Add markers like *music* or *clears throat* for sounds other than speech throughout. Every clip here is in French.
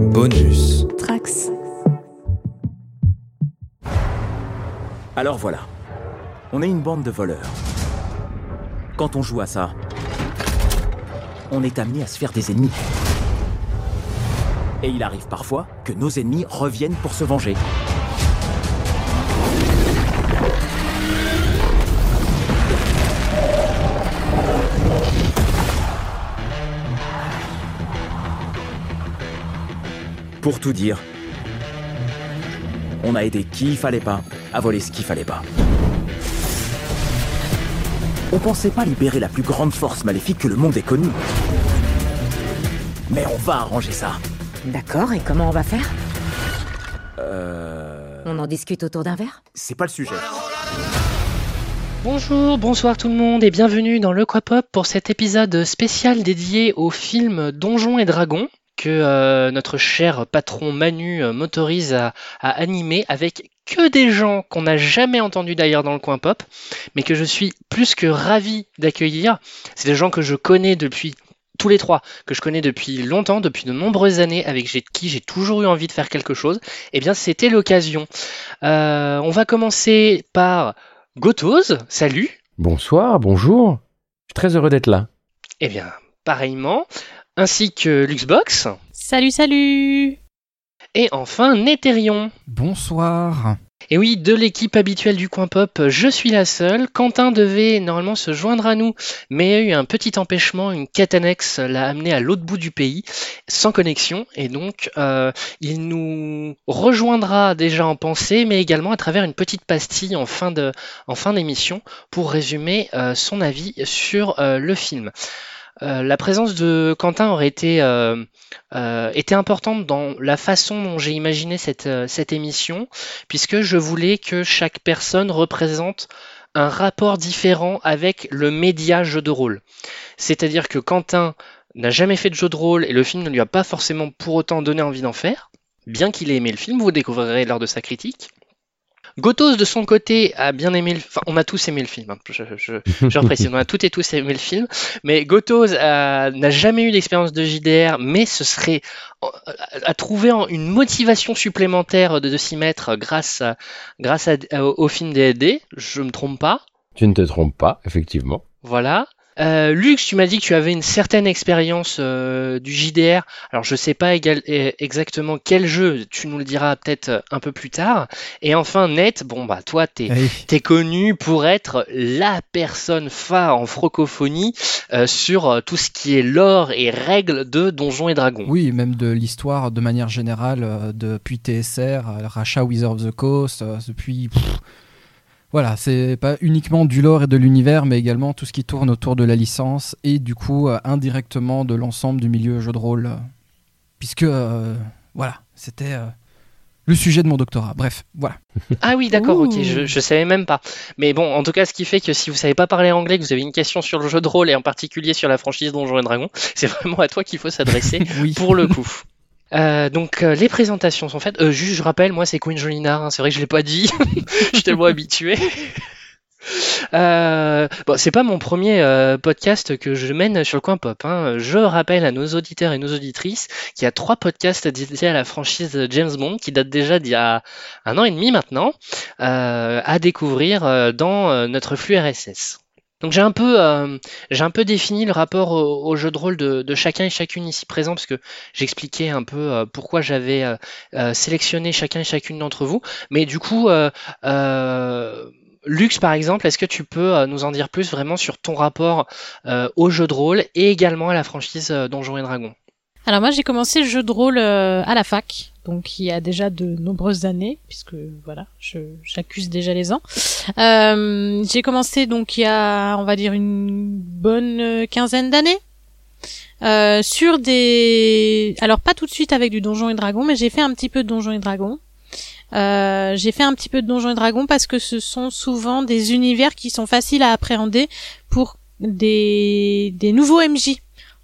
Bonus. Trax. Alors voilà. On est une bande de voleurs. Quand on joue à ça, on est amené à se faire des ennemis. Et il arrive parfois que nos ennemis reviennent pour se venger. Pour tout dire, on a aidé qui il fallait pas à voler ce qu'il fallait pas. On pensait pas libérer la plus grande force maléfique que le monde ait connue. Mais on va arranger ça. D'accord, et comment on va faire? Euh... On en discute autour d'un verre? C'est pas le sujet. Bonjour, bonsoir tout le monde et bienvenue dans le Quapop pour cet épisode spécial dédié au film Donjons et Dragons que euh, notre cher patron Manu euh, m'autorise à, à animer avec que des gens qu'on n'a jamais entendus d'ailleurs dans le coin pop, mais que je suis plus que ravi d'accueillir. C'est des gens que je connais depuis tous les trois, que je connais depuis longtemps, depuis de nombreuses années, avec qui j'ai toujours eu envie de faire quelque chose. Eh bien, c'était l'occasion. Euh, on va commencer par Gotos. Salut. Bonsoir, bonjour. Je suis très heureux d'être là. Eh bien, pareillement, ainsi que Luxbox, Salut, salut et enfin Néthérion. Bonsoir. Et oui, de l'équipe habituelle du coin pop, je suis la seule. Quentin devait normalement se joindre à nous, mais il y a eu un petit empêchement, une quête annexe l'a amené à l'autre bout du pays, sans connexion, et donc euh, il nous rejoindra déjà en pensée, mais également à travers une petite pastille en fin de, en fin d'émission pour résumer euh, son avis sur euh, le film. Euh, la présence de Quentin aurait été, euh, euh, importante dans la façon dont j'ai imaginé cette, émission, puisque je voulais que chaque personne représente un rapport différent avec le média jeu de rôle. C'est-à-dire que Quentin n'a jamais fait de jeu de rôle et le film ne lui a pas forcément pour autant donné envie d'en faire, bien qu'il ait aimé le film, vous découvrirez lors de sa critique. Gotos de son côté a bien aimé le enfin on a tous aimé le film, hein, je, je, je reprécise, on a toutes et tous aimé le film, mais Gotos a- n'a jamais eu d'expérience de JDR, mais ce serait a trouvé en- une motivation supplémentaire de, de s'y mettre grâce, à- grâce à- au, au film D&D, je me trompe pas, Tu ne te trompes pas, effectivement. voilà. Euh, Lux, tu m'as dit que tu avais une certaine expérience euh, du JDR. Alors je sais pas égal- eh, exactement quel jeu, tu nous le diras peut-être euh, un peu plus tard. Et enfin Net, bon bah toi t'es Hey. T'es connu pour être la personne phare en francophonie euh, sur euh, tout ce qui est lore et règles de Donjons et Dragons. Oui, même de l'histoire de manière générale, euh, depuis TSR, euh, rachat Wizard of the Coast, euh, depuis. pff, voilà, c'est pas uniquement du lore et de l'univers, mais également tout ce qui tourne autour de la licence et du coup euh, indirectement de l'ensemble du milieu jeu de rôle. puisque, euh, voilà, c'était euh, le sujet de mon doctorat. Bref, voilà. *laughs* Ah oui, d'accord, ok, je, je savais même pas. Mais bon, en tout cas, ce qui fait que si vous savez pas parler anglais, que vous avez une question sur le jeu de rôle et en particulier sur la franchise Donjons et Dragons, *laughs* c'est vraiment à toi qu'il faut s'adresser *laughs* Oui. pour le coup. Euh, donc euh, les présentations sont faites. Euh, juste, je rappelle, moi c'est Queen Jolinar. hein, c'est vrai que je l'ai pas dit. je suis tellement habitué. *laughs* Euh, bon, c'est pas mon premier euh, podcast que je mène sur le coin pop. hein. Je rappelle à nos auditeurs et nos auditrices qu'il y a trois podcasts dédiés à la franchise James Bond qui datent déjà d'il y a un an et demi maintenant à découvrir dans notre flux RSS. Donc j'ai un peu, euh, j'ai un peu défini le rapport au, jeu de rôle de, chacun et chacune ici présent parce que j'expliquais un peu euh, pourquoi j'avais euh, euh, sélectionné chacun et chacune d'entre vous. Mais du coup, euh, Lux par exemple, est-ce que tu peux nous en dire plus vraiment sur ton rapport au jeu de rôle et également à la franchise Donjons et Dragons? Alors moi j'ai commencé le jeu de rôle euh, à la fac, donc il y a déjà de nombreuses années, puisque voilà, j'accuse déjà les ans. Euh, j'ai commencé donc il y a on va dire une bonne euh, quinzaine d'années. Sur des alors pas tout de suite avec du Donjon et Dragon mais j'ai fait un petit peu de Donjon et Dragon j'ai fait un petit peu de Donjons et Dragons parce que ce sont souvent des univers qui sont faciles à appréhender pour des, des nouveaux MJ.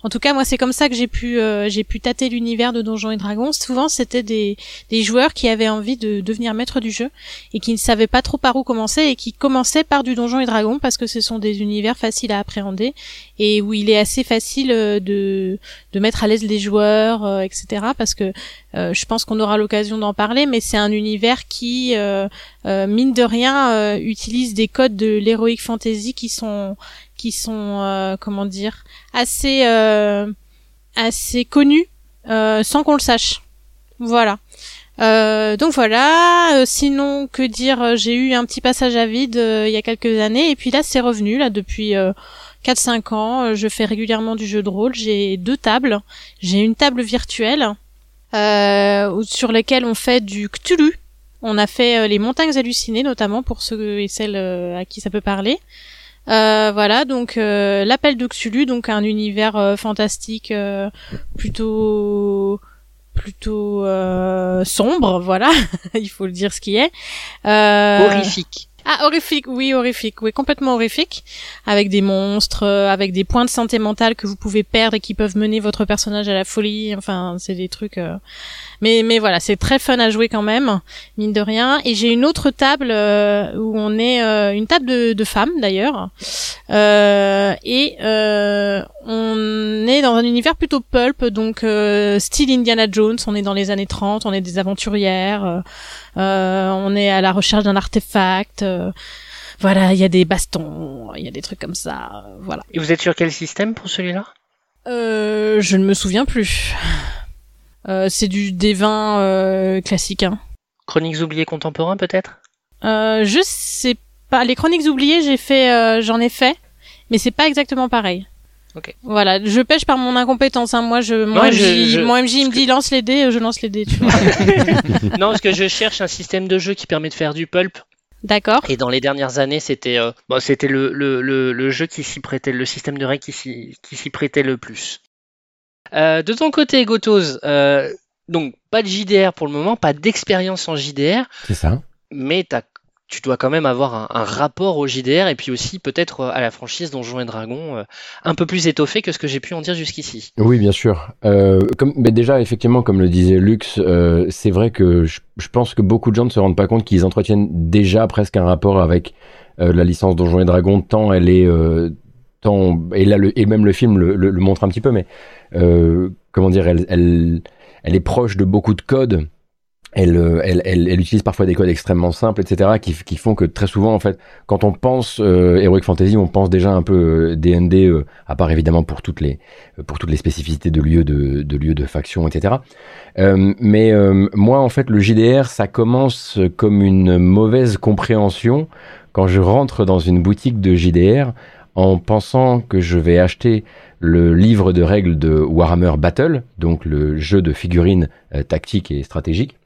En tout cas, moi, c'est comme ça que j'ai pu euh, tâter l'univers de Donjons et Dragons. Souvent, c'était des joueurs qui avaient envie de devenir maître du jeu et qui ne savaient pas trop par où commencer et qui commençaient par du Donjons et Dragons parce que ce sont des univers faciles à appréhender et où il est assez facile euh, de mettre à l'aise les joueurs, euh, etc. Parce que je pense qu'on aura l'occasion d'en parler, mais c'est un univers qui mine de rien utilise des codes de l'heroic fantasy qui sont qui sont euh, comment dire assez euh, assez connus euh, sans qu'on le sache. Voilà. donc voilà. sinon, que dire J'ai eu un petit passage à vide il y a quelques années et puis là c'est revenu là depuis 4-5 ans. je fais régulièrement du jeu de rôle. J'ai deux tables. J'ai une table virtuelle sur laquelle on fait du Cthulhu. On a fait les montagnes hallucinées notamment pour ceux et celles à qui ça peut parler. Euh, voilà, donc euh, l'appel d'Oxulu, donc un univers euh, fantastique plutôt plutôt sombre, voilà, *laughs* il faut le dire ce qui est. Horrifique. Ah, horrifique, oui, horrifique, oui, complètement horrifique, avec des monstres, avec des points de santé mentale que vous pouvez perdre et qui peuvent mener votre personnage à la folie. Enfin, c'est des trucs. Mais mais voilà, c'est très fun à jouer quand même, mine de rien. Et j'ai une autre table euh, où on est euh, une table de, de femmes d'ailleurs, euh, et euh, on est dans un univers plutôt pulp, donc style Indiana Jones. On est dans les années 30, on est des aventurières, on est à la recherche d'un artefact. voilà, il y a des bastons, il y a des trucs comme ça, voilà. Et vous êtes sur quel système pour celui-là? Euh, Je ne me souviens plus. Euh, c'est du des vins euh, classiques. Hein. Chroniques oubliées contemporains peut-être? Euh, Je sais pas. Les chroniques oubliées, j'ai fait, j'en ai fait, mais c'est pas exactement pareil. Ok. Voilà, je pêche par mon incompétence. Hein. Moi, je, mon, MJ, mon MJ il me dit lance les dés, je lance les dés. Tu vois. *laughs* non, parce que je cherche un système de jeu qui permet de faire du pulp. D'accord. Et dans les dernières années, c'était euh, bon, c'était le, le, le, le, jeu qui s'y prêtait, le système de règles qui s'y prêtait le plus. Euh, de ton côté, Gotos, euh, donc pas de JDR pour le moment, pas d'expérience en JDR. C'est ça. Mais tu dois quand même avoir un, rapport au JDR et puis aussi peut-être à la franchise Donjons et Dragons euh, un peu plus étoffé que ce que j'ai pu en dire jusqu'ici. Oui, bien sûr. comme, mais déjà, effectivement, comme le disait Lux, c'est vrai que je, pense que beaucoup de gens ne se rendent pas compte qu'ils entretiennent déjà presque un rapport avec la licence Donjons et Dragons, tant elle est et là et même le film le, montre un petit peu, mais euh, comment dire, elle, est proche de beaucoup de codes. Elle, elle, utilise parfois des codes extrêmement simples, etc., qui, font que très souvent, en fait, quand on pense euh, Heroic Fantasy, on pense déjà un peu D&D, euh, à part évidemment pour toutes les pour toutes les spécificités de lieux de, de lieux de faction, etc. Euh, mais moi, en fait, le JDR, ça commence comme une mauvaise compréhension quand je rentre dans une boutique de JDR en pensant que je vais acheter le livre de règles de Warhammer Battle, donc le jeu de figurines euh, tactiques et stratégiques.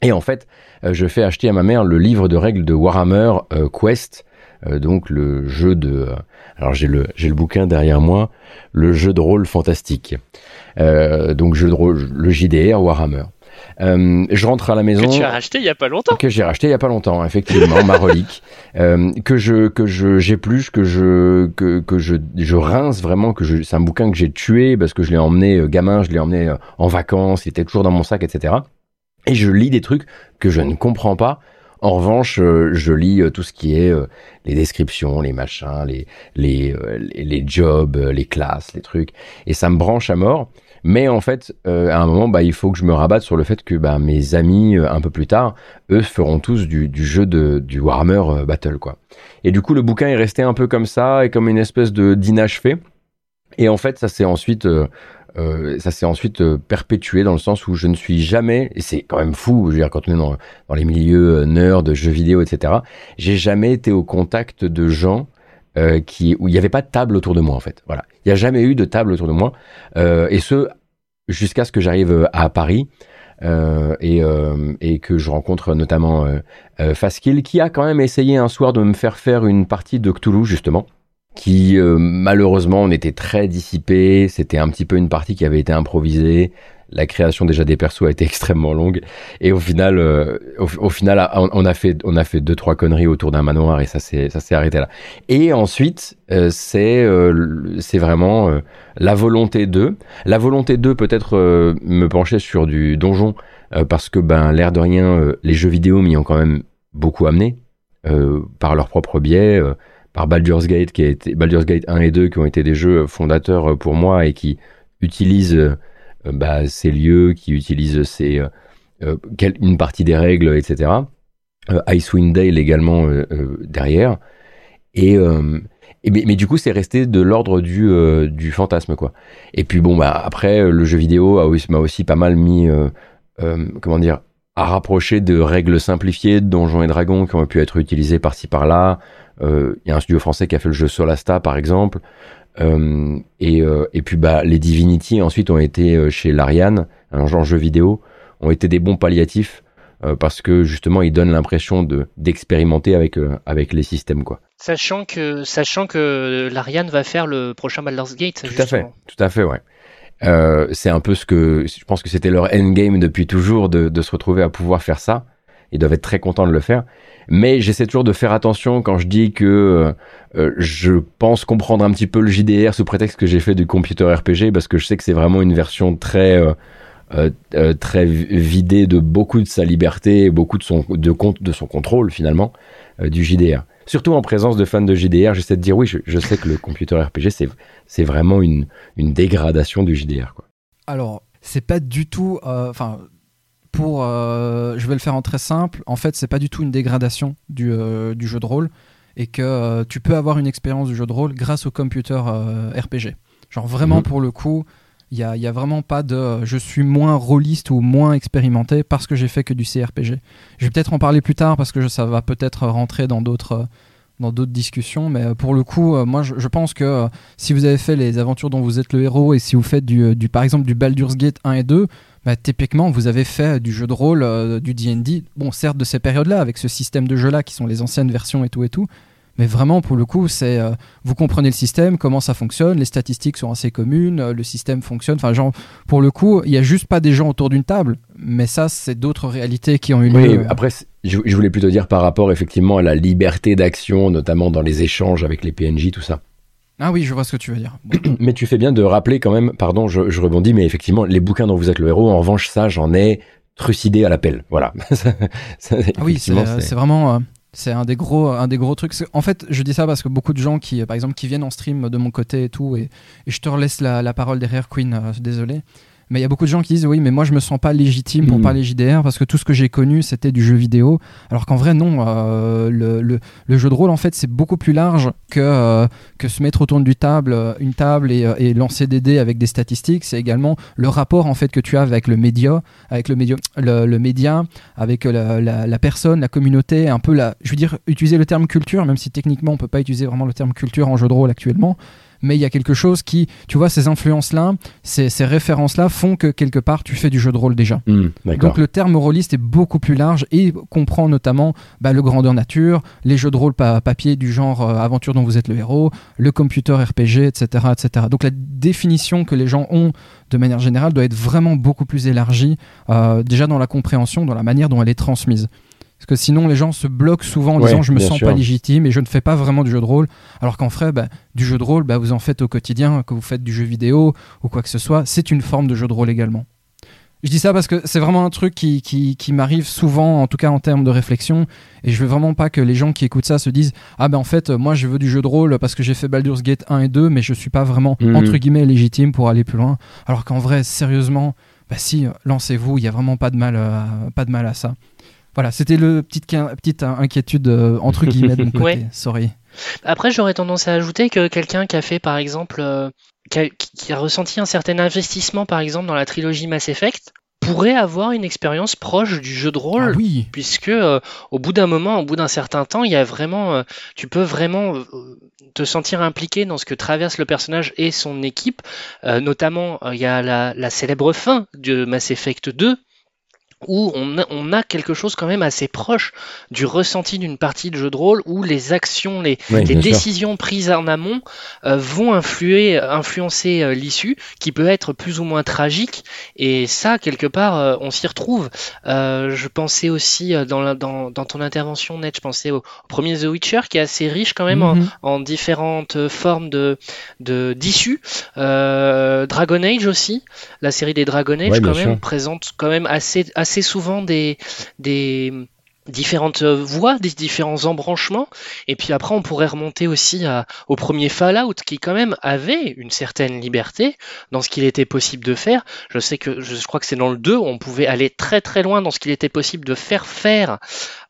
Et en fait, euh, je fais acheter à ma mère le livre de règles de Warhammer euh, Quest, donc le jeu de... alors j'ai le, j'ai le bouquin derrière moi, le jeu de rôle fantastique. donc jeu de rôle, le JDR Warhammer. Euh, je rentre à la maison. Que tu as racheté il y a pas longtemps. Que j'ai racheté il y a pas longtemps, effectivement, ma relique. *laughs* Euh, que je que je j'épluche, que je que que je je rince vraiment, que je c'est un bouquin que j'ai tué parce que je l'ai emmené euh, gamin, je l'ai emmené en vacances, il était toujours dans mon sac, etc. Et je lis des trucs que je ne comprends pas. En revanche, je lis tout ce qui est les descriptions, les machins, les les, les jobs, les classes, les trucs, et ça me branche à mort. Mais en fait, euh, à un moment, bah, il faut que je me rabatte sur le fait que bah, mes amis, euh, un peu plus tard, eux feront tous du, du jeu de, du Warhammer euh, Battle. quoi. Et du coup, le bouquin est resté un peu comme ça, et comme une espèce de d'inachevé. Et en fait, ça s'est ensuite... ça s'est ensuite perpétué dans le sens où je ne suis jamais, et c'est quand même fou, je veux dire, quand on est dans, dans les milieux nerds, jeux vidéo, etc., j'ai jamais été au contact de gens euh, qui, où il n'y avait pas de table autour de moi en fait. Voilà, il n'y a jamais eu de table autour de moi, euh, et ce jusqu'à ce que j'arrive euh, à Paris. Euh, et, euh, et, que je rencontre notamment euh, Faskill, qui a quand même essayé un soir de me faire faire une partie de Cthulhu, justement, qui malheureusement on était très dissipé, c'était un petit peu une partie qui avait été improvisée, la création déjà des persos a été *laughs* extrêmement longue. Et au final euh, au, final on, a fait on a fait deux trois conneries autour d'un manoir et ça s'est ça arrêté là. Et ensuite euh, c'est euh, c'est vraiment la volonté de la volonté de peut-être me pencher sur du donjon parce que ben l'air de rien les jeux vidéo m'y ont quand même beaucoup amené par leur propre biais par Baldur's Gate qui a été Baldur's Gate 1 et 2 qui ont été des jeux fondateurs pour moi et qui utilisent bah, ces lieux, qui utilisent ces, euh, euh, une partie des règles, etc. Icewind Dale également derrière. Et, mais, mais, du coup, c'est resté de l'ordre du, du fantasme, quoi. Et puis bon, bah après, le jeu vidéo m'a aussi pas mal mis, comment dire, à rapprocher de règles simplifiées de Donjons et Dragons qui ont pu être utilisées par-ci par-là. Il y a un studio français qui a fait le jeu Solasta, par exemple. Euh, et, euh, et puis bah, les Divinity ensuite ont été euh, chez Larian, un genre jeu vidéo, ont été des bons palliatifs parce que justement ils donnent l'impression de d'expérimenter avec avec les systèmes quoi. Sachant que sachant que Larian va faire le prochain Baldur's Gate. Tout à fait, tout à fait, ouais. C'est un peu ce que je pense que c'était leur endgame depuis toujours de, de se retrouver à pouvoir faire ça. Ils doivent être très contents de le faire. Mais j'essaie toujours de faire attention quand je dis que euh, euh, je pense comprendre un petit peu le JDR sous prétexte que j'ai fait du computer RPG parce que je sais que c'est vraiment une version très euh, très vidée de beaucoup de sa liberté, beaucoup de son de de son contrôle finalement du JDR. Surtout en présence de fans de JDR, j'essaie de dire oui, je, sais que le computer RPG c'est c'est vraiment une une dégradation du JDR quoi. Alors c'est pas du tout enfin pour, euh, je vais le faire en très simple, en fait c'est pas du tout une dégradation du, euh, jeu de rôle et que euh, tu peux avoir une expérience du jeu de rôle grâce au computer RPG. Genre vraiment mhm. pour le coup, il n'y a, y a, vraiment pas de je suis moins rôliste ou moins expérimenté parce que j'ai fait que du CRPG. Je vais peut-être en parler plus tard parce que ça va peut-être rentrer dans d'autres dans d'autres discussions, mais pour le coup, moi je, pense que si vous avez fait les aventures dont vous êtes le héros et si vous faites du, du par exemple du Baldur's Gate 1 et 2, bah, typiquement, vous avez fait du jeu de rôle, euh, du D&D, bon, certes de ces périodes-là, avec ce système de jeu-là, qui sont les anciennes versions et tout et tout, mais vraiment, pour le coup, c'est euh, vous comprenez le système, comment ça fonctionne, les statistiques sont assez communes, euh, le système fonctionne. Enfin, genre, pour le coup, il n'y a juste pas des gens autour d'une table, mais ça, c'est d'autres réalités qui ont eu lieu. Oui, après, je, je, voulais plutôt dire par rapport effectivement à la liberté d'action, notamment dans les échanges avec les PNJ, tout ça. Ah oui, je vois ce que tu veux dire. *clears throat* mais tu fais bien de rappeler quand même, pardon, je, rebondis, mais effectivement, les bouquins dont vous êtes le héros, en revanche, ça, j'en ai trucidé à l'appel. Voilà. *laughs* ah oui, c'est vraiment. Euh, c'est un des gros, un des gros trucs. En fait, je dis ça parce que beaucoup de gens qui, par exemple, qui viennent en stream de mon côté et tout, et, je te relaisse la, la parole derrière Queen, euh, désolé. Mais il y a beaucoup de gens qui disent oui, mais moi je me sens pas légitime pour hmm. parler JDR parce que tout ce que j'ai connu c'était du jeu vidéo. Alors qu'en vrai, non. Euh, le, le, jeu de rôle, en fait, c'est beaucoup plus large que, euh, que se mettre autour d'une table, euh, une table et, et, lancer des dés avec des statistiques. C'est également le rapport en fait que tu as avec le média, avec le, média, le, média avec la, la, personne, la communauté, un peu la. Je veux dire, utiliser le terme culture, même si techniquement on peut pas utiliser vraiment le terme culture en jeu de rôle actuellement mais il y a quelque chose qui, tu vois, ces influences-là, ces, références-là font que quelque part tu fais du jeu de rôle déjà. Hmm, Donc le terme rôliste est beaucoup plus large et comprend notamment bah, le grandeur nature, les jeux de rôle papier du genre euh, aventure dont vous êtes le héros, le computer RPG, etc., etc. Donc la définition que les gens ont de manière générale doit être vraiment beaucoup plus élargie, euh, déjà dans la compréhension, dans la manière dont elle est transmise. Parce que sinon, les gens se bloquent souvent en disant je me sens pas légitime et je ne fais pas vraiment du jeu de rôle. Alors qu'en vrai, bah, du jeu de rôle, bah, vous en faites au quotidien, que vous faites du jeu vidéo ou quoi que ce soit, c'est une forme de jeu de rôle également. Je dis ça parce que c'est vraiment un truc qui, qui, m'arrive souvent, en tout cas en termes de réflexion, et je veux vraiment pas que les gens qui écoutent ça se disent Ah ben en fait, moi je veux du jeu de rôle parce que j'ai fait Baldur's Gate 1 et 2, mais je suis pas vraiment, mhm. entre guillemets, légitime pour aller plus loin. Alors qu'en vrai, sérieusement, bah si, lancez-vous, il y a vraiment pas de mal, pas de mal à ça. Voilà, c'était le petite, petite inquiétude euh, entre guillemets de mon *laughs* côté. Sorry. Après, j'aurais tendance à ajouter que quelqu'un qui a fait, par exemple, euh, qui, a, ressenti un certain investissement, par exemple, dans la trilogie Mass Effect, pourrait avoir une expérience proche du jeu de rôle, ah oui. puisque euh, au bout d'un moment, au bout d'un certain temps, il y a vraiment, tu peux vraiment te sentir impliqué dans ce que traverse le personnage et son équipe. notamment, il y a la, la célèbre fin de Mass Effect 2 où on a, on a, quelque chose quand même assez proche du ressenti d'une partie de jeu de rôle où les actions, les, les décisions prises en amont euh, vont influer, influencer euh, l'issue, qui peut être plus ou moins tragique. Et ça, quelque part, euh, on s'y retrouve. je pensais aussi dans, dans, dans, ton intervention, Ned, je pensais au, premier The Witcher, qui est assez riche quand même en, mhm. en, différentes formes de d'issues. Dragon Age aussi, la série des Dragon Age quand même présente quand même assez, assez c'est souvent des, des différentes voies, des différents embranchements. Et puis après, on pourrait remonter aussi au premier Fallout qui quand même avait une certaine liberté dans ce qu'il était possible de faire. Je sais que je crois que c'est dans le 2 où on pouvait aller très très loin dans ce qu'il était possible de faire faire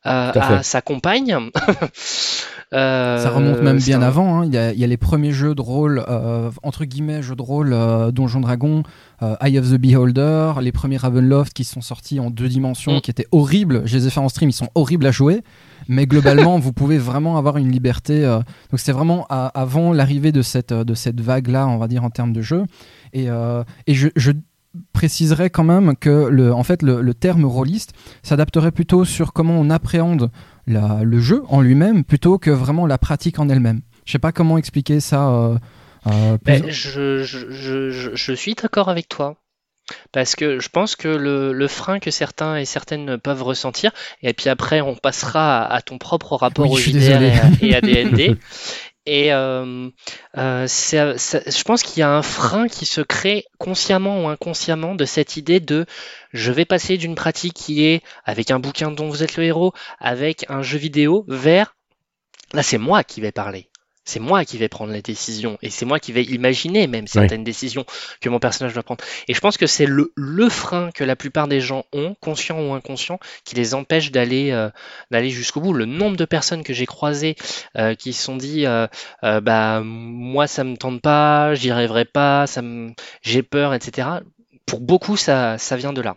euh, à, sa compagne. *laughs* Euh, ça remonte même bien avant. Hein. Il, y a, il, y a, les premiers jeux de rôle, euh, entre guillemets, jeux de rôle euh, Donjon Dragon, euh, Eye of the Beholder, les premiers Ravenloft qui sont sortis en deux dimensions, mm. qui étaient horribles. Je les ai fait en stream, ils sont horribles à jouer. Mais globalement, *laughs* vous pouvez vraiment avoir une liberté. donc c'était vraiment avant l'arrivée de cette, de cette vague-là, on va dire, en termes de jeu. Et, et je, je préciserai quand même que le, en fait, le, le terme rôliste s'adapterait plutôt sur comment on appréhende le jeu en lui-même plutôt que vraiment la pratique en elle-même. Je sais pas comment expliquer ça. Euh, euh, ben, je, je, je, suis d'accord avec toi. Parce que je pense que le, le, frein que certains et certaines peuvent ressentir, et puis après on passera à, ton propre rapport au JDR et à, DND, *laughs* Et euh, euh je pense qu'il y a un frein qui se crée consciemment ou inconsciemment de cette idée de je vais passer d'une pratique qui est avec un bouquin dont vous êtes le héros, avec un jeu vidéo, vers là c'est moi qui vais parler. C'est moi qui vais prendre les décisions et c'est moi qui vais imaginer même certaines décisions que mon personnage va prendre. Et je pense que c'est le, le, frein que la plupart des gens ont, conscient ou inconscient, qui les empêche d'aller euh, d'aller jusqu'au bout. Le nombre de personnes que j'ai croisées euh, qui se sont dit euh, bah moi ça me tente pas, j'y arriverai pas, ça me j'ai peur, etc. Pour beaucoup ça ça vient de là.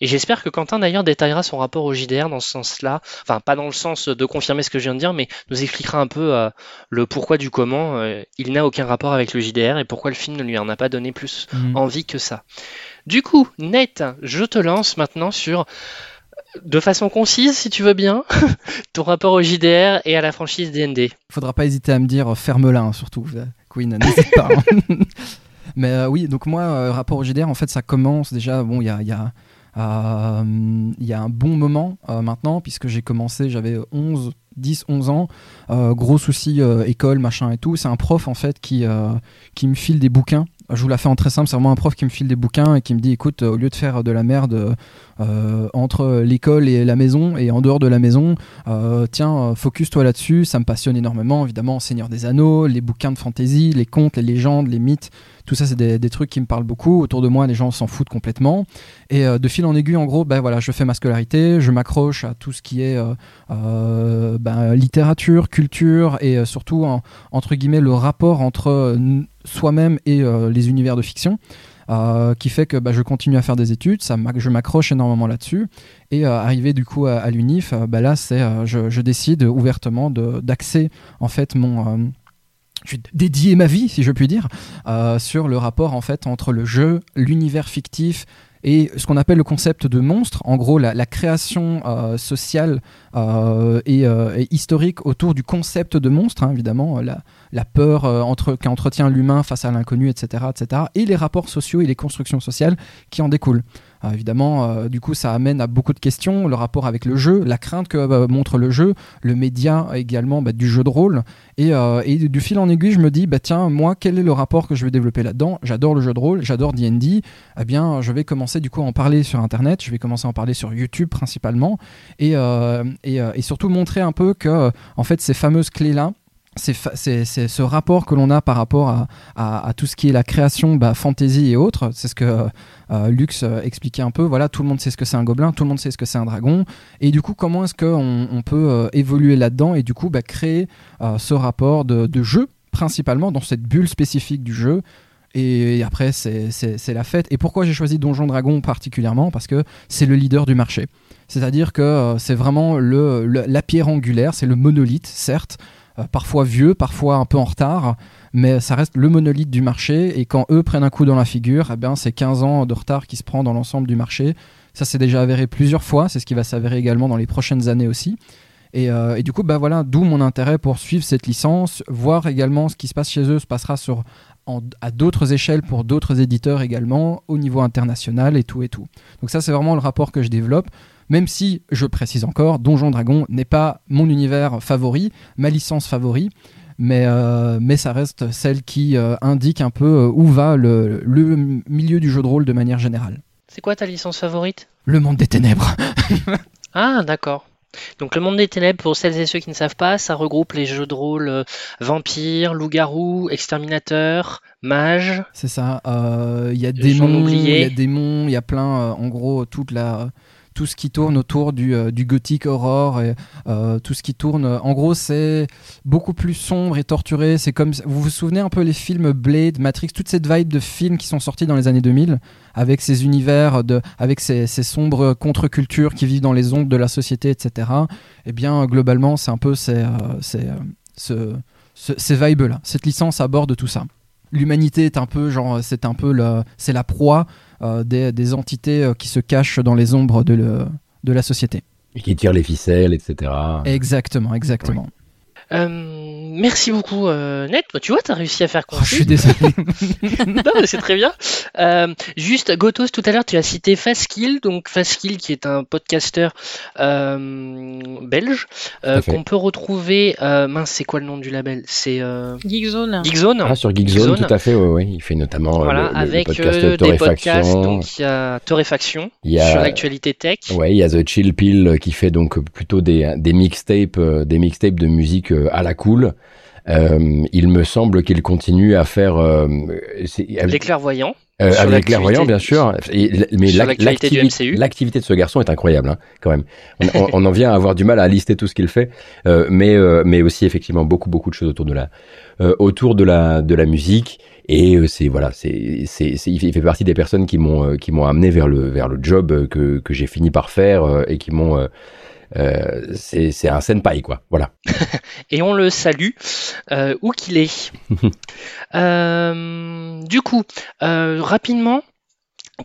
Et j'espère que Quentin d'ailleurs détaillera son rapport au JDR dans ce sens-là, enfin pas dans le sens de confirmer ce que je viens de dire, mais nous expliquera un peu euh, le pourquoi du comment euh, il n'a aucun rapport avec le JDR et pourquoi le film ne lui en a pas donné plus mhm. envie que ça. Du coup, Nate, je te lance maintenant sur de façon concise, si tu veux bien, *laughs* ton rapport au JDR et à la franchise DND. Faudra pas hésiter à me dire ferme-la, hein, surtout, Queen, n'hésite pas. Hein. *laughs* Mais euh, oui, donc moi, rapport au JDR, en fait, ça commence déjà, bon, il y a, y a euh, il y a un bon moment euh, maintenant, puisque j'ai commencé, j'avais 11, 10, 11 ans, euh, gros souci école, machin et tout. C'est un prof en fait qui, qui me file des bouquins je vous la fais en très simple, c'est vraiment un prof qui me file des bouquins et qui me dit écoute, au lieu de faire de la merde entre l'école et la maison et en dehors de la maison, tiens, focus-toi là-dessus, ça me passionne énormément, évidemment, Seigneur des Anneaux, les bouquins de fantasy, les contes, les légendes, les mythes, tout ça, c'est des, trucs qui me parlent beaucoup. Autour de moi, les gens s'en foutent complètement. Et euh, de fil en aiguille, en gros, ben voilà, je fais ma scolarité, je m'accroche à tout ce qui est euh, euh, ben, littérature, culture et surtout, entre guillemets, le rapport entre soi-même et les univers de fiction. Qui fait que ben, je continue à faire des études, ça je m'accroche énormément là-dessus. Et arrivé du coup à, l'UNIF, ben là c'est je, décide ouvertement d'axer en fait mon je vais dédier ma vie, si je puis dire, euh, sur le rapport en fait entre le jeu, l'univers fictif et ce qu'on appelle le concept de monstre, en gros la, création euh, sociale euh, et, historique autour du concept de monstre, hein, évidemment, la, peur entre, qu'entretient l'humain face à l'inconnu, etc., etc., et les rapports sociaux et les constructions sociales qui en découlent. Euh, évidemment, euh, du coup, ça amène à beaucoup de questions, le rapport avec le jeu, la crainte que euh, montre le jeu, le média également bah, du jeu de rôle. Et, du fil en aiguille, je me dis, bah, tiens, moi, quel est le rapport que je vais développer là-dedans? J'adore le jeu de rôle, j'adore D&D. Eh bien, je vais commencer du coup à en parler sur Internet, je vais commencer à en parler sur YouTube principalement, et, et surtout montrer un peu que, en fait, ces fameuses clés-là, c'est ce rapport que l'on a par rapport à, tout ce qui est la création bah, fantasy et autres. C'est ce que euh, Lux euh, expliquait un peu. Voilà, tout le monde sait ce que c'est un gobelin, tout le monde sait ce que c'est un dragon. Et du coup, comment est-ce qu'on on peut euh, évoluer là-dedans et du coup bah, créer ce rapport de, jeu, principalement dans cette bulle spécifique du jeu? Et, après, c'est la fête. Et pourquoi j'ai choisi Donjon Dragon particulièrement? Parce que c'est le leader du marché. C'est-à-dire que c'est vraiment le, la pierre angulaire, c'est le monolithe, certes, parfois vieux, parfois un peu en retard, mais ça reste le monolithe du marché. Et quand eux prennent un coup dans la figure, eh bien, c'est 15 ans de retard qui se prend dans l'ensemble du marché. Ça s'est déjà avéré plusieurs fois, c'est ce qui va s'avérer également dans les prochaines années aussi. Et, et, du coup, bah voilà, d'où mon intérêt pour suivre cette licence, voir également ce qui se passe chez eux se passera à d'autres échelles pour d'autres éditeurs également, au niveau international et tout et tout. Donc ça c'est vraiment le rapport que je développe, même si, je précise encore, Donjon Dragon n'est pas mon univers favori, ma licence favori, mais, euh, mais ça reste celle qui euh, indique un peu euh, où va le, le milieu du jeu de rôle de manière générale. C'est quoi ta licence favorite? Le monde des ténèbres. *laughs* ah d'accord. Donc le monde des ténèbres, pour celles et ceux qui ne savent pas, ça regroupe les jeux de rôle euh, vampires, loups-garous, exterminateurs, mages. C'est ça. Il y a des démons, il y a démons, il y a plein. en gros, toute la tout ce qui tourne autour du, euh, du gothique horror et euh, tout ce qui tourne. En gros, c'est beaucoup plus sombre et torturé. C'est comme vous vous souvenez un peu les films Blade, Matrix, toute cette vibe de films qui sont sortis dans les années 2000 avec ces univers de, avec ces, ces sombres contre-cultures qui vivent dans les ombres de la société, etc. Eh bien, globalement, c'est un peu ces, euh, ce, ces vibes là. Cette licence aborde tout ça. L'humanité est un peu genre, c'est un peu c'est la proie euh, des, entités euh, qui se cachent dans les ombres de, de la société. Et qui tirent les ficelles, etc. Exactement, exactement. Euh, merci beaucoup, euh, Net. Tu vois, tu as réussi à faire quoi oh, Je suis désolé. *laughs* *laughs* non, mais c'est très bien. Euh, juste, Gotos, tout à l'heure, tu as cité Faskill, donc Faskill qui est un podcasteur euh, belge euh, qu'on peut retrouver. Euh, mince, c'est quoi le nom du label? C'est Geekzone. Geekzone. Ah, sur Geekzone, tout à fait. Ouais, ouais. Il fait notamment voilà, le, avec podcast des podcasts. Donc il y a Torréfaction il y a, sur l'actualité tech. Ouais, il y a The Chill Pill qui fait donc plutôt des, des mixtapes, des mixtapes de musique à la cool. Euh, il me semble qu'il continue à faire euh, les clairvoyants. Euh, avec les clairvoyants, bien sûr. Et, mais l'activité de ce garçon est incroyable, hein, quand même. On, on, en vient à avoir du mal à lister tout ce qu'il fait, euh, mais euh, mais aussi effectivement beaucoup beaucoup de choses autour de la euh, autour de la de la musique. Et c'est voilà, c'est c'est il fait partie des personnes qui m'ont qui m'ont amené vers le vers le job que que j'ai fini par faire et qui m'ont euh, c'est un paille quoi. Voilà. *laughs* et on le salue euh, où qu'il est. *laughs* euh, du coup, euh, rapidement,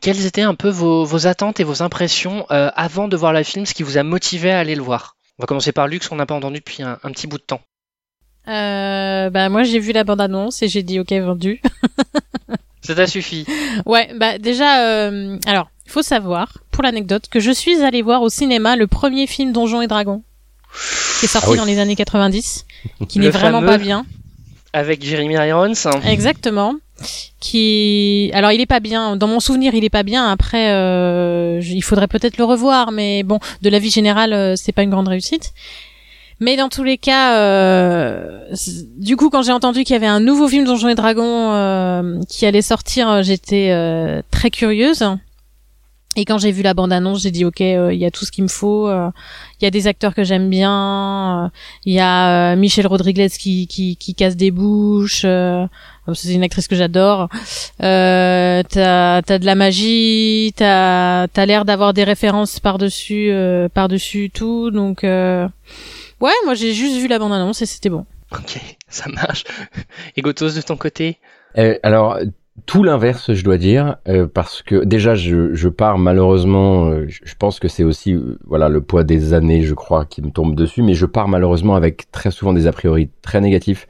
quelles étaient un peu vos, vos attentes et vos impressions euh, avant de voir le film, ce qui vous a motivé à aller le voir? On va commencer par Lux, qu'on n'a pas entendu depuis un, un, petit bout de temps. Euh, bah moi j'ai vu la bande annonce et j'ai dit ok vendu. Ça t'a suffi? *laughs* Ouais, bah déjà, euh, alors il faut savoir, pour l'anecdote, que je suis allée voir au cinéma le premier film Donjons et Dragons, qui est sorti Ah oui. dans les années 90, qui n'est vraiment pas bien. Avec Jeremy Irons. Exactement. Qui, alors il est pas bien. Dans mon souvenir, il est pas bien. Après, euh, il faudrait peut-être le revoir, mais bon, de la vie générale, euh, c'est pas une grande réussite. Mais dans tous les cas, euh, du coup, quand j'ai entendu qu'il y avait un nouveau film Donjons et Dragons euh, qui allait sortir, j'étais euh, très curieuse. Et quand j'ai vu la bande-annonce, j'ai dit ok, il y a tout ce qu'il me faut. Il y a des acteurs que j'aime bien. Il y a Michel Rodriguez qui, qui, qui casse des bouches. c'est une actrice que j'adore. Euh, t'as as de la magie. T'as as, l'air d'avoir des références par dessus par dessus tout. Donc Ouais, moi j'ai juste vu la bande-annonce et c'était bon. Ok, *laughs* ça marche. Et Gotos de ton côté? Euh, Alors, tout l'inverse, je dois dire, euh, parce que déjà, je, je pars malheureusement, euh, je pense que c'est aussi euh, voilà le poids des années, je crois, qui me tombe dessus, mais je pars malheureusement avec très souvent des a priori très négatifs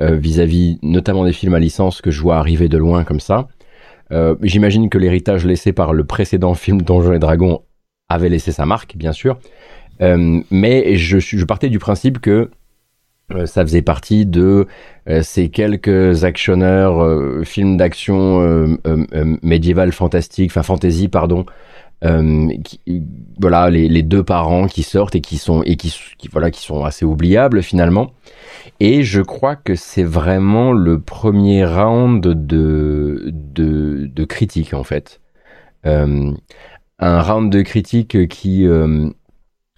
euh, vis-à-vis notamment des films à licence que je vois arriver de loin comme ça. J'imagine que l'héritage laissé par le précédent film Donjons et Dragons avait laissé sa marque, bien sûr. Mais je, je partais du principe que ça faisait partie de euh, ces quelques actionneurs, films d'action médiéval fantastique, enfin fantasy pardon, voilà les, les, deux parents qui sortent et qui sont et qui, qui, voilà qui sont assez oubliables finalement. Et je crois que c'est vraiment le premier round de de, de critique en fait. un round de critique qui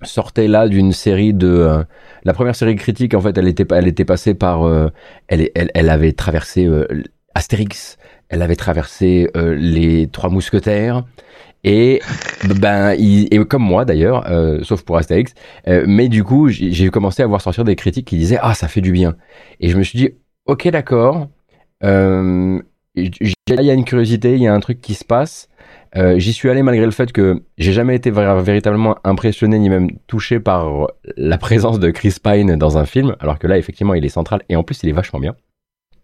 sortait là d'une série de euh, la première série critique en fait elle était elle était passée par euh, elle, elle elle avait traversé euh, Astérix elle avait traversé les trois mousquetaires Et ben, il, et comme moi d'ailleurs, euh, sauf pour Astérix. Euh, mais du coup, j'ai commencé à voir sortir des critiques qui disaient ah ça fait du bien. Et je me suis dit ok d'accord. Euh, il y a une curiosité, il y a un truc qui se passe. Euh, J'y suis allé malgré le fait que j'ai jamais été véritablement impressionné ni même touché par la présence de Chris Pine dans un film, alors que là effectivement il est central et en plus il est vachement bien.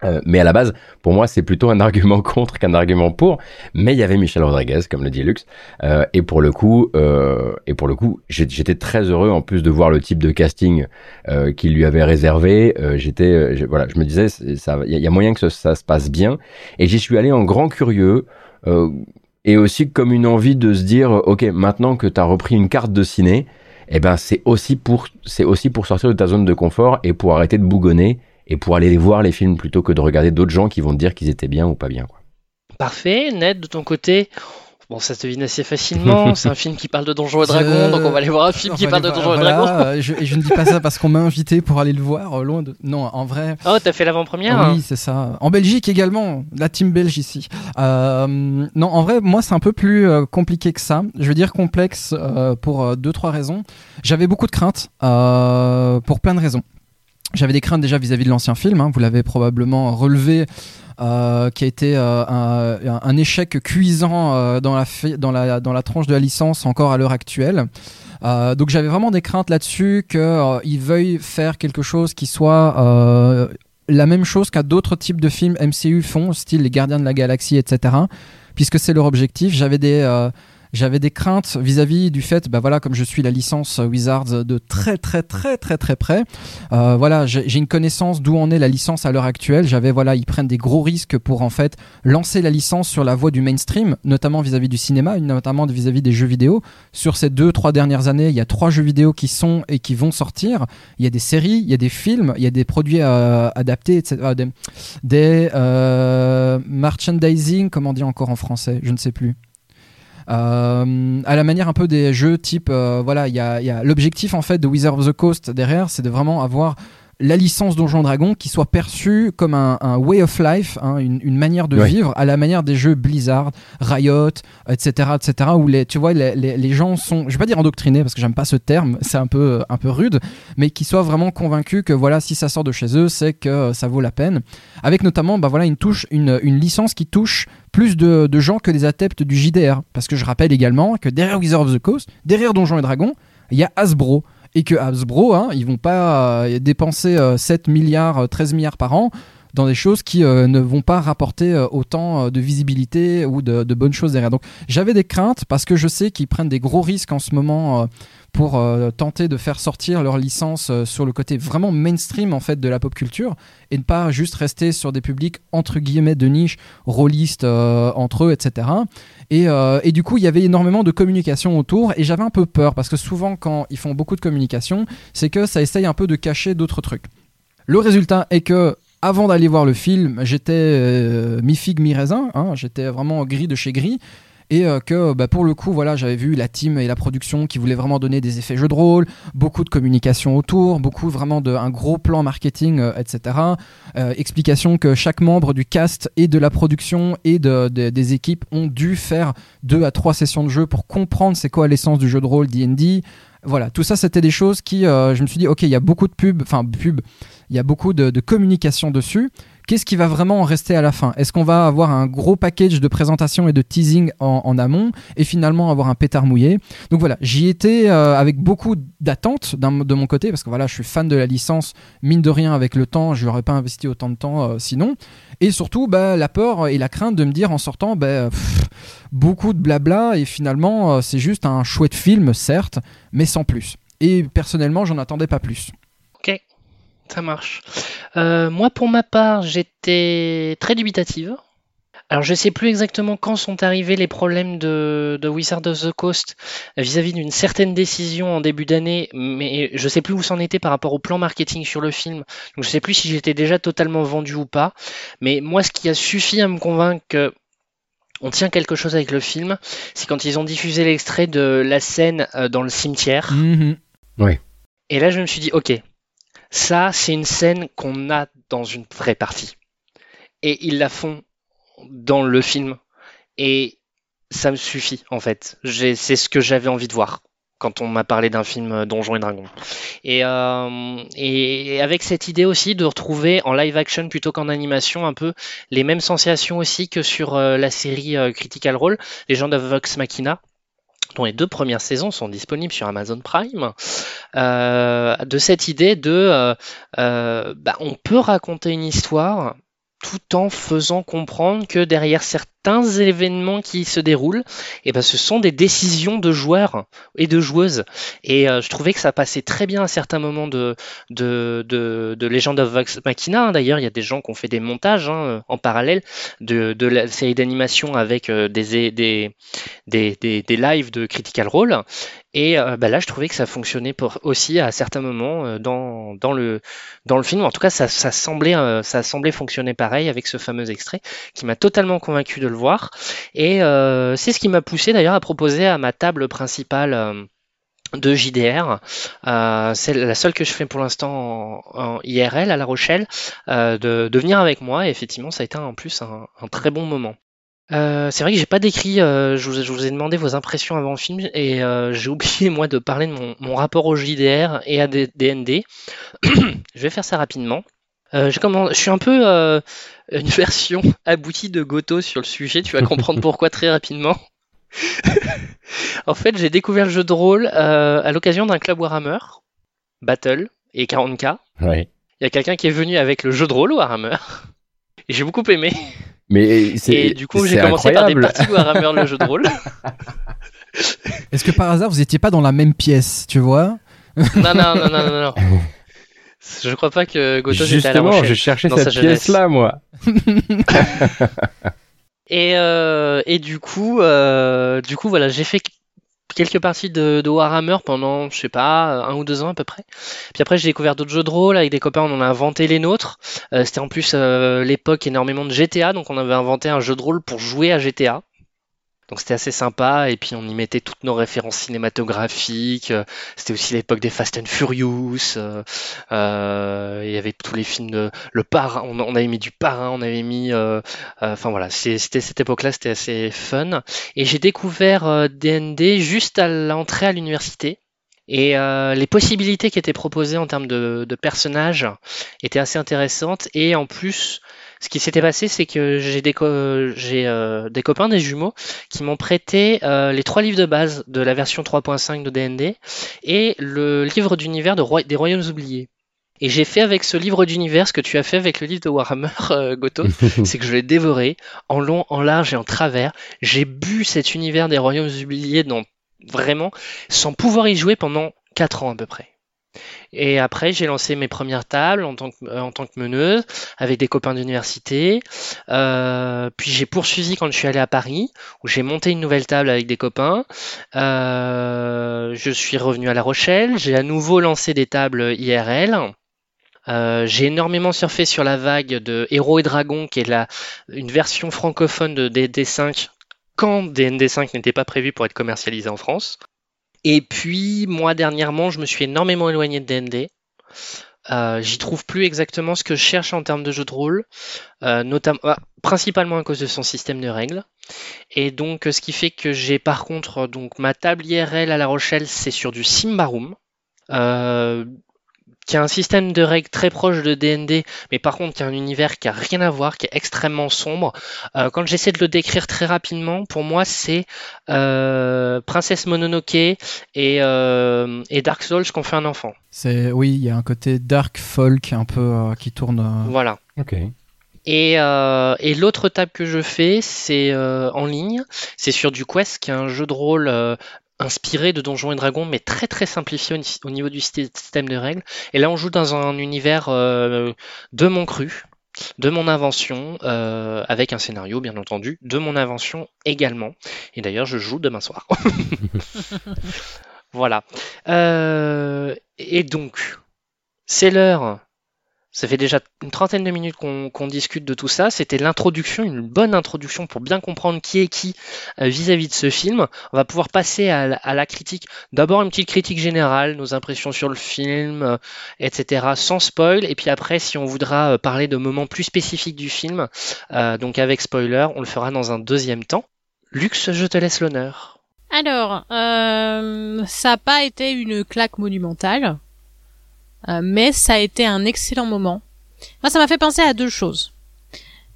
Euh, mais à la base, pour moi, c'est plutôt un *laughs* argument contre qu'un argument pour. Mais il y avait Michel Rodriguez, comme le dit Lux, euh, et pour le coup, euh, et pour le coup, j'étais très heureux en plus de voir le type de casting euh, qu'il lui avait réservé. Euh, j'étais, voilà, je me disais, il y a moyen que ça, ça se passe bien. Et j'y suis allé en grand curieux. euh, et aussi comme une envie de se dire, ok, maintenant que tu as repris une carte de ciné, eh ben c'est aussi pour c'est aussi pour sortir de ta zone de confort et pour arrêter de bougonner et pour aller voir les films plutôt que de regarder d'autres gens qui vont te dire qu'ils étaient bien ou pas bien. Parfait. Ned, de ton côté, bon, ça se devine assez facilement. *laughs* C'est un film qui parle de Donjons et Dragons, donc on va aller voir un film On qui parle de Donjons et Dragons. euh, je, et je ne dis pas ça parce qu'on m'a invité pour aller le voir, euh, loin de. Non, en vrai. Oh, t'as fait l'avant-première hein Oui, c'est ça. En Belgique également, la team belge ici. Euh, non, en vrai, moi, c'est un peu plus compliqué que ça. Je veux dire complexe euh, pour deux, trois raisons. J'avais beaucoup de craintes pour plein de raisons. J'avais des craintes déjà vis-à-vis de l'ancien film, hein, vous l'avez probablement relevé, euh, qui a été euh, un, échec cuisant euh, dans, la dans, la, tranche de la licence encore à l'heure actuelle. Donc j'avais vraiment des craintes là-dessus qu'ils veuillent faire quelque chose qui soit la même chose qu'à d'autres types de films MCU font, style les Gardiens de la Galaxie, etc. Puisque c'est leur objectif. J'avais des, j'avais des craintes vis-à-vis du fait, bah voilà, comme je suis la licence Wizards de très très très très très près, euh, voilà, j'ai une connaissance d'où en est la licence à l'heure actuelle. J'avais voilà, ils prennent des gros risques pour en fait lancer la licence sur la voie du mainstream, notamment vis-à-vis du cinéma, notamment vis-à-vis des jeux vidéo. Sur ces deux trois dernières années, il y a trois jeux vidéo qui sont et qui vont sortir. Il y a des séries, il y a des films, il y a des produits euh, adaptés, etc. des des, euh, merchandising, comment on dit encore en français, je ne sais plus. Euh, à la manière un peu des jeux type euh, voilà il y a, y a l'objectif en fait de Wizard of the Coast derrière c'est de vraiment avoir la licence Donjon Dragon qui soit perçue comme un, un way of life, hein, une, une manière de vivre à la manière des jeux Blizzard, Riot, etc., etc. Où les, tu vois, les, les, les gens sont, je vais pas dire endoctrinés parce que j'aime pas ce terme, *laughs* c'est un peu, un peu rude, mais qui soient vraiment convaincus que voilà, si ça sort de chez eux, c'est que euh, ça vaut la peine. Avec notamment, bah voilà, une touche, une, une licence qui touche plus de, de gens que des adeptes du JDR. Parce que je rappelle également que derrière Wizard of the Coast, derrière Donjons et Dragons, il y a Hasbro. Et que Hasbro, hein, ils vont pas euh, dépenser euh, 7 milliards, euh, 13 milliards par an dans des choses qui euh, ne vont pas rapporter euh, autant euh, de visibilité ou de, bonnes choses derrière. Donc j'avais des craintes parce que je sais qu'ils prennent des gros risques en ce moment euh, pour euh, tenter de faire sortir leur licence euh, sur le côté vraiment mainstream en fait de la pop culture et ne pas juste rester sur des publics entre guillemets de niche, rôlistes euh, entre eux, etc. Et, du coup, il y avait énormément de communication autour et j'avais un peu peur parce que souvent, quand ils font beaucoup de communication, c'est que ça essaye un peu de cacher d'autres trucs. Le résultat est que avant d'aller voir le film, j'étais euh, mi-figue, mi-raisin, hein, j'étais vraiment gris de chez gris. Et euh, que bah, pour le coup, voilà, j'avais vu la team et la production qui voulaient vraiment donner des effets jeux de rôle, beaucoup de communication autour, beaucoup vraiment de un gros plan marketing, euh, etc. Euh, explication que chaque membre du cast et de la production et de, de- des équipes ont dû faire deux à trois sessions de jeu pour comprendre c'est quoi l'essence du jeu de rôle D&D. Voilà, tout ça c'était des choses qui, je me suis dit, ok, il y a beaucoup de pubs, enfin pub, il y a beaucoup de communication dessus. Qu'est-ce qui va vraiment en rester à la fin? Est-ce qu'on va avoir un gros package de présentation et de teasing en, amont et finalement avoir un pétard mouillé? Donc voilà, j'y étais euh, avec beaucoup d'attentes de mon côté parce que voilà, je suis fan de la licence. Mine de rien, avec le temps, je n'aurais pas investi autant de temps euh, sinon. Et surtout, bah, la peur et la crainte de me dire en sortant, bah, beaucoup de blabla et finalement, euh, c'est juste un chouette film, certes, mais sans plus. Et personnellement, j'en attendais pas plus. Ça marche. Euh, moi, pour ma part, j'étais très dubitative. Alors, je sais plus exactement quand sont arrivés les problèmes de, de Wizard of the Coast vis-à-vis d'une certaine décision en début d'année, mais je sais plus où c'en était par rapport au plan marketing sur le film. Donc, je sais plus si j'étais déjà totalement vendu ou pas. Mais moi, ce qui a suffi à me convaincre que on tient quelque chose avec le film, c'est quand ils ont diffusé l'extrait de la scène euh, dans le cimetière. Mhm. Et là, je me suis dit, ok, ça, c'est une scène qu'on a dans une vraie partie. Et ils la font dans le film. Et ça me suffit en fait. C'est ce que j'avais envie de voir quand on m'a parlé d'un film euh, Donjons et Dragons. Et, euh, et, avec cette idée aussi de retrouver en live action plutôt qu'en animation un peu les mêmes sensations aussi que sur euh, la série Critical Role, les gens de Vox Machina les deux premières saisons sont disponibles sur Amazon Prime, de cette idée de bah, on peut raconter une histoire tout en faisant comprendre que derrière certains événements qui se déroulent, eh ben, ce sont des décisions de joueurs et de joueuses. Et euh, je trouvais que ça passait très bien à certains moments de, de, de, Legend of Machina. D'ailleurs, il y a des gens qui ont fait des montages hein, en parallèle de, de la série d'animation avec euh, des, des, des, des lives de Critical Role. Et euh, bah là, je trouvais que ça fonctionnait pour, aussi à certains moments euh, dans, dans, le, dans le film. En tout cas, ça, ça, semblait, euh, ça semblait fonctionner pareil avec ce fameux extrait qui m'a totalement convaincu de le voir. Et c'est ce qui m'a poussé d'ailleurs à proposer à ma table principale de JDR. c'est la seule que je fais pour l'instant en, IRL à La Rochelle, de, de, venir avec moi. Et effectivement, ça a été en plus un, un très bon moment. Euh, c'est vrai que j'ai pas décrit, euh, je, vous, ai demandé vos impressions avant le film et euh, j'ai *laughs* oublié moi de parler de mon, rapport au JDR et à DND. *clears throat* je vais faire ça rapidement. je, je suis un peu une *laughs* version aboutie de Goto sur le sujet, tu vas comprendre pourquoi très rapidement. *laughs* en fait, j'ai découvert le jeu de rôle à l'occasion d'un club Warhammer, Battle et 40K. Il y a quelqu'un qui est venu avec le jeu de rôle Warhammer et j'ai beaucoup aimé. Mais et du coup, j'ai commencé par des parties Warhammer le jeu de rôle. *laughs* Est-ce que par hasard vous étiez pas dans la même pièce, tu vois? Non, non, non, non, non, non. *laughs* Je crois pas que Goto était à la Justement, je cherchais cette pièce-là, moi. *laughs* et, euh, et du coup, euh, du coup, voilà, j'ai fait quelques parties de, Warhammer pendant, je sais pas, un ou deux ans à peu près. Puis après, j'ai découvert d'autres jeux de rôle avec des copains, on en a inventé les nôtres. Euh, c'était en plus euh, l'époque énormément de GTA, donc on avait inventé un jeu de rôle pour jouer à GTA. Donc c'était assez sympa et puis on y mettait toutes nos références cinématographiques. C'était aussi l'époque des Fast and Furious. Euh, euh, il y avait tous les films de le parrain. On, avait mis du parrain, on avait mis. Euh, enfin voilà, c'était cette époque-là, c'était assez fun. Et j'ai découvert D&D juste à l'entrée à l'université. Et les possibilités qui étaient proposées en termes de, de personnages étaient assez intéressantes. Et en plus, ce qui s'était passé, c'est que j'ai des, euh, des, copains, des jumeaux, qui m'ont prêté euh, les trois livres de base de la version 3.5 de DND et le livre d'univers de des Royaumes oubliés. Et j'ai fait avec ce livre d'univers ce que tu as fait avec le livre de Warhammer, *laughs* euh, Goto, *laughs* c'est que je l'ai dévoré en long, en large et en travers. J'ai bu cet univers des Royaumes oubliés dans, vraiment sans pouvoir y jouer pendant 4 ans à peu près. Et après, j'ai lancé mes premières tables en tant que, euh, meneuse avec des copains d'université. Euh, puis j'ai poursuivi quand je suis allé à Paris, où j'ai monté une nouvelle table avec des copains. Euh, je suis revenu à La Rochelle. J'ai à nouveau lancé des tables IRL. j'ai énormément surfé sur la vague de Héros et Dragons, qui est une version francophone de DD5 quand DND5 n'était pas prévu pour être commercialisé en France. Et puis, moi, dernièrement, je me suis énormément éloigné de D&D. Euh, J'y trouve plus exactement ce que je cherche en termes de jeu de rôle, euh, notamment, ah, principalement à cause de son système de règles. Et donc, ce qui fait que j'ai par contre donc ma table IRL à La Rochelle, c'est sur du Simbarum. Qui a un système de règles très proche de DND, mais par contre qui a un univers qui a rien à voir, qui est extrêmement sombre. Euh, quand j'essaie de le décrire très rapidement, pour moi c'est euh, Princesse Mononoke et, euh, et Dark Souls qu'on fait un enfant. C'est oui, il y a un côté dark folk un peu euh, qui tourne. Voilà. Ok. Et, et l'autre table que je fais, c'est en ligne. C'est sur du Quest, qui est un jeu de rôle inspiré de Donjons et Dragons, mais très très simplifié au niveau du système de règles. Et là, on joue dans un univers euh, de mon cru, de mon invention, euh, avec un scénario bien entendu, de mon invention également. Et d'ailleurs, je joue demain soir. *laughs* voilà. Euh, et donc, c'est l'heure ça fait déjà une trentaine de minutes qu'on discute de tout ça. C'était l'introduction, une bonne introduction pour bien comprendre qui est qui euh, vis-à-vis de ce film. On va pouvoir passer à, la critique. D'abord une petite critique générale, nos impressions sur le film, euh, etc. Sans spoil. Et puis après, si on voudra euh, parler de moments plus spécifiques du film, donc avec spoiler, on le fera dans un deuxième temps. Lux, je te laisse l'honneur. Alors, euh, ça n'a pas été une claque monumentale, euh, mais ça a été un excellent moment. Moi, ça m'a fait penser à deux choses.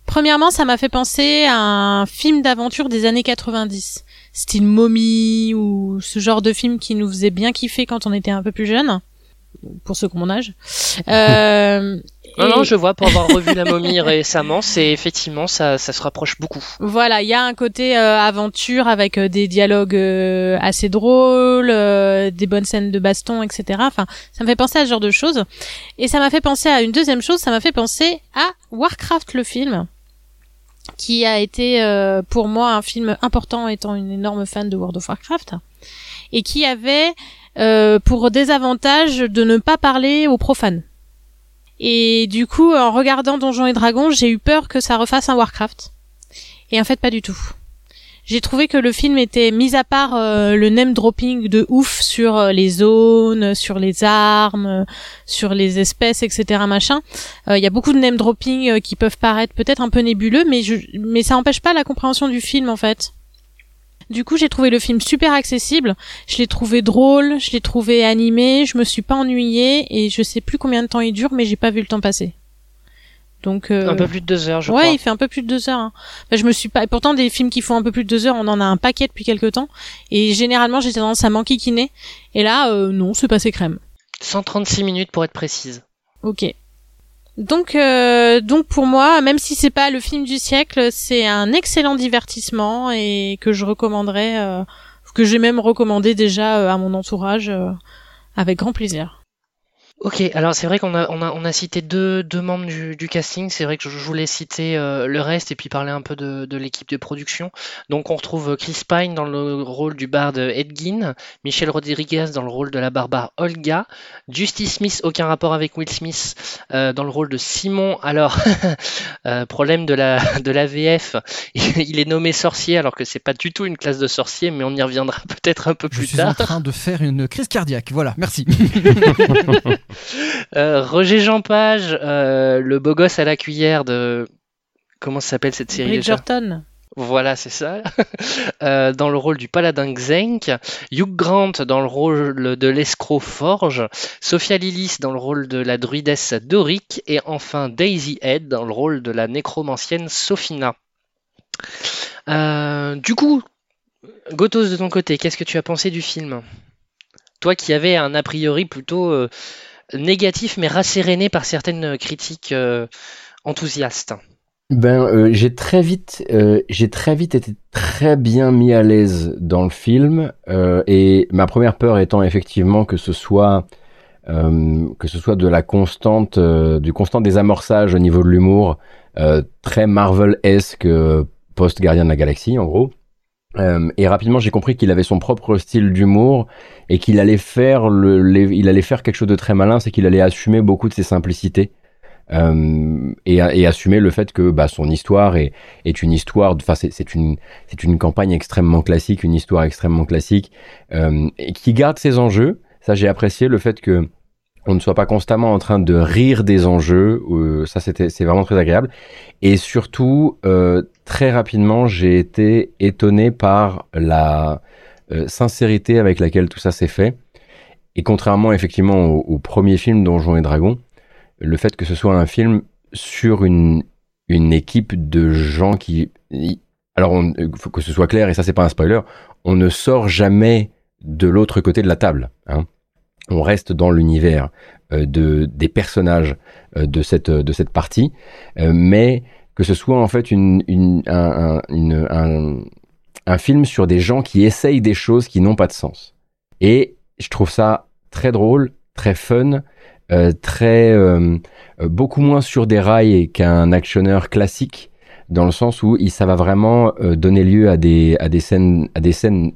Premièrement, ça m'a fait penser à un film d'aventure des années 90, style Mommy ou ce genre de film qui nous faisait bien kiffer quand on était un peu plus jeune, pour ceux qui ont mon âge. Euh, *laughs* Non, non, je vois, pour avoir revu la momie *laughs* récemment, c'est effectivement, ça, ça se rapproche beaucoup. Voilà, il y a un côté euh, aventure avec euh, des dialogues euh, assez drôles, euh, des bonnes scènes de baston, etc. Enfin, ça me fait penser à ce genre de choses. Et ça m'a fait penser à une deuxième chose, ça m'a fait penser à Warcraft le film, qui a été euh, pour moi un film important étant une énorme fan de World of Warcraft, et qui avait euh, pour désavantage de ne pas parler aux profanes. Et du coup, en regardant Donjons et Dragons, j'ai eu peur que ça refasse un Warcraft. Et en fait, pas du tout. J'ai trouvé que le film était, mis à part euh, le name dropping de ouf sur euh, les zones, sur les armes, sur les espèces, etc. Machin. Il y a beaucoup de name dropping qui peuvent paraître peut-être un peu nébuleux, mais je, mais ça empêche pas la compréhension du film en fait. Du coup, j'ai trouvé le film super accessible. Je l'ai trouvé drôle, je l'ai trouvé animé, je me suis pas ennuyée et je sais plus combien de temps il dure, mais j'ai pas vu le temps passer. Donc euh, Un peu plus de deux heures, je ouais, crois. il fait un peu plus de deux heures. hein. Enfin, je me suis pas. Et pourtant, des films qui font un peu plus de deux heures, on en a un paquet depuis quelques temps. Et généralement, j'ai tendance à m'enquiquiner. Et là, euh, non, c'est passé crème. 136 minutes pour être précise. Ok. Donc, euh, donc pour moi, même si c'est pas le film du siècle, c'est un excellent divertissement et que je recommanderais, euh, que j'ai même recommandé déjà euh, à mon entourage euh, avec grand plaisir. Ok, alors c'est vrai qu'on a, on a, on a cité deux, deux membres du, du casting. C'est vrai que je, je voulais citer euh, le reste et puis parler un peu de, de l'équipe de production. Donc on retrouve Chris Pine dans le rôle du barde Edgin, Michel Rodriguez dans le rôle de la barbare Olga, Justice Smith, aucun rapport avec Will Smith, euh, dans le rôle de Simon. Alors, *laughs* euh, problème de la, de la VF, *laughs* il est nommé sorcier alors que c'est pas du tout une classe de sorcier, mais on y reviendra *laughs* peut-être un peu Je plus suis tard. en train de faire une crise cardiaque. Voilà, merci. *laughs* Euh, Roger Jean Page, euh, le beau gosse à la cuillère de. Comment s'appelle cette série Bridgerton. Voilà, c'est ça. *laughs* Euh, dans le rôle du paladin Xenk. Hugh Grant dans le rôle de l'escroc Forge. Sophia Lillis dans le rôle de la druidesse Doric. Et enfin Daisy Head dans le rôle de la nécromancienne Sophina. Euh, du coup, Gotos de ton côté, qu'est-ce que tu as pensé du film? Toi qui avais un a priori plutôt euh, négatif mais rasséréné par certaines critiques euh, enthousiastes. Ben, euh, j'ai très vite, euh, j'ai très vite été très bien mis à l'aise dans le film, et ma première peur étant effectivement que ce soit, de la constante, du constant désamorçage au niveau de l'humour, très Marvel-esque post Gardien de la Galaxie, en gros. Euh, et rapidement, j'ai compris qu'il avait son propre style d'humour et qu'il allait faire le, il allait faire quelque chose de très malin, c'est qu'il allait assumer beaucoup de ses simplicités. Euh, et, assumer le fait que bah, son histoire est, est une histoire, enfin c'est c'est une c'est une campagne extrêmement classique, une histoire extrêmement classique euh, et qui garde ses enjeux. Ça j'ai apprécié le fait que on ne soit pas constamment en train de rire des enjeux. euh, ça c'était c'est vraiment très agréable. Et surtout euh, très rapidement j'ai été étonné par la euh, sincérité avec laquelle tout ça s'est fait. Et contrairement effectivement au, premier film Donjons et Dragons, le fait que ce soit un film sur une, une équipe de gens qui... Alors, on, faut que ce soit clair, et ça c'est pas un spoiler, on ne sort jamais de l'autre côté de la table. Hein. On reste dans l'univers euh, de, des personnages euh, de, cette, de cette partie, euh, mais que ce soit en fait une, un, un, film sur des gens qui essayent des choses qui n'ont pas de sens. Et je trouve ça très drôle, très fun, euh, très euh, beaucoup moins sur des rails qu'un actionneur classique dans le sens où ça va vraiment euh, donner lieu à des à des scènes à des scènes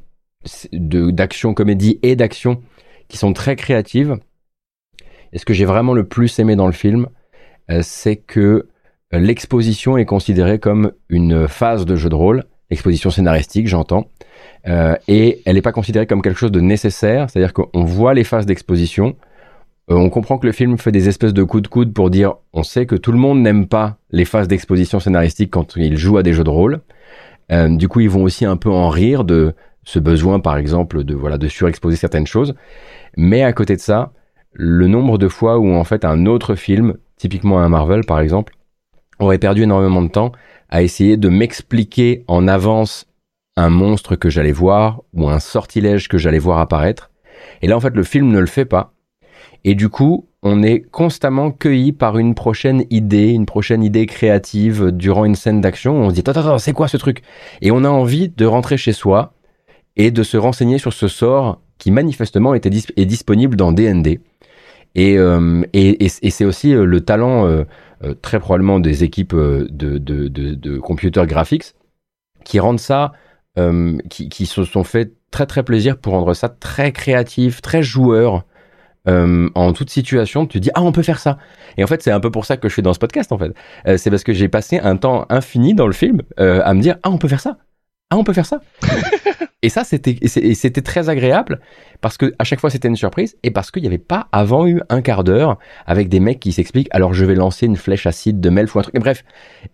d'action comédie et d'action qui sont très créatives et ce que j'ai vraiment le plus aimé dans le film c'est que l'exposition est considérée comme une phase de jeu de rôle l'exposition scénaristique j'entends euh, et elle n'est pas considérée comme quelque chose de nécessaire c'est à dire qu'on voit les phases d'exposition euh, on comprend que le film fait des espèces de coups de coude pour dire on sait que tout le monde n'aime pas les phases d'exposition scénaristique quand il joue à des jeux de rôle. Euh, du coup, ils vont aussi un peu en rire de ce besoin, par exemple, de voilà de surexposer certaines choses. Mais à côté de ça, le nombre de fois où en fait un autre film, typiquement un Marvel par exemple, aurait perdu énormément de temps à essayer de m'expliquer en avance un monstre que j'allais voir ou un sortilège que j'allais voir apparaître. Et là, en fait, le film ne le fait pas. Et du coup, on est constamment cueilli par une prochaine idée, une prochaine idée créative durant une scène d'action. On se dit, attends, attends, c'est quoi ce truc? Et on a envie de rentrer chez soi et de se renseigner sur ce sort qui manifestement était est disponible dans. Et, euh, et, et, c'est aussi euh, le talent euh, très probablement des équipes de, de, de, de computer graphics qui rendent ça, qui, qui se sont fait très très plaisir pour rendre ça très créatif, très joueur. en toute situation, tu dis ah on peut faire ça. Et en fait c'est un peu pour ça que je suis dans ce podcast en fait. c'est parce que j'ai passé un temps infini dans le film à me dire ah on peut faire ça, ah on peut faire ça. *laughs* Et ça, c'était, c'était très agréable parce que à chaque fois c'était une surprise et parce qu'il n'y avait pas avant eu un quart d'heure avec des mecs qui s'expliquent. Alors je vais lancer une flèche acide de Melf ou un truc. bref,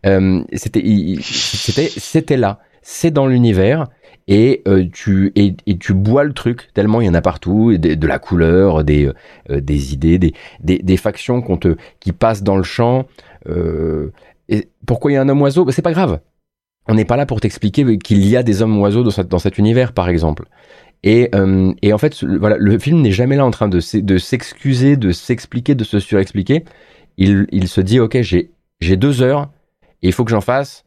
euh, c'était, c'était, c'était là. C'est dans l'univers et euh, tu et, tu bois le truc tellement il y en a partout, de, la couleur, des euh, des idées, des, des, factions te qui passent dans le champ. et pourquoi il y a un homme oiseau? Bah, C'est pas grave on n'est pas là pour t'expliquer qu'il y a des hommes oiseaux dans, cet univers, par exemple. Et, euh, en fait, voilà, le film n'est jamais là en train de, s'excuser, de s'expliquer, de se surexpliquer. Il, il se dit, ok, j'ai deux heures et il faut que j'en fasse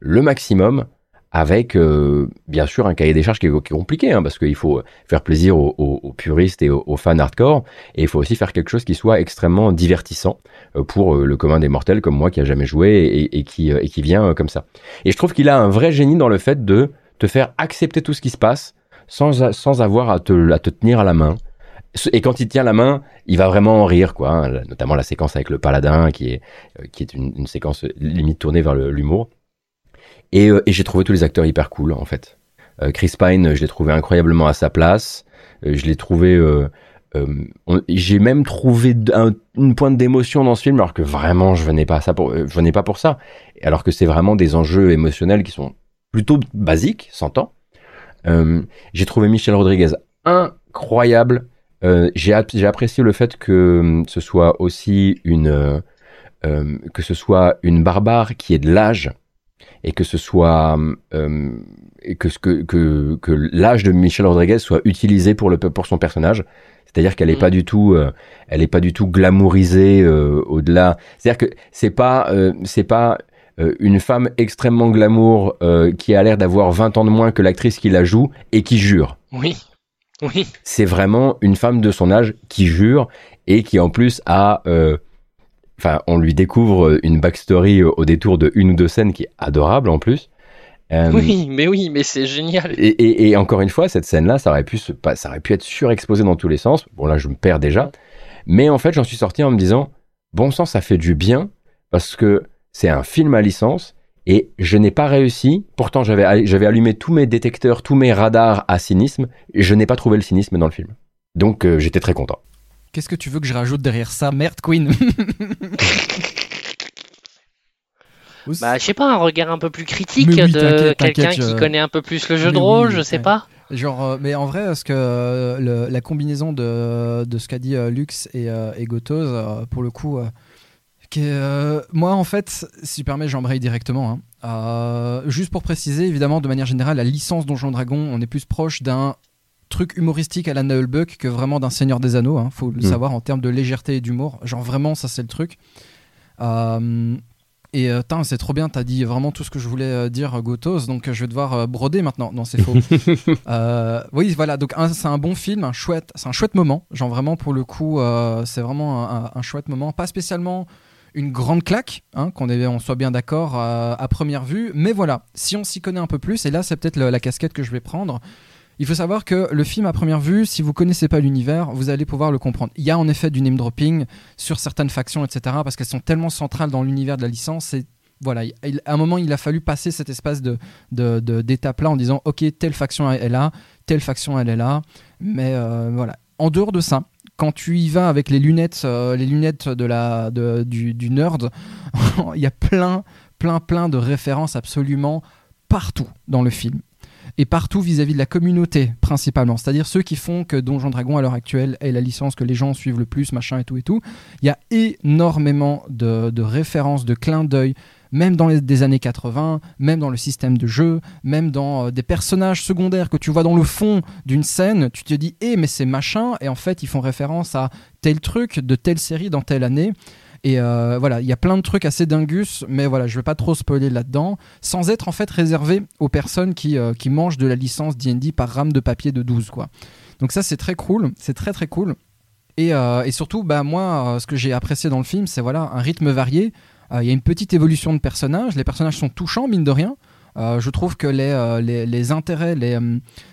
le maximum avec euh, bien sûr un cahier des charges qui est, compliqué hein, parce qu'il faut faire plaisir aux, puristes et aux, fans hardcore et il faut aussi faire quelque chose qui soit extrêmement divertissant euh, pour euh, le commun des mortels comme moi qui a jamais joué et, qui, et qui vient comme ça. Et je trouve qu'il a un vrai génie dans le fait de te faire accepter tout ce qui se passe sans, sans avoir à te, à te tenir à la main. Et quand il tient la main, il va vraiment en rire, quoi. Hein, notamment la séquence avec le paladin, qui est, qui est une séquence limite tournée vers l'humour. Et, euh, et j'ai trouvé tous les acteurs hyper cool, en fait. Euh, Chris Pine, je l'ai trouvé incroyablement à sa place. Euh, je l'ai trouvé... j'ai même trouvé une pointe d'émotion dans ce film, alors que vraiment, je venais pas, ça pour, je venais pas pour ça. Alors que c'est vraiment des enjeux émotionnels qui sont plutôt basiques, s'entend. j'ai trouvé Michel Rodriguez incroyable. j'ai apprécié le fait que ce soit aussi une que ce soit une barbare qui est de l'âge et que ce soit euh, et que, que, que, que l'âge de Michelle Rodriguez soit utilisé pour, le, pour son personnage. C'est-à-dire qu'elle n'est mm. pas du tout, euh, elle est pas du tout glamourisée euh, au-delà. C'est-à-dire que c'est pas, c'est pas une femme extrêmement glamour qui a l'air d'avoir 20 ans de moins que l'actrice qui la joue et qui jure. Oui, oui. C'est vraiment une femme de son âge qui jure et qui en plus a enfin, on lui découvre une backstory au détour de une ou deux scènes qui est adorable en plus. Euh, oui, mais oui, mais c'est génial. Et, encore une fois, cette scène-là, ça aurait pu ça aurait pu être surexposé dans tous les sens. Bon là, je me perds déjà. Mais en fait, j'en suis sorti en me disant, bon sang, ça fait du bien parce que c'est un film à licence et je n'ai pas réussi. Pourtant, j'avais j'avais allumé tous mes détecteurs, tous mes radars à cynisme. Et je n'ai pas trouvé le cynisme dans le film. Donc, euh, j'étais très content. Qu'est-ce que tu veux que je rajoute derrière ça? Merde, Queen *laughs* Bah, je sais pas, un regard un peu plus critique de quelqu'un qui connaît un peu plus le jeu de rôle, je sais pas. Genre, euh, mais en vrai, est-ce que euh, la combinaison de, de ce qu'a dit euh, Lux et, et Gotos, pour le coup, moi en fait, si tu permets, j'embraye directement. Hein. juste pour préciser, évidemment, de manière générale, la licence Donjon Dragon, on est plus proche d'un truc humoristique à la Nullbuck que vraiment d'un Seigneur des Anneaux. Hein, faut le mm. savoir en termes de légèreté et d'humour. Genre vraiment, ça c'est le truc. Euh, et euh, c'est trop bien, t'as dit vraiment tout ce que je voulais euh, dire, Gotos, donc je vais devoir broder maintenant. Non, c'est faux. *laughs* oui, voilà, donc c'est un bon film, un chouette, c'est un chouette moment. Genre vraiment, pour le coup, c'est vraiment un, chouette moment. Pas spécialement une grande claque, hein, qu'on on soit bien d'accord à première vue, mais voilà, si on s'y connaît un peu plus, et là c'est peut-être la casquette que je vais prendre, il faut savoir que le film à première vue, si vous connaissez pas l'univers, vous allez pouvoir le comprendre. Il y a en effet du name dropping sur certaines factions, etc., parce qu'elles sont tellement centrales dans l'univers de la licence. Et voilà, à un moment, il a fallu passer cet espace de, d'étape là en disant, ok, telle faction est là, telle faction elle est là, mais euh, voilà. En dehors de ça, quand tu y vas avec les lunettes, euh, les lunettes de la, du, du nerd, *laughs* il y a plein, plein, plein de références absolument partout dans le film et partout vis-à-vis de la communauté principalement, c'est-à-dire ceux qui font que Donjon Dragon à l'heure actuelle est la licence que les gens suivent le plus, machin et tout et tout. Il y a énormément de, références, de clins d'œil, même dans les des années 80, même dans le système de jeu, même dans euh, des personnages secondaires que tu vois dans le fond d'une scène, tu te dis eh mais c'est machin et en fait ils font référence à tel truc de telle série dans telle année. Et euh, voilà, il y a plein de trucs assez dingus, mais voilà, je vais pas trop spoiler là-dedans, sans être en fait réservé aux personnes qui, euh, qui mangent de la licence D&D par rame de papier de 12, quoi. Donc ça, c'est très cool, c'est très très cool. Et, euh, et surtout, bah, moi, ce que j'ai apprécié dans le film, c'est voilà, un rythme varié. Il y a une petite évolution de personnages, les personnages sont touchants, mine de rien. je trouve que les, les, intérêts, les,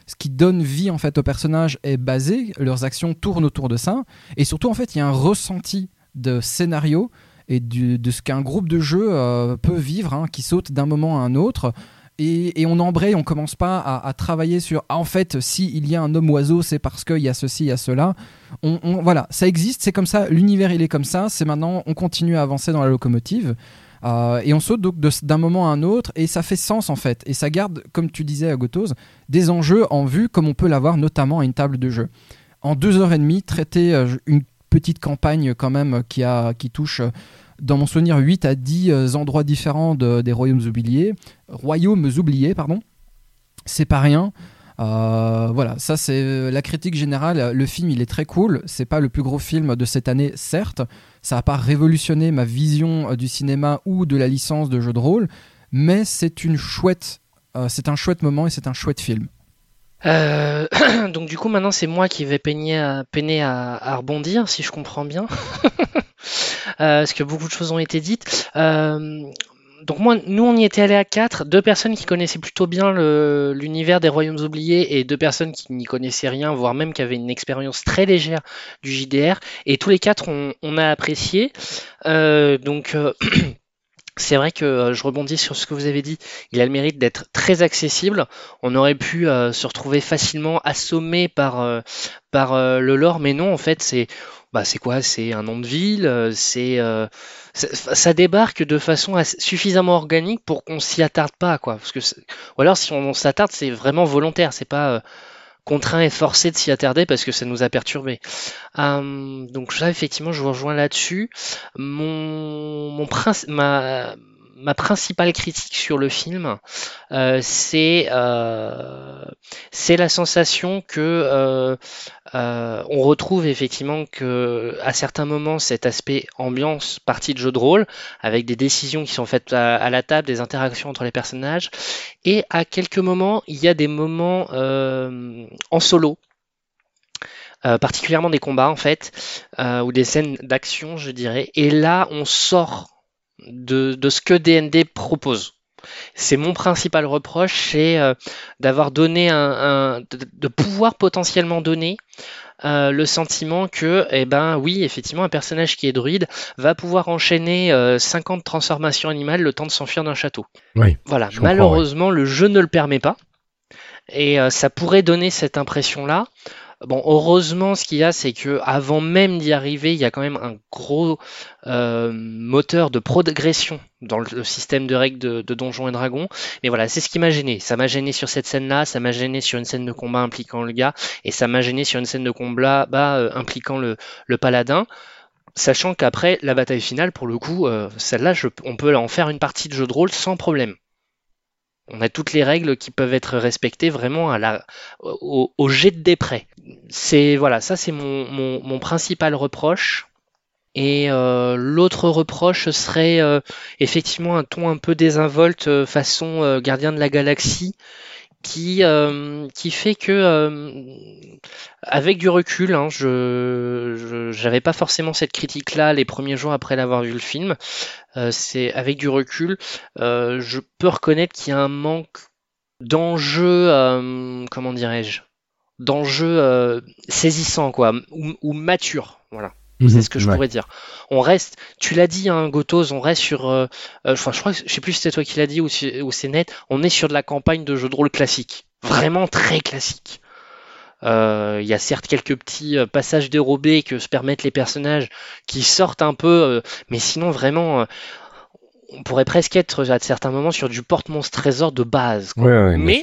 ce qui donne vie en fait aux personnages est basé, leurs actions tournent autour de ça, et surtout en fait il y a un ressenti de scénario et de ce qu'un groupe de jeu euh, peut vivre, hein, qui saute d'un moment à un autre. Et, on embraye, on commence pas à, travailler sur ah, en fait s'il y a un homme oiseau c'est parce qu'il y a ceci il y a cela. On, voilà ça existe c'est comme ça l'univers il est comme ça c'est maintenant on continue à avancer dans la locomotive euh, et on saute donc d'un moment à un autre et ça fait sens en fait. Et ça garde comme tu disais à Gotos des enjeux en vue comme on peut l'avoir notamment à une table de jeu. En deux heures et demie traiter euh, une petite campagne quand même qui, a, qui touche dans mon souvenir 8 à 10 euh, endroits différents des royaumes oubliés. Royaumes oubliés, pardon. C'est pas rien. Euh, voilà, ça c'est la critique générale. Le film, il est très cool. C'est pas le plus gros film de cette année, certes. Ça n'a pas révolutionné ma vision euh, du cinéma ou de la licence de jeu de rôle, mais c'est une chouette, c'est un chouette moment et c'est un chouette film. Euh, *clears throat* donc du coup maintenant c'est moi qui vais peiner à, rebondir si je comprends bien. *laughs* Euh, parce que beaucoup de choses ont été dites. Euh, donc moi, nous on y était allé à quatre, deux personnes qui connaissaient plutôt bien l'univers des Royaumes oubliés et deux personnes qui n'y connaissaient rien, voire même qui avaient une expérience très légère du JDR. Et tous les quatre on, on a apprécié. donc *clears throat* C'est vrai que euh, je rebondis sur ce que vous avez dit. Il a le mérite d'être très accessible. On aurait pu euh, se retrouver facilement assommé par, euh, par le lore, mais non, en fait, c'est bah, c'est quoi? C'est un nom de ville. C'est ça débarque de façon suffisamment organique pour qu'on s'y attarde pas, quoi. Parce que ou alors si on, s'attarde, c'est vraiment volontaire. C'est pas contraint et forcé de s'y attarder parce que ça nous a perturbé. Euh, donc ça, effectivement, je vous rejoins là-dessus. Mon, mon ma, ma principale critique sur le film, euh, c'est euh, c'est la sensation que euh, on retrouve effectivement que à certains moments cet aspect ambiance partie de jeu de rôle avec des décisions qui sont faites à, la table, des interactions entre les personnages, et à quelques moments il y a des moments en solo. particulièrement des combats en fait, ou des scènes d'action je dirais, et là on sort de, ce que DND propose. C'est mon principal reproche, c'est euh, d'avoir donné un, de, pouvoir potentiellement donner euh, le sentiment que, eh ben oui, effectivement, un personnage qui est druide va pouvoir enchaîner 50 euh, transformations animales le temps de s'enfuir d'un château. Oui, voilà, malheureusement, le jeu ne le permet pas. Et ça pourrait donner cette impression-là. Bon, heureusement, ce qu'il y a, c'est que avant même d'y arriver, il y a quand même un gros euh, moteur de progression dans le système de règles de, Donjons et Dragons. Mais voilà, c'est ce qui m'a gêné. Ça m'a gêné sur cette scène-là, ça m'a gêné sur une scène de combat impliquant le gars, et ça m'a gêné sur une scène de combat bah, euh, impliquant le, paladin. Sachant qu'après la bataille finale, pour le coup, euh, celle-là, on peut en faire une partie de jeu de rôle sans problème. On a toutes les règles qui peuvent être respectées vraiment au, jet de dés C'est voilà, ça c'est mon, principal reproche. Et euh, l'autre reproche serait euh, effectivement un ton un peu désinvolte euh, façon gardien de la galaxie qui, qui fait que avec du recul, hein, je j'avais pas forcément cette critique-là les premiers jours après l'avoir vu le film. Euh, c'est avec du recul, euh, je peux reconnaître qu'il y a un manque d'enjeux, euh, comment dirais-je, d'enjeux saisissants quoi, ou, matures, voilà. Mhm, c'est ce que je pourrais dire. On reste, tu l'as dit, hein, Gotos, on reste sur. enfin, je crois que je sais plus si c'est toi qui l'as dit ou, ou c'est net. On est sur de la campagne de jeu de rôle classique, vraiment très classique. Euh, il y a certes quelques petits euh, passages dérobés que se permettent les personnages qui sortent un peu, euh, mais sinon vraiment on pourrait presque être à certains moments sur du porte-monstre trésor de base. quoi. Ouais, ouais, Mais.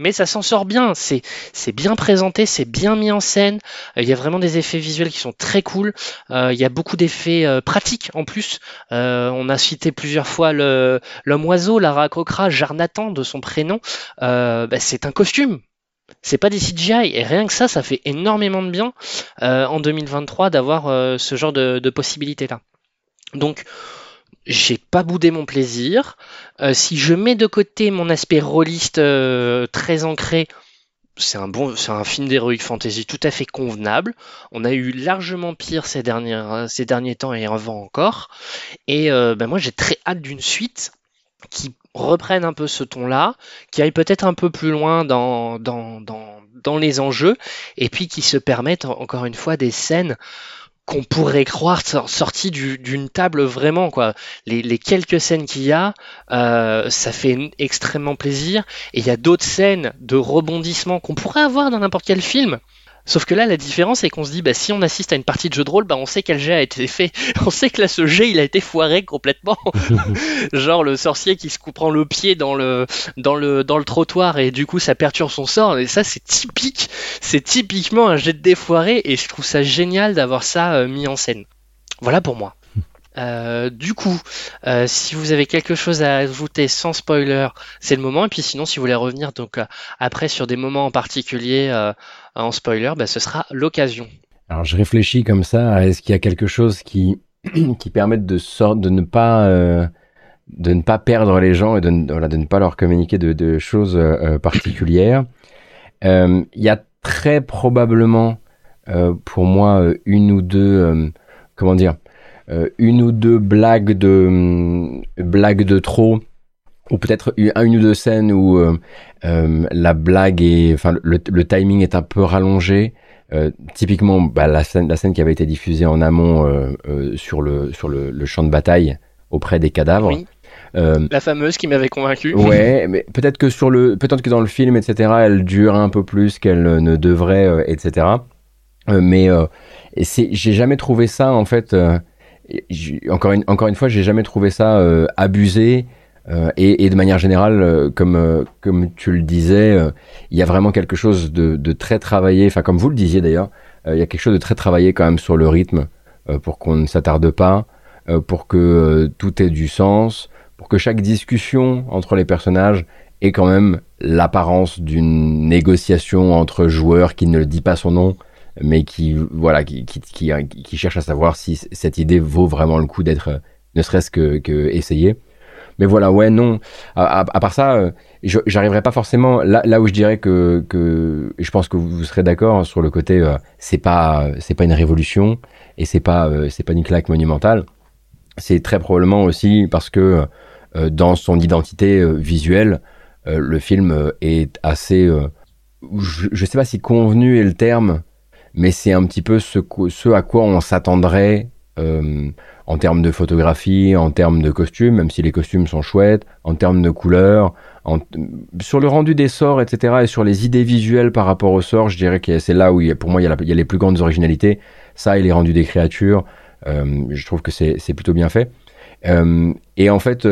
Mais ça s'en sort bien. C'est bien présenté, c'est bien mis en scène. Euh, Il y a vraiment des effets visuels qui sont très cool. Euh, il y a beaucoup d'effets euh, pratiques en plus. On a cité plusieurs fois l'homme oiseau, Lara Croca, Jarnatan de son prénom. Bah, c'est un costume. C'est pas des CGI et rien que ça, ça fait énormément de bien en 2023 d'avoir ce genre de, de possibilités là. Donc j'ai pas boudé mon plaisir. Euh, si je mets de côté mon aspect rôliste euh, très ancré, c'est un bon, c'est un film d'heroic fantasy tout à fait convenable. On a eu largement pire ces derniers temps et avant encore. Et euh, ben moi j'ai très hâte d'une suite qui reprenne un peu ce ton-là, qui aille peut-être un peu plus loin dans, dans, les enjeux, et puis qui se permettent en- encore une fois des scènes qu'on pourrait croire sor- sorties du- d'une table vraiment quoi. Les, quelques scènes qu'il y a, euh, ça fait extrêmement plaisir. Et il y a d'autres scènes de rebondissement qu'on pourrait avoir dans n'importe quel film. Sauf que là, la différence, c'est qu'on se dit, bah, si on assiste à une partie de jeu de rôle, bah, on sait quel jet a été fait. *laughs* On sait que là, ce jet, il a été foiré complètement. *laughs* Genre le sorcier qui se prend le pied dans le, dans le, dans le trottoir et du coup, ça perturbe son sort. Et ça, c'est typique. C'est typiquement un jet de défoiré et je trouve ça génial d'avoir ça euh, mis en scène. Voilà pour moi. Euh, du coup, euh, si vous avez quelque chose à ajouter sans spoiler, c'est le moment. Et puis sinon, si vous voulez revenir donc euh, après sur des moments en particulier euh, en spoiler, bah, ce sera l'occasion. Alors je réfléchis comme ça, est-ce qu'il y a quelque chose qui *clears throat* qui permette de sort, de ne pas de ne pas perdre les gens et de, ne- voilà, de ne pas leur communiquer de, de choses particulières. Il y a très probablement pour moi une ou deux comment dire une ou deux blagues de hum, blagues de trop ou peut-être une, une ou deux scènes où euh, euh, la blague est enfin le, le timing est un peu rallongé euh, typiquement, bah, la, scène, la scène qui avait été diffusée en amont euh, euh, sur, le, sur le, le champ de bataille auprès des cadavres. Oui. Euh, La fameuse qui m'avait convaincu. ouais, *laughs* mais peut-être que sur le, peut-être que dans le film, etc., elle dure un peu plus qu'elle ne devrait, euh, etc. Euh, mais euh, j'ai jamais trouvé ça en fait. Encore une, fois, j'ai jamais trouvé ça euh, abusé. Euh, et, de manière générale, euh, comme tu le disais, il y a vraiment quelque chose de, de très travaillé. Enfin, comme vous le disiez d'ailleurs, il y a quelque chose de très travaillé quand même sur le rythme pour qu'on ne s'attarde pas, pour que tout ait du sens, pour que chaque discussion entre les personnages ait quand même l'apparence d'une négociation entre joueurs qui ne dit pas son nom, mais qui voilà qui qui, qui, cherche à savoir si cette idée vaut vraiment le coup d'être euh, ne serait-ce que, que essayée. Mais voilà, ouais, non. À, part ça, euh, j'arriverai pas forcément là, où je dirais que, que je pense que vous serez d'accord hein, sur le côté, euh, c'est pas, c'est pas une révolution et c'est pas, euh, c'est pas une claque monumentale. C'est très probablement aussi parce que dans son identité visuelle, le film est assez, je, je sais pas si convenu est le terme, mais c'est un petit peu ce, à quoi on s'attendrait euh, en termes de photographie, en termes de costumes, même si les costumes sont chouettes, en termes de couleurs, sur le rendu des sorts, etc., et sur les idées visuelles par rapport aux sorts, je dirais que c'est là où pour moi il y, a les plus grandes originalités. Ça et les rendus des créatures, euh, je trouve que c'est plutôt bien fait. Euh, et en fait,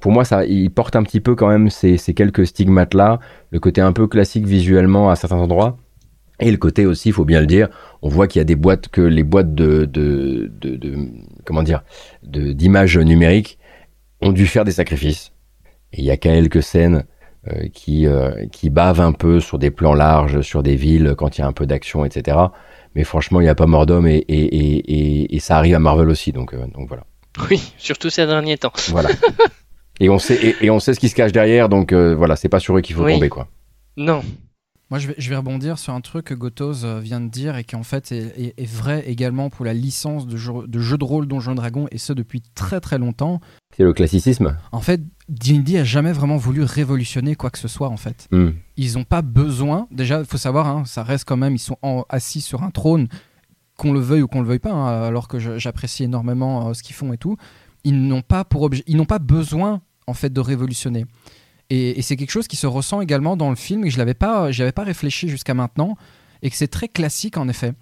pour moi, ça, il porte un petit peu quand même ces quelques stigmates-là, le côté un peu classique visuellement à certains endroits, et le côté aussi, il faut bien le dire, on voit qu'il y a des boîtes que les boîtes de, de, de, de comment dire, d'images numériques ont dû faire des sacrifices. Et il y a quelques scènes euh, qui euh, qui bavent un peu sur des plans larges, sur des villes quand il y a un peu d'action, etc. Mais franchement, il n'y a pas mort d'homme et, et, et, et, ça arrive à Marvel aussi, donc euh, donc voilà. Oui, surtout ces derniers temps. Voilà. *laughs* et on sait et, on sait ce qui se cache derrière, donc euh, voilà, c'est pas sur eux qu'il faut Oui. tomber quoi. Non. Moi, je vais, je vais rebondir sur un truc que Gotos euh, vient de dire et qui en fait est, est- est vrai également pour la licence de jeu de, jeu de rôle Donjons et Dragons et ce depuis très très longtemps. C'est le classicisme. En fait, D&D a jamais vraiment voulu révolutionner quoi que ce soit en fait. Hmm. Ils n'ont pas besoin. Déjà, il faut savoir, hein, ça reste quand même, ils sont en- assis sur un trône, qu'on le veuille ou qu'on le veuille pas, hein, alors que j'apprécie énormément euh, ce qu'ils font et tout. Ils n'ont pas pour objet, ils n'ont pas besoin en fait de révolutionner. Et, c'est quelque chose qui se ressent également dans le film et je l'avais pas, pas réfléchi jusqu'à maintenant et que c'est très classique en effet.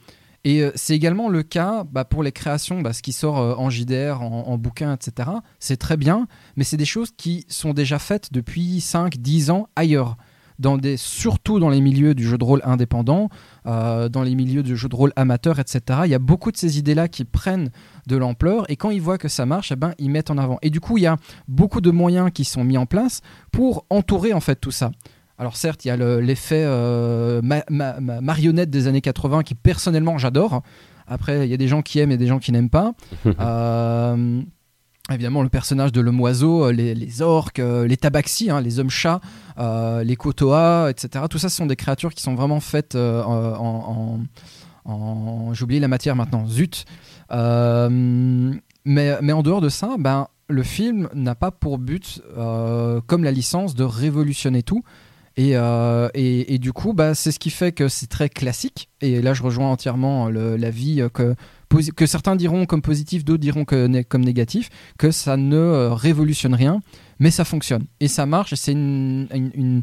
Et euh, c'est également le cas bah, pour les créations, bah, ce qui sort euh, en JDR, en, en bouquin, etc. C'est très bien, mais c'est des choses qui sont déjà faites depuis 5-10 ans ailleurs. Dans des, surtout dans les milieux du jeu de rôle indépendant, euh, dans les milieux du jeu de rôle amateur, etc. Il y a beaucoup de ces idées-là qui prennent de l'ampleur et quand ils voient que ça marche, eh ben, ils mettent en avant. Et du coup, il y a beaucoup de moyens qui sont mis en place pour entourer en fait tout ça. Alors certes, il y a le- l'effet euh, ma- ma- ma- marionnette des années 80 qui personnellement j'adore. Après, il y a des gens qui aiment et des gens qui n'aiment pas. *laughs* Euh, évidemment, le personnage de l'homme oiseau, euh, les, les orques, euh, les tabaxis, hein, les hommes chats, euh, les kotoas, etc. Tout ça, ce sont des créatures qui sont vraiment faites en... en- J'ai oublié la matière maintenant, zut. Mais, mais en dehors de ça, ben, le film n'a pas pour but, comme la licence, de révolutionner tout. Et, et, du coup, bah, c'est ce qui fait que c'est très classique. Et là, je rejoins entièrement l'avis que, que certains diront comme positif, d'autres diront comme négatif, que ça ne euh, révolutionne rien, mais ça fonctionne. Et ça marche, c'est une,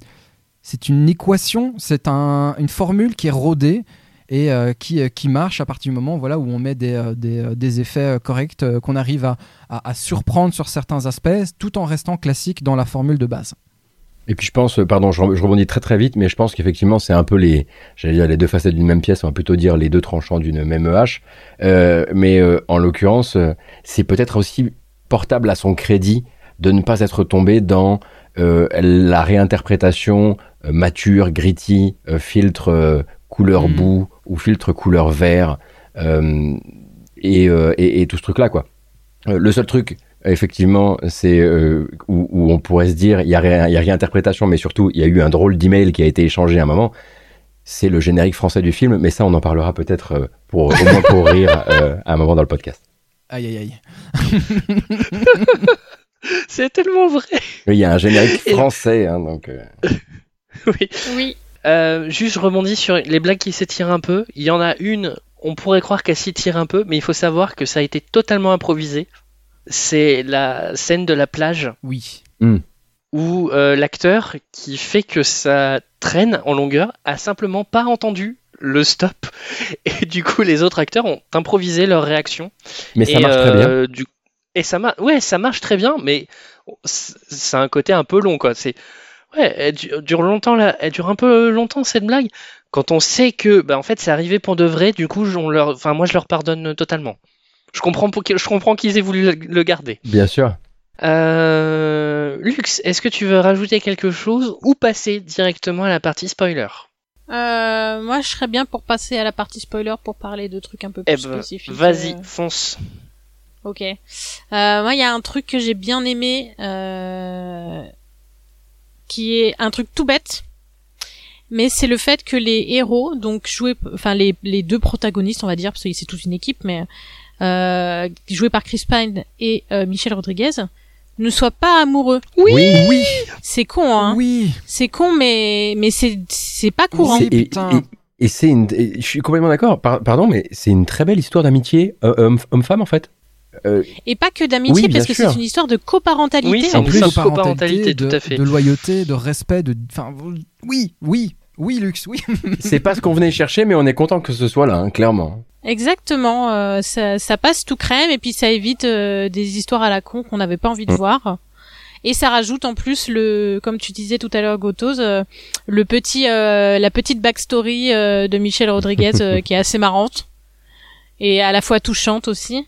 équation, c'est un- une formule qui est rodée et euh, qui, euh, qui marche à partir du moment où on met des, effets corrects, qu'on arrive à surprendre sur certains aspects, tout en restant classique dans la formule de base. Et puis je pense, euh, pardon, je, re- je rebondis très très vite, mais je pense qu'effectivement c'est un peu les, j'allais dire les deux facettes d'une même pièce, on va plutôt dire les deux tranchants d'une même hache. Euh, mais euh, en l'occurrence, c'est peut-être aussi portable à son crédit de ne pas être tombé dans euh, la réinterprétation mature, gritty, filtre couleur Mm. boue ou filtre couleur vert et, et, et tout ce truc-là quoi. Euh, le seul truc effectivement, c'est euh, où, où on pourrait se dire il y a, ré- il y a réinterprétation, mais surtout il y a eu un drôle d'email qui a été échangé à un moment. C'est le générique français du film, mais ça on en parlera peut-être euh, pour au moins pour rire *laughs* euh, à un moment dans le podcast. Aïe aïe aïe. *laughs* C'est tellement vrai. Il y a un générique français, hein, donc. euh, *laughs* oui. Oui. Euh, juste, je rebondis sur les blagues qui s'étirent un peu. Il y en a une, on pourrait croire qu'elle s'étire un peu, mais il faut savoir que ça a été totalement improvisé. C'est la scène de la plage Oui. où euh, l'acteur qui fait que ça traîne en longueur a simplement pas entendu le stop *laughs* et du coup les autres acteurs ont improvisé leur réaction Mais ça Et, marche très bien. euh, du- Et ça marche, ouais, ça marche très bien, mais c'est un côté un peu long, quoi. C'est, ouais, elle du- dure longtemps, là, elle dure un peu longtemps cette blague. Quand on sait que, bah, en fait, c'est arrivé pour de vrai, du coup, on leur, enfin, moi, je leur pardonne totalement. Je comprends, pour je comprends qu'ils aient voulu le- garder. Bien sûr. Euh, Lux, est-ce que tu veux rajouter quelque chose ou passer directement à la partie spoiler? Euh, moi, je serais bien pour passer à la partie spoiler pour parler de trucs un peu Eh plus ben, spécifiques. vas-y, euh. fonce. Ok. Euh, moi, il y a un truc que j'ai bien aimé, euh, qui est un truc tout bête, mais c'est le fait que les héros, donc joués, enfin les, les deux protagonistes, on va dire, parce que c'est toute une équipe, mais euh, joués par Chris Pine et euh, Michel Rodriguez, ne soient pas amoureux. Oui. Oui. C'est con, hein. Oui. C'est con, mais mais c'est c'est pas courant. Oui. Et, putain. et- et c'est une. et je suis complètement d'accord. Par- pardon, mais c'est une très belle histoire d'amitié euh, homme- homme-femme en fait. Euh, Et pas que d'amitié, Oui, parce que c'est une histoire de coparentalité. Oui, c'est en une plus. histoire de coparentalité, tout à fait. de loyauté, de respect, de. Enfin, oui, oui, oui, Lux, oui. *laughs* c'est pas ce qu'on venait chercher, mais on est content que ce soit là, hein, clairement. Exactement, euh, ça, ça passe tout crème et puis ça évite euh, des histoires à la con qu'on n'avait pas envie de Mm. voir. Et ça rajoute en plus le, comme tu disais tout à l'heure, Gotos, euh, le petit, euh, la petite backstory euh, de Michel Rodriguez euh, *laughs* qui est assez marrante et à la fois touchante aussi.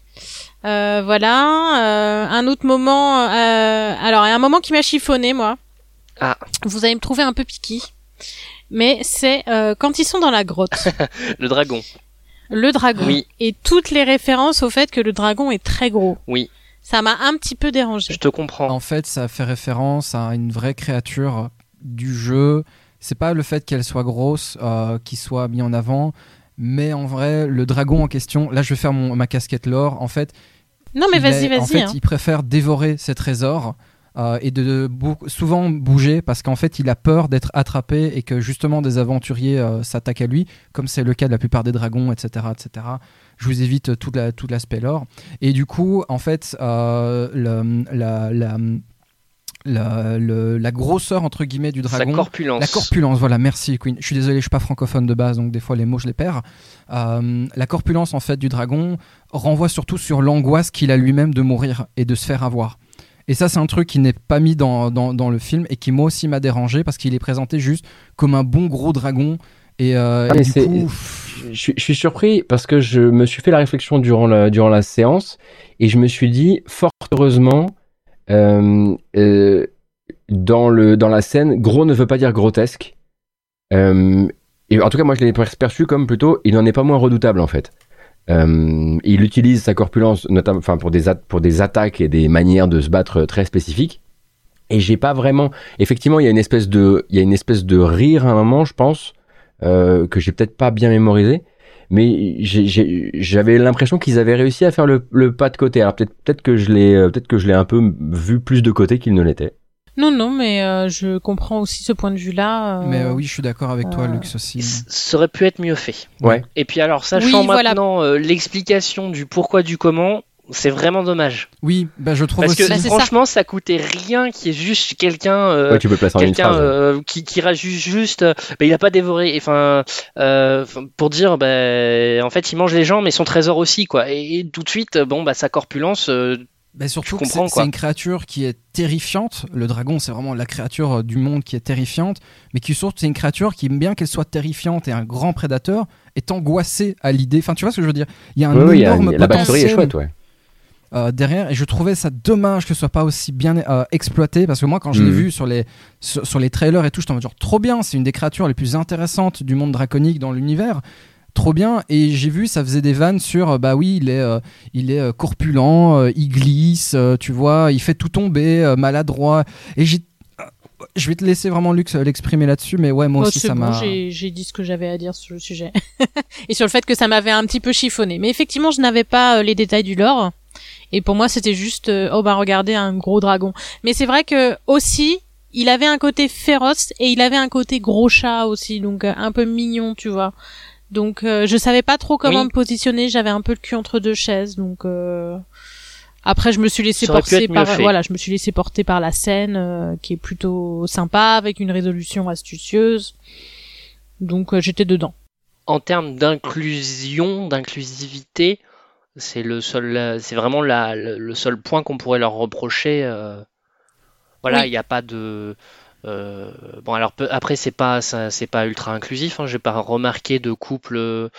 Euh, voilà, euh, un autre moment. euh, alors, il y a un moment qui m'a chiffonné moi. Ah. Vous allez me trouver un peu piqué, mais c'est euh, quand ils sont dans la grotte. *laughs* Le dragon. Le dragon. Oui. Et toutes les références au fait que le dragon est très gros. Oui, Ça m'a un petit peu dérangé. je te comprends. En fait, ça fait référence à une vraie créature du jeu. C'est pas le fait qu'elle soit grosse euh, qui soit mis en avant, mais en vrai, le dragon en question. Là, je vais faire mon, ma casquette lore. En fait, Non mais vas-y, vas-y. En fait, hein. il préfère dévorer ses trésors euh, et de souvent bouger parce qu'en fait, il a peur d'être attrapé et que justement des aventuriers euh, s'attaquent à lui, comme c'est le cas de la plupart des dragons, etc., etc. Je vous évite tout, la, tout l'aspect lore. Et du coup, en fait, euh, la, la- la, le- la grosseur entre guillemets du Sa dragon. corpulence. La corpulence, voilà, merci Queen. Je suis désolé, je suis pas francophone de base, donc des fois les mots je les perds. Euh, la corpulence en fait du dragon renvoie surtout sur l'angoisse qu'il a lui-même de mourir et de se faire avoir. Et ça, c'est un truc qui n'est pas mis dans, dans, dans le film et qui moi aussi m'a dérangé parce qu'il est présenté juste comme un bon gros dragon. Et, euh, Ah, et du c'est- coup, Je, suis surpris parce que je me suis fait la réflexion durant la, durant la séance et je me suis dit, fort heureusement, euh, euh, dans, le, dans la scène, gros ne veut pas dire grotesque. Et en tout cas, moi, je l'ai perçu comme plutôt, il n'en est pas moins redoutable en fait. Euh, il utilise sa corpulence, notamment, enfin pour des pour des attaques et des manières de se battre très spécifiques. Et j'ai pas vraiment. Effectivement, il y a une espèce de, il y a une espèce de rire à un moment, je pense, euh, que j'ai peut-être pas bien mémorisé. Mais j'avais l'impression qu'ils avaient réussi à faire le, le pas de côté. Alors peut-être peut-être que je l'ai euh, peut-être que je l'ai un peu vu plus de côté qu'il ne l'était. Non, non, mais euh, je comprends aussi ce point de vue-là. euh, mais euh, oui, je suis d'accord avec toi, euh, Lux aussi. Ça aurait pu être mieux fait. Ouais. Et puis alors, sachant Oui, voilà. maintenant euh, l'explication du pourquoi du comment, c'est vraiment dommage. Oui, bah, je trouve Parce aussi. que Bah, c'est franchement, ça. coûtait rien qui est juste quelqu'un euh, ouais, tu peux le placer en une quelqu'un phrase. euh, qui, qui rajoute juste, euh, bah, il a pas dévoré, enfin, euh, pour dire, bah, en fait, il mange les gens, mais son trésor aussi, quoi. Et, et tout de suite, bon, bah, sa corpulence, euh, Bah, surtout c'est une créature qui est terrifiante. Le dragon, c'est vraiment la créature euh, du monde qui est terrifiante, mais qui surtout c'est une créature qui, bien qu'elle soit terrifiante et un grand prédateur, est angoissée à l'idée. Enfin, tu vois ce que je veux dire? Il y a un Oui, oui, a- énorme y a- la backstory est potentiel chouette, ouais. euh, derrière, et je trouvais ça dommage que ce soit pas aussi bien euh, exploité, parce que moi, quand je l'ai Mhm. vu sur les sur, sur les trailers et tout, j'étais en mode genre trop bien. C'est une des créatures les plus intéressantes du monde draconique dans l'univers. Trop bien et j'ai vu ça faisait des vannes sur euh, bah oui il est euh, il est euh, corpulent euh, il glisse tu vois il fait tout tomber maladroit et j'ai je vais te laisser vraiment Lux l'exprimer là-dessus mais ouais moi Oh, aussi ça bon, m'a j'ai dit ce que j'avais à dire sur le sujet. *laughs* et sur le fait que ça m'avait un petit peu chiffonné. Mais effectivement, je n'avais pas les détails du lore. Et pour moi, c'était juste, oh bah regardez, un gros dragon. Mais c'est vrai que aussi, il avait un côté féroce et il avait un côté gros chat aussi, donc un peu mignon, tu vois. Donc euh, je savais pas trop comment Oui. me positionner, j'avais un peu le cul entre deux chaises, donc euh, après je me suis laissé porter par fait. voilà, je me suis laissé porter par la scène euh, qui est plutôt sympa avec une résolution astucieuse. Donc euh, j'étais dedans. en termes d'inclusion, d'inclusivité, c'est le seul, c'est vraiment la, le, seul point qu'on pourrait leur reprocher. Voilà, il Oui. n'y a pas de. Euh, bon, alors après, c'est pas, c'est pas ultra inclusif. Hein, J'ai pas remarqué de couple euh,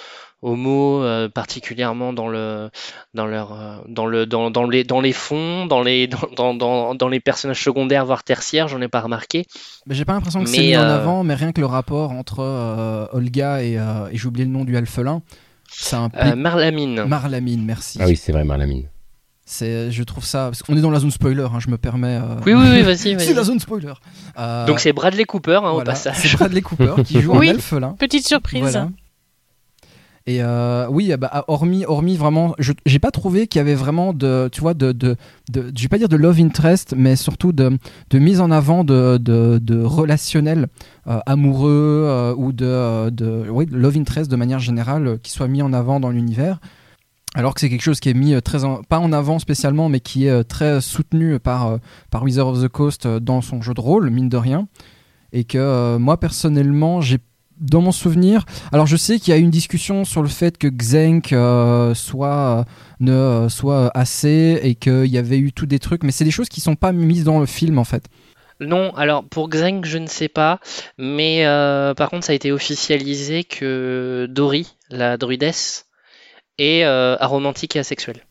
homo euh, particulièrement dans le, dans leur, dans le, dans, dans les, dans les fonds, dans les, *laughs* dans, dans, dans, dans les personnages secondaires voire tertiaires. J'en ai pas remarqué. Mais j'ai pas l'impression que c'est Mais, mis en avant, mais rien que le rapport entre euh, Olga et, euh, et j'ai oublié le nom du alphelin, ça implique Euh, Marlamine. Marlamine, merci. Ah oui, c'est vrai, Marlamine. C'est, je trouve ça, parce qu'on est dans la zone spoiler, hein, je me permets. euh, oui, oui, oui, vas-y, *laughs* c'est vas-y. la zone spoiler. Euh, Donc c'est Bradley Cooper hein, au voilà, passage. C'est Bradley Cooper qui joue Oui. en elfelin. Petite surprise. Voilà. Et euh, oui, ah bah, hormis, hormis vraiment, je j'ai pas trouvé qu'il y avait vraiment de, tu vois, de, de, de, je vais pas dire de love interest, mais surtout de, de mise en avant de, de, de relationnel euh, amoureux euh, ou de, de, oui, de love interest de manière générale euh, qui soit mis en avant dans l'univers. Alors que c'est quelque chose qui est mis euh, très en- pas en avant spécialement, mais qui est euh, très soutenu par, euh, par Wizard of the Coast dans son jeu de rôle, mine de rien. Et que moi personnellement, j'ai dans mon souvenir, alors je sais qu'il y a eu une discussion sur le fait que Xenk soit ne soit assez et qu'il y avait eu tous des trucs, mais c'est des choses qui sont pas mises dans le film en fait. Non, alors pour Xeng, je ne sais pas, mais par contre, ça a été officialisé que Dory, la druidesse, est euh, aromantique et.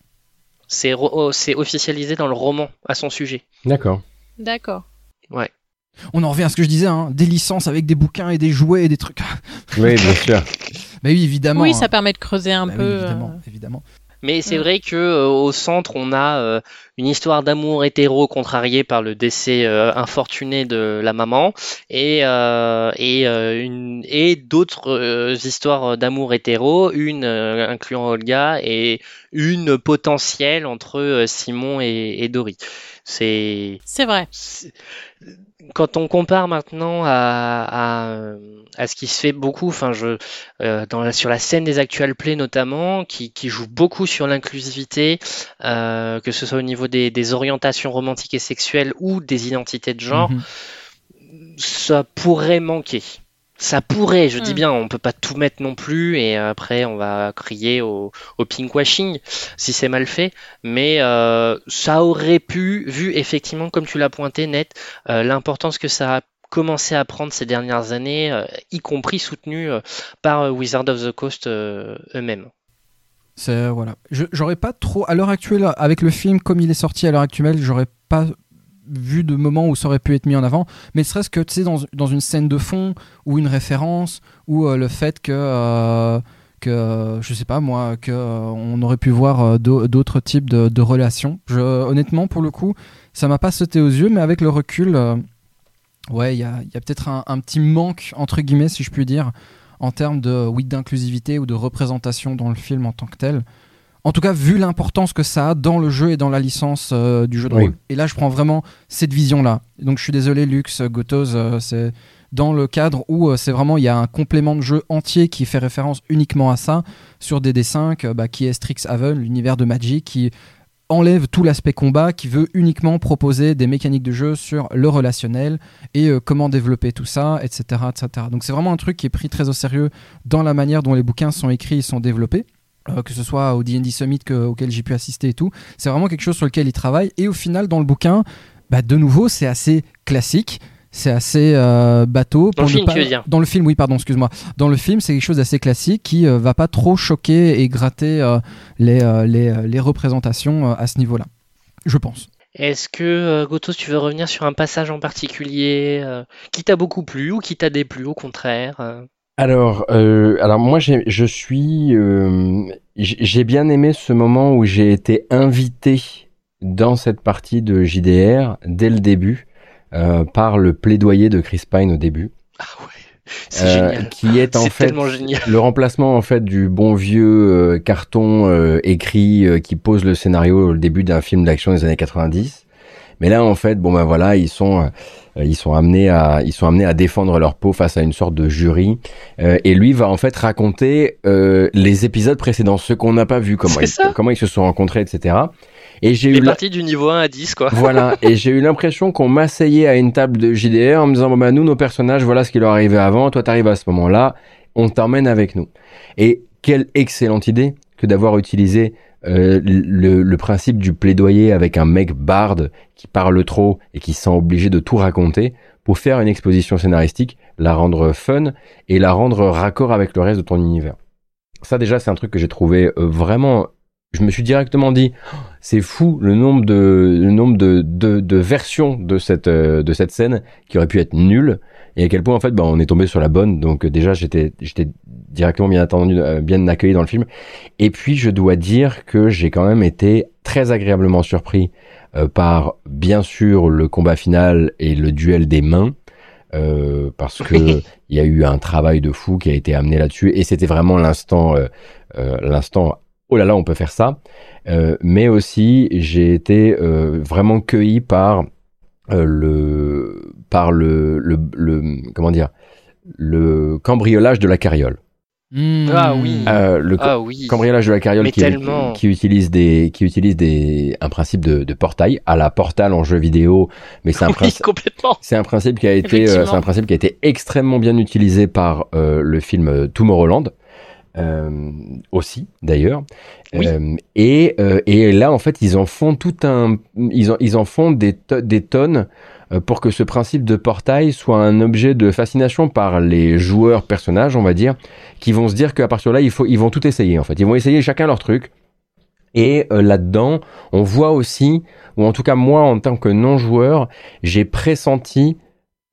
C'est ro- oh, c'est officialisé dans le roman à son sujet. D'accord. D'accord. On en revient à ce que je disais, hein, des licences avec des bouquins et des jouets et des trucs. Oui, bien *laughs* sûr. Mais oui, évidemment. oui, hein. ça permet de creuser un Bah oui, peu. évidemment, euh, évidemment. Mais c'est Mm. vrai que euh, au centre, on a euh, une histoire d'amour hétéro contrariée par le décès euh, infortuné de la maman et et une et d'autres histoires d'amour hétéro, une incluant Olga et une potentielle entre Simon et, et Dory. C'est C'est vrai. Quand on compare maintenant à, à, à, ce qui se fait beaucoup, enfin je euh, dans la, sur la scène des actual plays notamment, qui, qui joue beaucoup sur l'inclusivité, euh, que ce soit au niveau des, des, orientations romantiques et sexuelles ou des identités de genre, mhm. ça pourrait manquer ça pourrait, je dis hmm. bien, on peut pas tout mettre non plus et après on va crier au, au pinkwashing si c'est mal fait, mais euh, ça aurait pu, vu effectivement comme tu l'as pointé net, euh, l'importance que ça a commencé à prendre ces dernières années, euh, y compris soutenu par Wizard of the Coast eux-mêmes. C'est voilà, j'aurais pas trop à l'heure actuelle avec le film comme il est sorti à l'heure actuelle, j'aurais pas vu de moments où ça aurait pu être mis en avant, mais serait-ce que dans, une scène de fond ou une référence ou euh, le fait que euh, que je sais pas moi que euh, on aurait pu voir d'autres types de, relations. Honnêtement pour le coup, ça m'a pas sauté aux yeux, mais avec le recul, ouais il y a, y a peut-être un, un, petit manque entre guillemets si je puis dire en termes de oui d'inclusivité ou de représentation dans le film en tant que tel en tout cas, vu l'importance que ça a dans le jeu et dans la licence euh, du jeu de rôle. Et là, je prends vraiment cette vision-là. Donc, je suis désolé, Lux, Gotos, euh, c'est dans le cadre où euh, c'est vraiment il y a un complément de jeu entier qui fait référence uniquement à ça sur DD5, bah, qui est Strixhaven, l'univers de Magic, qui enlève tout l'aspect combat, qui veut uniquement proposer des mécaniques de jeu sur le relationnel et comment développer tout ça, etc., etc. Donc c'est vraiment un truc qui est pris très au sérieux dans la manière dont les bouquins sont écrits et sont développés. Euh, que ce soit au D&D Summit auquel j'ai pu assister et tout. C'est vraiment quelque chose sur lequel il travaille. Et au final, dans le bouquin, bah, de nouveau, c'est assez classique. C'est assez euh, bateau. Dans le film, tu veux dire? Dans le film, oui, pardon, excuse-moi. Dans le film, c'est quelque chose d'assez classique qui euh, va pas trop choquer et gratter les, les, les, représentations à ce niveau-là. Je pense. Est-ce que, Gotos, tu veux revenir sur un passage en particulier qui t'a beaucoup plu ou qui t'a déplu, au contraire alors, euh, alors moi, je suis, euh, j'ai bien aimé ce moment où j'ai été invité dans cette partie de JDR dès le début euh, par le plaidoyer de Chris Pine au début. Ah ouais. C'est génial. qui est en fait le remplacement en fait du bon vieux carton écrit qui pose le scénario au début d'un film d'action des années 90. Mais là en fait bon ben voilà ils sont euh, ils sont amenés à ils sont amenés à défendre leur peau face à une sorte de jury. Euh, et lui va en fait raconter euh, les épisodes précédents ceux qu'on n'a pas vu comment ils, comment ils se sont rencontrés etc et j'ai eu parti du niveau 1 à 10 quoi. *laughs* Voilà. Et *laughs* j'ai eu l'impression qu'on m'asseyait à une table de JDR en me disant bon bah nous nos personnages voilà ce qui leur arrivait avant. Toi t'arrives à ce moment là on t'emmène avec nous. Et quelle excellente idée que d'avoir utilisé euh, le, le, principe du plaidoyer avec un mec barde qui parle trop et qui sent obligé de tout raconter pour faire une exposition scénaristique, la rendre fun et la rendre raccord avec le reste de ton univers. Ça déjà c'est un truc que j'ai trouvé euh, vraiment je me suis directement dit c'est fou le nombre de le nombre de, de, de versions de cette euh, de cette scène qui aurait pu être nulle et à quel point en fait bah, on est tombé sur la bonne donc déjà j'étais directement bien attendu euh, bien accueilli dans le film. Et puis je dois dire que j'ai quand même été très agréablement surpris euh, par bien sûr le combat final et le duel des mains euh, parce que *laughs* il y a eu un travail de fou qui a été amené là-dessus. Et c'était vraiment l'instant l'instant oh là là on peut faire ça. Mais aussi j'ai été vraiment cueilli par le par le, le, le, comment dire le cambriolage de la carriole. Hmm. Ah oui. Euh, le ah, oui. cambriolage de la carriole qui, qui, utilise des qui utilise des un principe de, de portail à la Portal en jeu vidéo, mais c'est un principe c'est un principe qui a été euh, c'est un principe qui a été extrêmement bien utilisé par euh, le film Tomorrowland. Euh, aussi d'ailleurs. Euh, et, euh, et là, en fait, ils en font tout un, ils en, ils en font des, des tonnes pour que ce principe de portail soit un objet de fascination par les joueurs personnages, on va dire, qui vont se dire qu'à partir de là, ils vont tout essayer en fait. Ils vont essayer chacun leur truc. Et euh, là-dedans, on voit aussi, ou en tout cas moi en tant que non-joueur, j'ai pressenti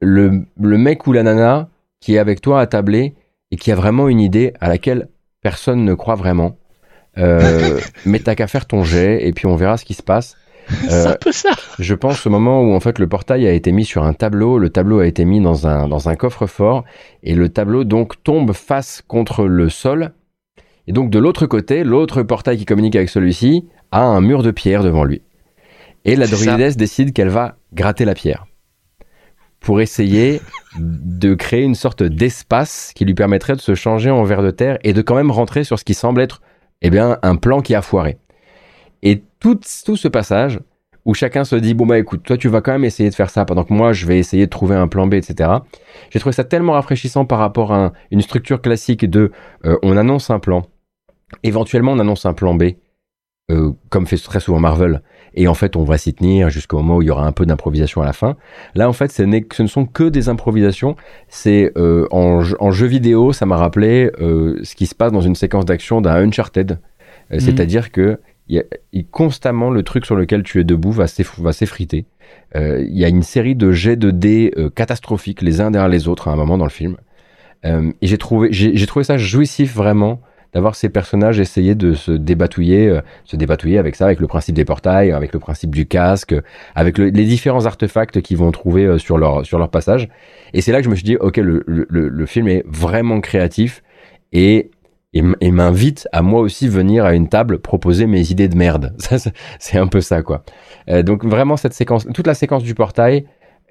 le, le mec ou la nana qui est avec toi à tabler et qui a vraiment une idée à laquelle personne ne croit vraiment. Euh, *laughs* mais t'as qu'à faire ton jet et puis on verra ce qui se passe. *laughs* Euh, ça. Je pense au moment où en fait le portail a été mis sur un tableau, le tableau a été mis dans un dans un coffre-fort et le tableau donc tombe face contre le sol. Et donc de l'autre côté, l'autre portail qui communique avec celui-ci a un mur de pierre devant lui. Et la druidesse décide qu'elle va gratter la pierre. pour essayer de créer une sorte d'espace qui lui permettrait de se changer en ver de terre et de quand même rentrer sur ce qui semble être eh bien, un plan qui a foiré. Et tout, tout ce passage où chacun se dit bon bah écoute toi tu vas quand même essayer de faire ça pendant que moi je vais essayer de trouver un plan B etc j'ai trouvé ça tellement rafraîchissant par rapport à une structure classique de euh, on annonce un plan. Éventuellement on annonce un plan B euh, comme fait très souvent Marvel. Et en fait on va s'y tenir jusqu'au moment où il y aura un peu d'improvisation à la fin. Là en fait ce, ce ne sont que des improvisations. C'est euh, en, en, jeu vidéo ça m'a rappelé ce qui se passe dans une séquence d'action d'un Uncharted. Mhm. c'est-à-dire que constamment le truc sur lequel tu es debout va s'effriter. Euh, il y a une série de jets de dés euh, catastrophiques les uns derrière les autres à un moment dans le film. Euh, et j'ai trouvé, j'ai trouvé ça jouissif vraiment d'avoir ces personnages essayer de se débatouiller, se débatouiller avec ça, avec le principe des portails, avec le principe du casque, avec les différents artefacts qu'ils vont trouver sur leur sur leur passage. Et c'est là que je me suis dit, ok, le, le, le film est vraiment créatif et et, m'invite à moi aussi venir à une table proposer mes idées de merde. *laughs* c'est un peu ça, quoi. Euh, donc vraiment cette séquence, toute la séquence du portail,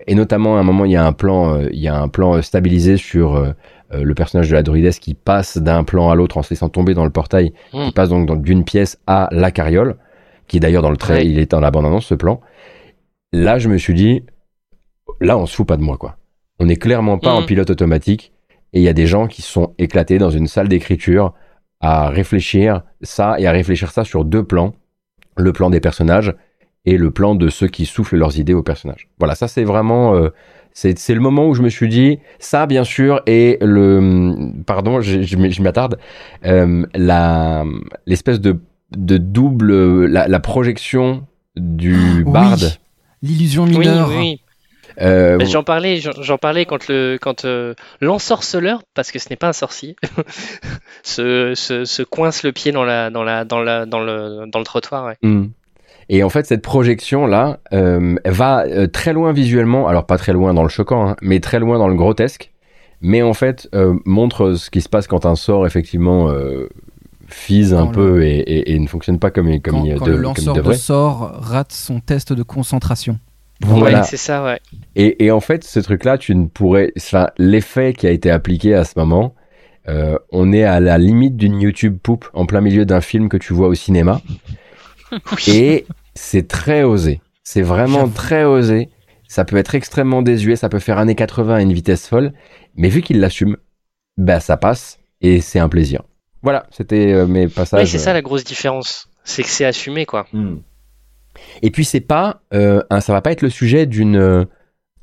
et notamment à un moment il y a un plan, euh, il y a un plan euh, stabilisé sur euh, le personnage de la druidesse qui passe d'un plan à l'autre en se laissant tomber dans le portail, qui hmm. passe donc d'une pièce à la carriole, qui d'ailleurs dans le trait, il est en abandonnant ce plan. Là, je me suis dit, là, on se fout pas de moi, quoi. On n'est clairement pas en hmm. pilote automatique et il y a des gens qui sont éclatés dans une salle d'écriture à réfléchir ça et à réfléchir ça sur deux plans. Le plan des personnages et le plan de ceux qui soufflent leurs idées aux personnages. Voilà, ça c'est vraiment... Euh, c'est le moment où je me suis dit, ça bien sûr, et le... Pardon, je, je, m'attarde. Euh, L'espèce de, de double... La, la projection du oui. barde. L'illusion mineure. Oui, oui. Euh, j'en parlais, j'en parlais quand le quand euh, l'ensorceleur, parce que ce n'est pas un sorcier, *laughs* se, se, se, coince le pied dans la dans la dans la dans le dans le trottoir. Ouais. Mm. Et en fait, cette projection là euh, va très loin visuellement, alors pas très loin dans le choquant, hein, mais très loin dans le grotesque. Mais en fait, euh, montre ce qui se passe quand un sort effectivement fise un peu et, et, et, ne fonctionne pas comme, comme quand, il, quand de, le lanceur comme de sort rate son test de concentration. Voilà. Ouais, c'est ça, ouais. Et, et, en fait, ce truc-là, tu ne pourrais. Enfin, l'effet qui a été appliqué à ce moment, euh, on est à la limite d'une YouTube poupe en plein milieu d'un film que tu vois au cinéma. *laughs* Et c'est très osé. C'est vraiment très osé. Ça peut être extrêmement désuet, ça peut faire années 80 à une vitesse folle. Mais vu qu'il l'assume, bah ça passe et c'est un plaisir. Voilà, c'était euh, mes passages. Oui, c'est ça la grosse différence. C'est que c'est assumé, quoi. Hmm. Et puis c'est pas, euh, un, ça va pas être le sujet d'une, euh,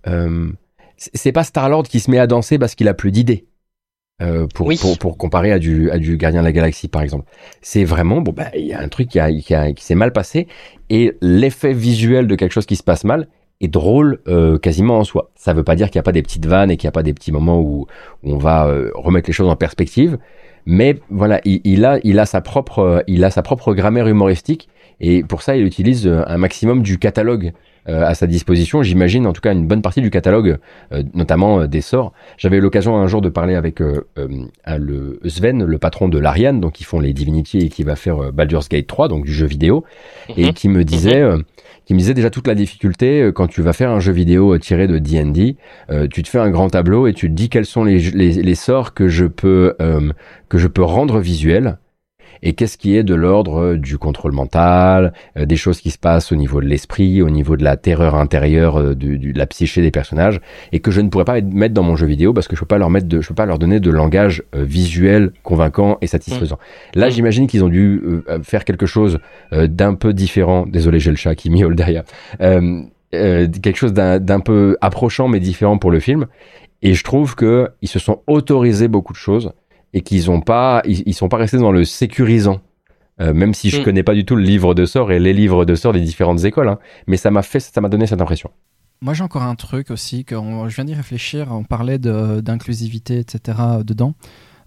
euh c'est pas Star Lord qui se met à danser parce qu'il a plus d'idées. Euh, pour, oui. pour, pour comparer à du, à du Gardien de la Galaxie par exemple. C'est vraiment, bon, bah, il y a un truc qui, a, qui, a, qui s'est mal passé et l'effet visuel de quelque chose qui se passe mal est drôle euh, quasiment en soi. Ça veut pas dire qu'il n'y a pas des petites vannes et qu'il n'y a pas des petits moments où, où on va euh, remettre les choses en perspective, mais voilà, il, il, a, il, a sa propre, il a sa propre grammaire humoristique et pour ça, il utilise euh, un maximum du catalogue euh, à sa disposition. J'imagine en tout cas une bonne partie du catalogue, euh, notamment des sorts. J'avais eu l'occasion un jour de parler avec le Sven, le patron de l'Ariane, donc qui font les Divinity et qui va faire Baldur's Gate 3, donc du jeu vidéo, et Mhm. qui me disait, qui me disait déjà toute la difficulté quand tu vas faire un jeu vidéo tiré de D&D, tu te fais un grand tableau et tu te dis quels sont les, les, les sorts que je peux que je peux rendre visuels et qu'est-ce qui est de l'ordre du contrôle mental, euh, des choses qui se passent au niveau de l'esprit, au niveau de la terreur intérieure, euh, du, du, de la psyché des personnages, et que je ne pourrais pas mettre dans mon jeu vidéo parce que je peux pas leur mettre de, je peux pas leur donner de langage euh, visuel convaincant et satisfaisant. Mmh. Là, mmh. j'imagine qu'ils ont dû euh, faire quelque chose euh, d'un peu différent. Désolé, j'ai le chat qui miaule derrière. quelque chose d'un peu approchant mais différent pour le film. Et je trouve que ils se sont autorisés beaucoup de choses et qu'ils ont pas, ils, ils, sont pas restés dans le sécurisant. Euh, même si je mm. connais pas du tout le livre de sort et les livres de sort des différentes écoles, hein, mais ça m'a fait, ça m'a donné cette impression. Moi, j'ai encore un truc aussi que on, je viens d'y réfléchir. On parlait d'inclusivité, etc. dedans,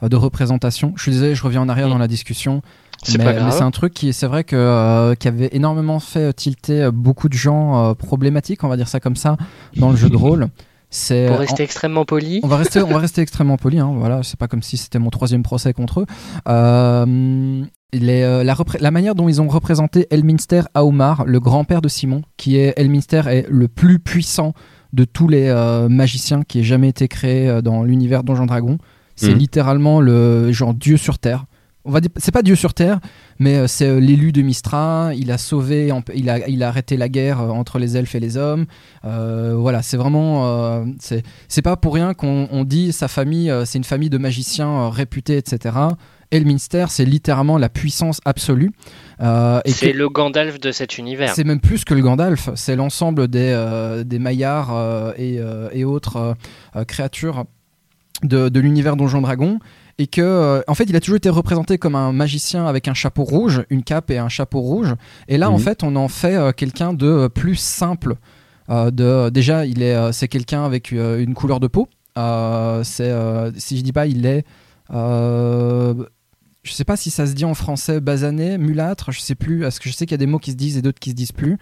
euh, de représentation. Je suis désolé, je reviens en arrière mm. dans la discussion. C'est mais, mais c'est un truc qui, c'est vrai que euh, qui avait énormément fait tilter beaucoup de gens euh, problématiques, on va dire ça comme ça, dans le jeu de rôle. *laughs* C'est pour rester en... extrêmement poli. On va rester, on va rester *laughs* extrêmement poli. Hein, voilà, c'est pas comme si c'était mon troisième procès contre eux. Euh, les, euh, la, la, manière dont ils ont représenté Elminster Aomar, le grand-père de Simon, qui est Elminster est le plus puissant de tous les euh, magiciens qui aient jamais été créés euh, dans l'univers Donjon Dragon. C'est Mhm. littéralement le genre Dieu sur Terre. On va dire, c'est pas Dieu sur Terre, mais euh, c'est euh, l'élu de Mistra. Il a sauvé, il a, il a arrêté la guerre euh, entre les elfes et les hommes. Euh, voilà, c'est vraiment, euh, c'est, pas pour rien qu'on on dit sa famille, c'est une famille de magiciens réputés, etc. Elminster, c'est littéralement la puissance absolue. Euh, et C'est que- le Gandalf de cet univers. c'est même plus que le Gandalf, c'est l'ensemble des, des Maillards et, et autres créatures de, de l'univers Donjon Dragon. Et que, euh, en fait, il a toujours été représenté comme un magicien avec un chapeau rouge, une cape et un chapeau rouge. Et là, en Mhm. fait, on en fait euh, quelqu'un de euh, plus simple. De, déjà, il est, c'est quelqu'un avec une couleur de peau. C'est, si je dis pas, il est. je sais pas si ça se dit en français basané, mulâtre, je sais plus, parce que je sais qu'il y a des mots qui se disent et d'autres qui se disent plus.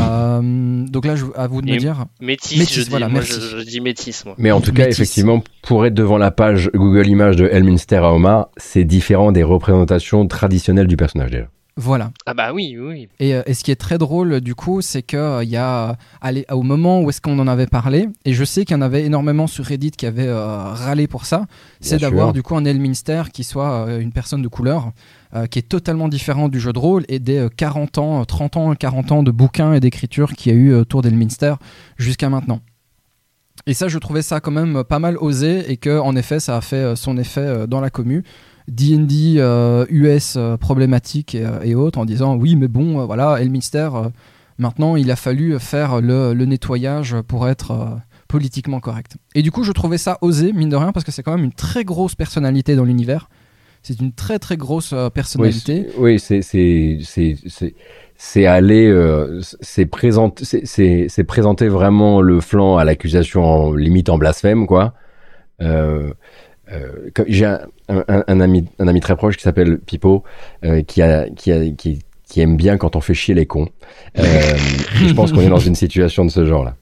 Euh, donc là, je, à vous de me dire. Métis, Métis, je dis, voilà, moi merci. je, je dis métis, moi. Mais en tout cas, Métis. effectivement, pour être devant la page Google Images de Elminster à Omar, c'est différent des représentations traditionnelles du personnage déjà. Voilà. Ah bah oui, oui. Et, euh, et ce qui est très drôle du coup, c'est que euh, il y a allez, au moment où est-ce qu'on en avait parlé, et je sais qu'il y en avait énormément sur Reddit qui avaient euh, râlé pour ça, c'est d'avoir du coup un Elminster qui soit euh, une personne de couleur, euh, qui est totalement différent du jeu de rôle et des euh, 40 ans, euh, 30 ans, 40 ans de bouquins et d'écriture qu'il y a eu autour d'Elminster jusqu'à maintenant. Et ça, je trouvais ça quand même pas mal osé et que en effet, ça a fait euh, son effet euh, dans la commu. D&D euh, US euh, problématique et, euh, et autres en disant oui mais bon euh, voilà Elminster maintenant il a fallu faire le, nettoyage pour être politiquement correct. Et du coup je trouvais ça osé mine de rien parce que c'est quand même une très grosse personnalité dans l'univers. C'est une très très grosse euh, Oui, personnalité c'est- oui, c'est aller c'est présenter c'est présenter vraiment le flanc à l'accusation limite en blasphème quoi. Euh, J'ai un, un, un ami un ami très proche qui s'appelle Pipo euh, qui a qui a qui qui aime bien quand on fait chier les cons. Euh, *laughs* je pense qu'on est dans une situation de ce genre là.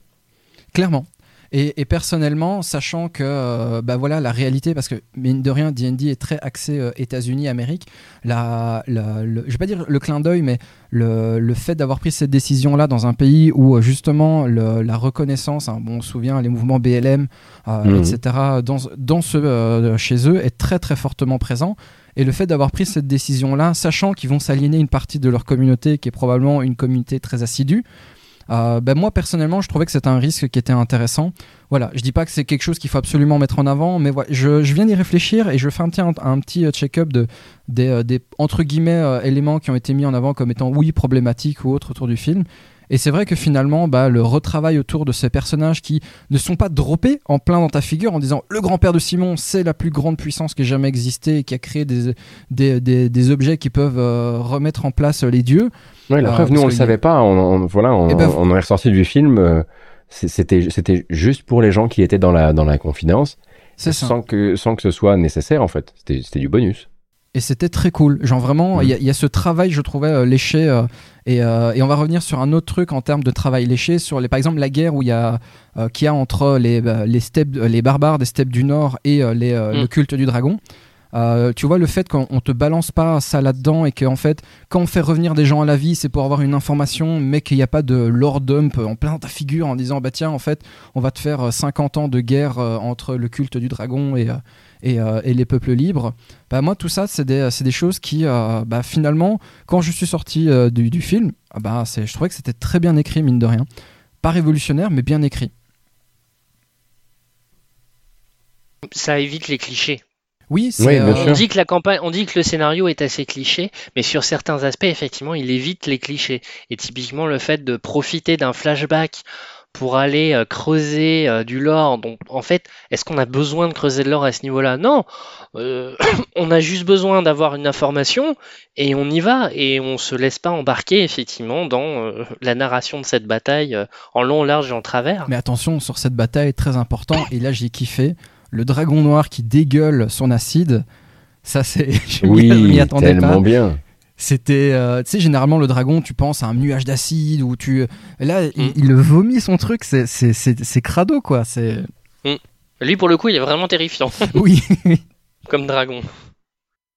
Clairement. Et, et personnellement, sachant que euh, bah voilà la réalité, parce que mine de rien, D&D est très axé euh, États-Unis, Amérique. La, la- le- je vais pas dire le clin d'œil, mais le, le fait d'avoir pris cette décision-là dans un pays où euh, justement le- la reconnaissance, hein, bon, on se souvient les mouvements BLM, euh, Mhm. etc. Dans, dans ce chez eux est très très fortement présent. Et le fait d'avoir pris cette décision-là, sachant qu'ils vont s'aliéner une partie de leur communauté, qui est probablement une communauté très assidue, euh, ben moi personnellement, je trouvais que c'était un risque qui était intéressant. Voilà, je dis pas que c'est quelque chose qu'il faut absolument mettre en avant, mais voilà, je, je viens d'y réfléchir et je fais un petit, un, petit euh, check-up de, des, euh, des entre guillemets éléments qui ont été mis en avant comme étant oui problématiques ou autres autour du film. Et c'est vrai que finalement, bah, le retravail autour de ces personnages qui ne sont pas droppés en plein dans ta figure en disant le grand-père de Simon, c'est la plus grande puissance qui ait jamais existé et qui a créé des, des, des, des objets qui peuvent euh, remettre en place les dieux. Ouais, la Ah, preuve, nous on le savait pas. On, on- voilà, on, Eh ben, on est ressorti du film. euh, C'était c'était juste pour les gens qui étaient dans la dans la confidence. Ça. sans que sans que ce soit nécessaire en fait. C'était c'était du bonus. Et c'était très cool. Genre vraiment, Mm. il y, a- y a ce travail, je trouvais, euh, léché. euh, et, euh, et on va revenir sur un autre truc en termes de travail léché, sur les, par exemple la guerre où il y a, qu'il y a entre les, les, steppes, les barbares des steppes du Nord et les, Mm. le culte du dragon. Tu vois le fait qu'on on te balance pas ça là-dedans et qu'en fait quand on fait revenir des gens à la vie c'est pour avoir une information mais qu'il n'y a pas de lore dump en plein ta figure en disant bah tiens en fait on va te faire euh, 50 ans de guerre entre le culte du dragon et, et, euh, et les peuples libres bah moi tout ça c'est des, c'est des choses qui euh, bah, finalement quand je suis sorti euh, du, du film ah bah, c'est, je trouvais que c'était très bien écrit mine de rien pas révolutionnaire mais bien écrit Ça évite les clichés. oui c'est Oui, euh. On dit que la campagne, on dit que le scénario est assez cliché, mais sur certains aspects, effectivement, il évite les clichés. Et typiquement, le fait de profiter d'un flashback pour aller euh, creuser euh, du lore. Donc, en fait, est-ce qu'on a besoin de creuser de lore à ce niveau-là? Non. Euh, *clears throat* on a juste besoin d'avoir une information et on y va et on se laisse pas embarquer effectivement dans euh, la narration de cette bataille euh, en long, large et en travers. Mais attention, sur cette bataille, très important, et là j'ai kiffé, le dragon noir qui dégueule son acide, ça c'est... *laughs* je m'y Oui, attendais tellement pas. bien. C'était... euh, tu sais, généralement le dragon, tu penses à un nuage d'acide, ou tu... Là, il, Mm. il vomit son truc, c'est- c'est c'est- c'est crado, quoi. C'est... Lui, pour le coup, il est vraiment terrifiant *laughs* Oui. comme dragon.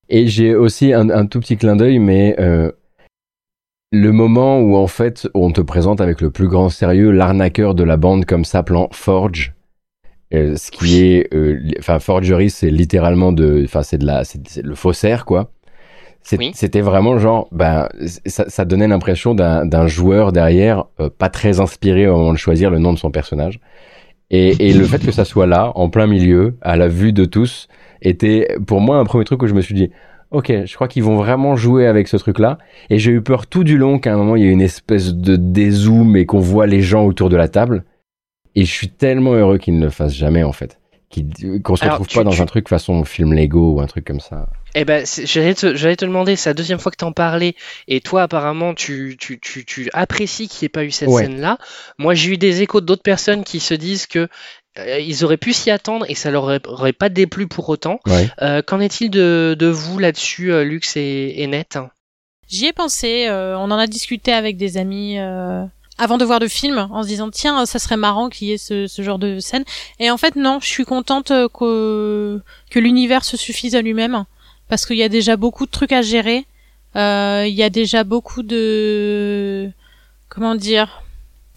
Et j'ai aussi un, un tout petit clin d'œil, mais euh, le moment où en fait on te présente avec le plus grand sérieux l'arnaqueur de la bande comme s'appelant Forge. Euh, ce qui est, euh, enfin forgery, c'est littéralement de, enfin c'est de la, c'est c'est le faussaire quoi. Oui. C'était vraiment genre, ben ça, ça donnait l'impression d'un d'un joueur derrière, euh, pas très inspiré au moment de choisir le nom de son personnage. Et, et le fait que ça soit là, en plein milieu, à la vue de tous, était pour moi un premier truc où je me suis dit, ok, je crois qu'ils vont vraiment jouer avec ce truc-là. Et j'ai eu peur tout du long qu'à un moment il y ait une espèce de dézoom et qu'on voit les gens autour de la table. Et je suis tellement heureux qu'ils ne le fassent jamais en fait. Qu'ils- Qu'on se Alors, retrouve tu- pas dans tu- un truc façon film Lego ou un truc comme ça. Eh ben, j'allais te, j'allais te demander, c'est la deuxième fois que t'en parlais, et toi, apparemment, tu, tu, tu, tu apprécies qu'il n'y ait pas eu cette Ouais. scène-là. Moi, j'ai eu des échos d'autres personnes qui se disent que euh, ils auraient pu s'y attendre et ça leur aurait, aurait pas déplu pour autant. Ouais. Euh, qu'en est-il de, de vous là-dessus, euh, Lux et, et Net J'y ai pensé, euh, on en a discuté avec des amis euh, avant de voir le film, en se disant tiens, ça serait marrant qu'il y ait ce, ce genre de scène. Et en fait non, je suis contente euh, que, que l'univers se suffise à lui-même, parce qu'il y a déjà beaucoup de trucs à gérer. Euh, Il y a déjà beaucoup de comment dire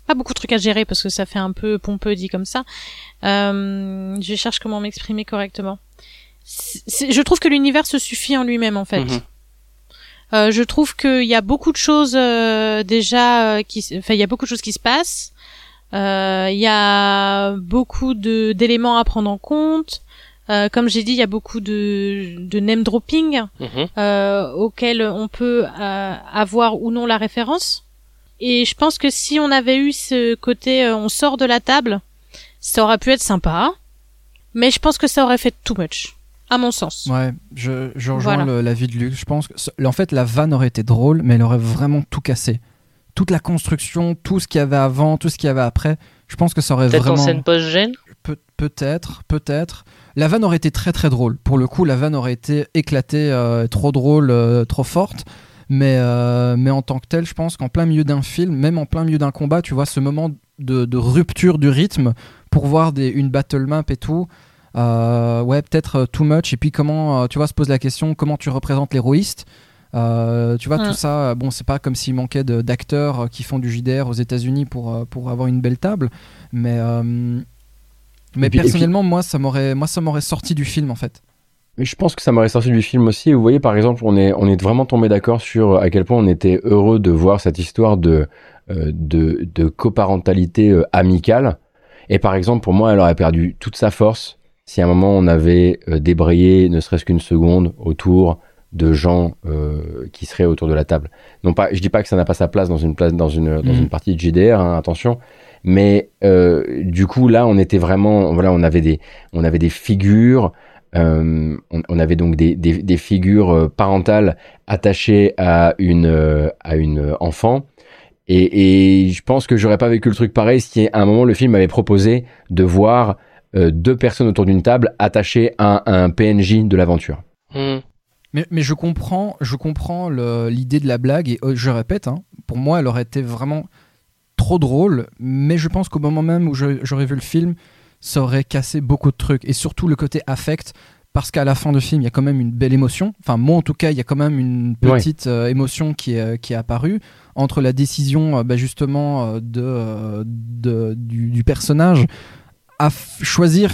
pas beaucoup de trucs à gérer parce que ça fait un peu pompeux dit comme ça. Euh, je cherche comment m'exprimer correctement. Je trouve que l'univers se suffit en lui-même en fait. Mhm. Euh, je trouve qu'il y a beaucoup de choses euh, déjà euh, qui, enfin il y a beaucoup de choses qui se passent. Euh, Il y a beaucoup de d'éléments à prendre en compte. Euh, comme j'ai dit, il y a beaucoup de, de name dropping euh, auxquels on peut euh, avoir ou non la référence. Et je pense que si on avait eu ce côté, euh, on sort de la table, ça aurait pu être sympa. Mais je pense que ça aurait fait too much, à mon sens. Ouais, je, je rejoins Voilà. l'avis de Luc. Je pense que, en fait, la vanne aurait été drôle, mais elle aurait vraiment tout cassé. Toute la construction, tout ce qu'il y avait avant, tout ce qu'il y avait après. Je pense que ça aurait Peut-être en vraiment. scène post-gène Peut- peut-être, peut-être. La vanne aurait été très très drôle. Pour le coup, la vanne aurait été éclatée, euh, trop drôle, euh, trop forte. Mais, euh, mais en tant que tel, je pense qu'en plein milieu d'un film, même en plein milieu d'un combat, tu vois, ce moment de, de rupture du rythme pour voir des, une battle map et tout, euh, ouais, peut-être euh, too much. Et puis comment, euh, tu vois, se pose la question, comment tu représentes l'héroïste? Euh, tu vois, Mm. tout ça, euh, bon, c'est pas comme s'il manquait d'acteurs euh, qui font du JDR aux États-Unis pour, euh, pour avoir une belle table. Mais, euh, mais puis- puis- personnellement, moi, ça m'aurait, moi, ça m'aurait sorti du film en fait. Mais je pense que ça m'aurait sorti du film aussi. Vous voyez, par exemple, on est, on est vraiment tombé d'accord sur à quel point on était heureux de voir cette histoire de, euh, de, de coparentalité euh, amicale. Et par exemple, pour moi, elle aurait perdu toute sa force si à un moment on avait euh, débrayé, ne serait-ce qu'une seconde, autour de gens euh, qui seraient autour de la table. Non pas, je dis pas que ça n'a pas sa place dans une place, dans une, dans Mhm. une partie de JDR, hein, attention. Mais euh, du coup, là, on était vraiment, voilà, on avait des, on avait des figures. Euh, on, on avait donc des, des, des figures parentales attachées à une, à une enfant. Et, et je pense que j'aurais pas vécu le truc pareil si à un moment le film m'avait proposé de voir deux personnes autour d'une table attachées à, un- à un PNJ de l'aventure. Mhm. Mais, mais je comprends, je comprends l'idée de la blague et euh, je répète, hein, pour moi, elle aurait été vraiment trop drôle. Mais je pense qu'au moment même où j'aurais vu le film, ça aurait cassé beaucoup de trucs et surtout le côté affect. Parce qu'à la fin du film, il y a quand même une belle émotion. Enfin, moi en tout cas, il y a quand même une Ouais. petite euh, émotion qui est, qui est apparue entre la décision, euh, bah, justement, euh, de, euh, de- du, du personnage à choisir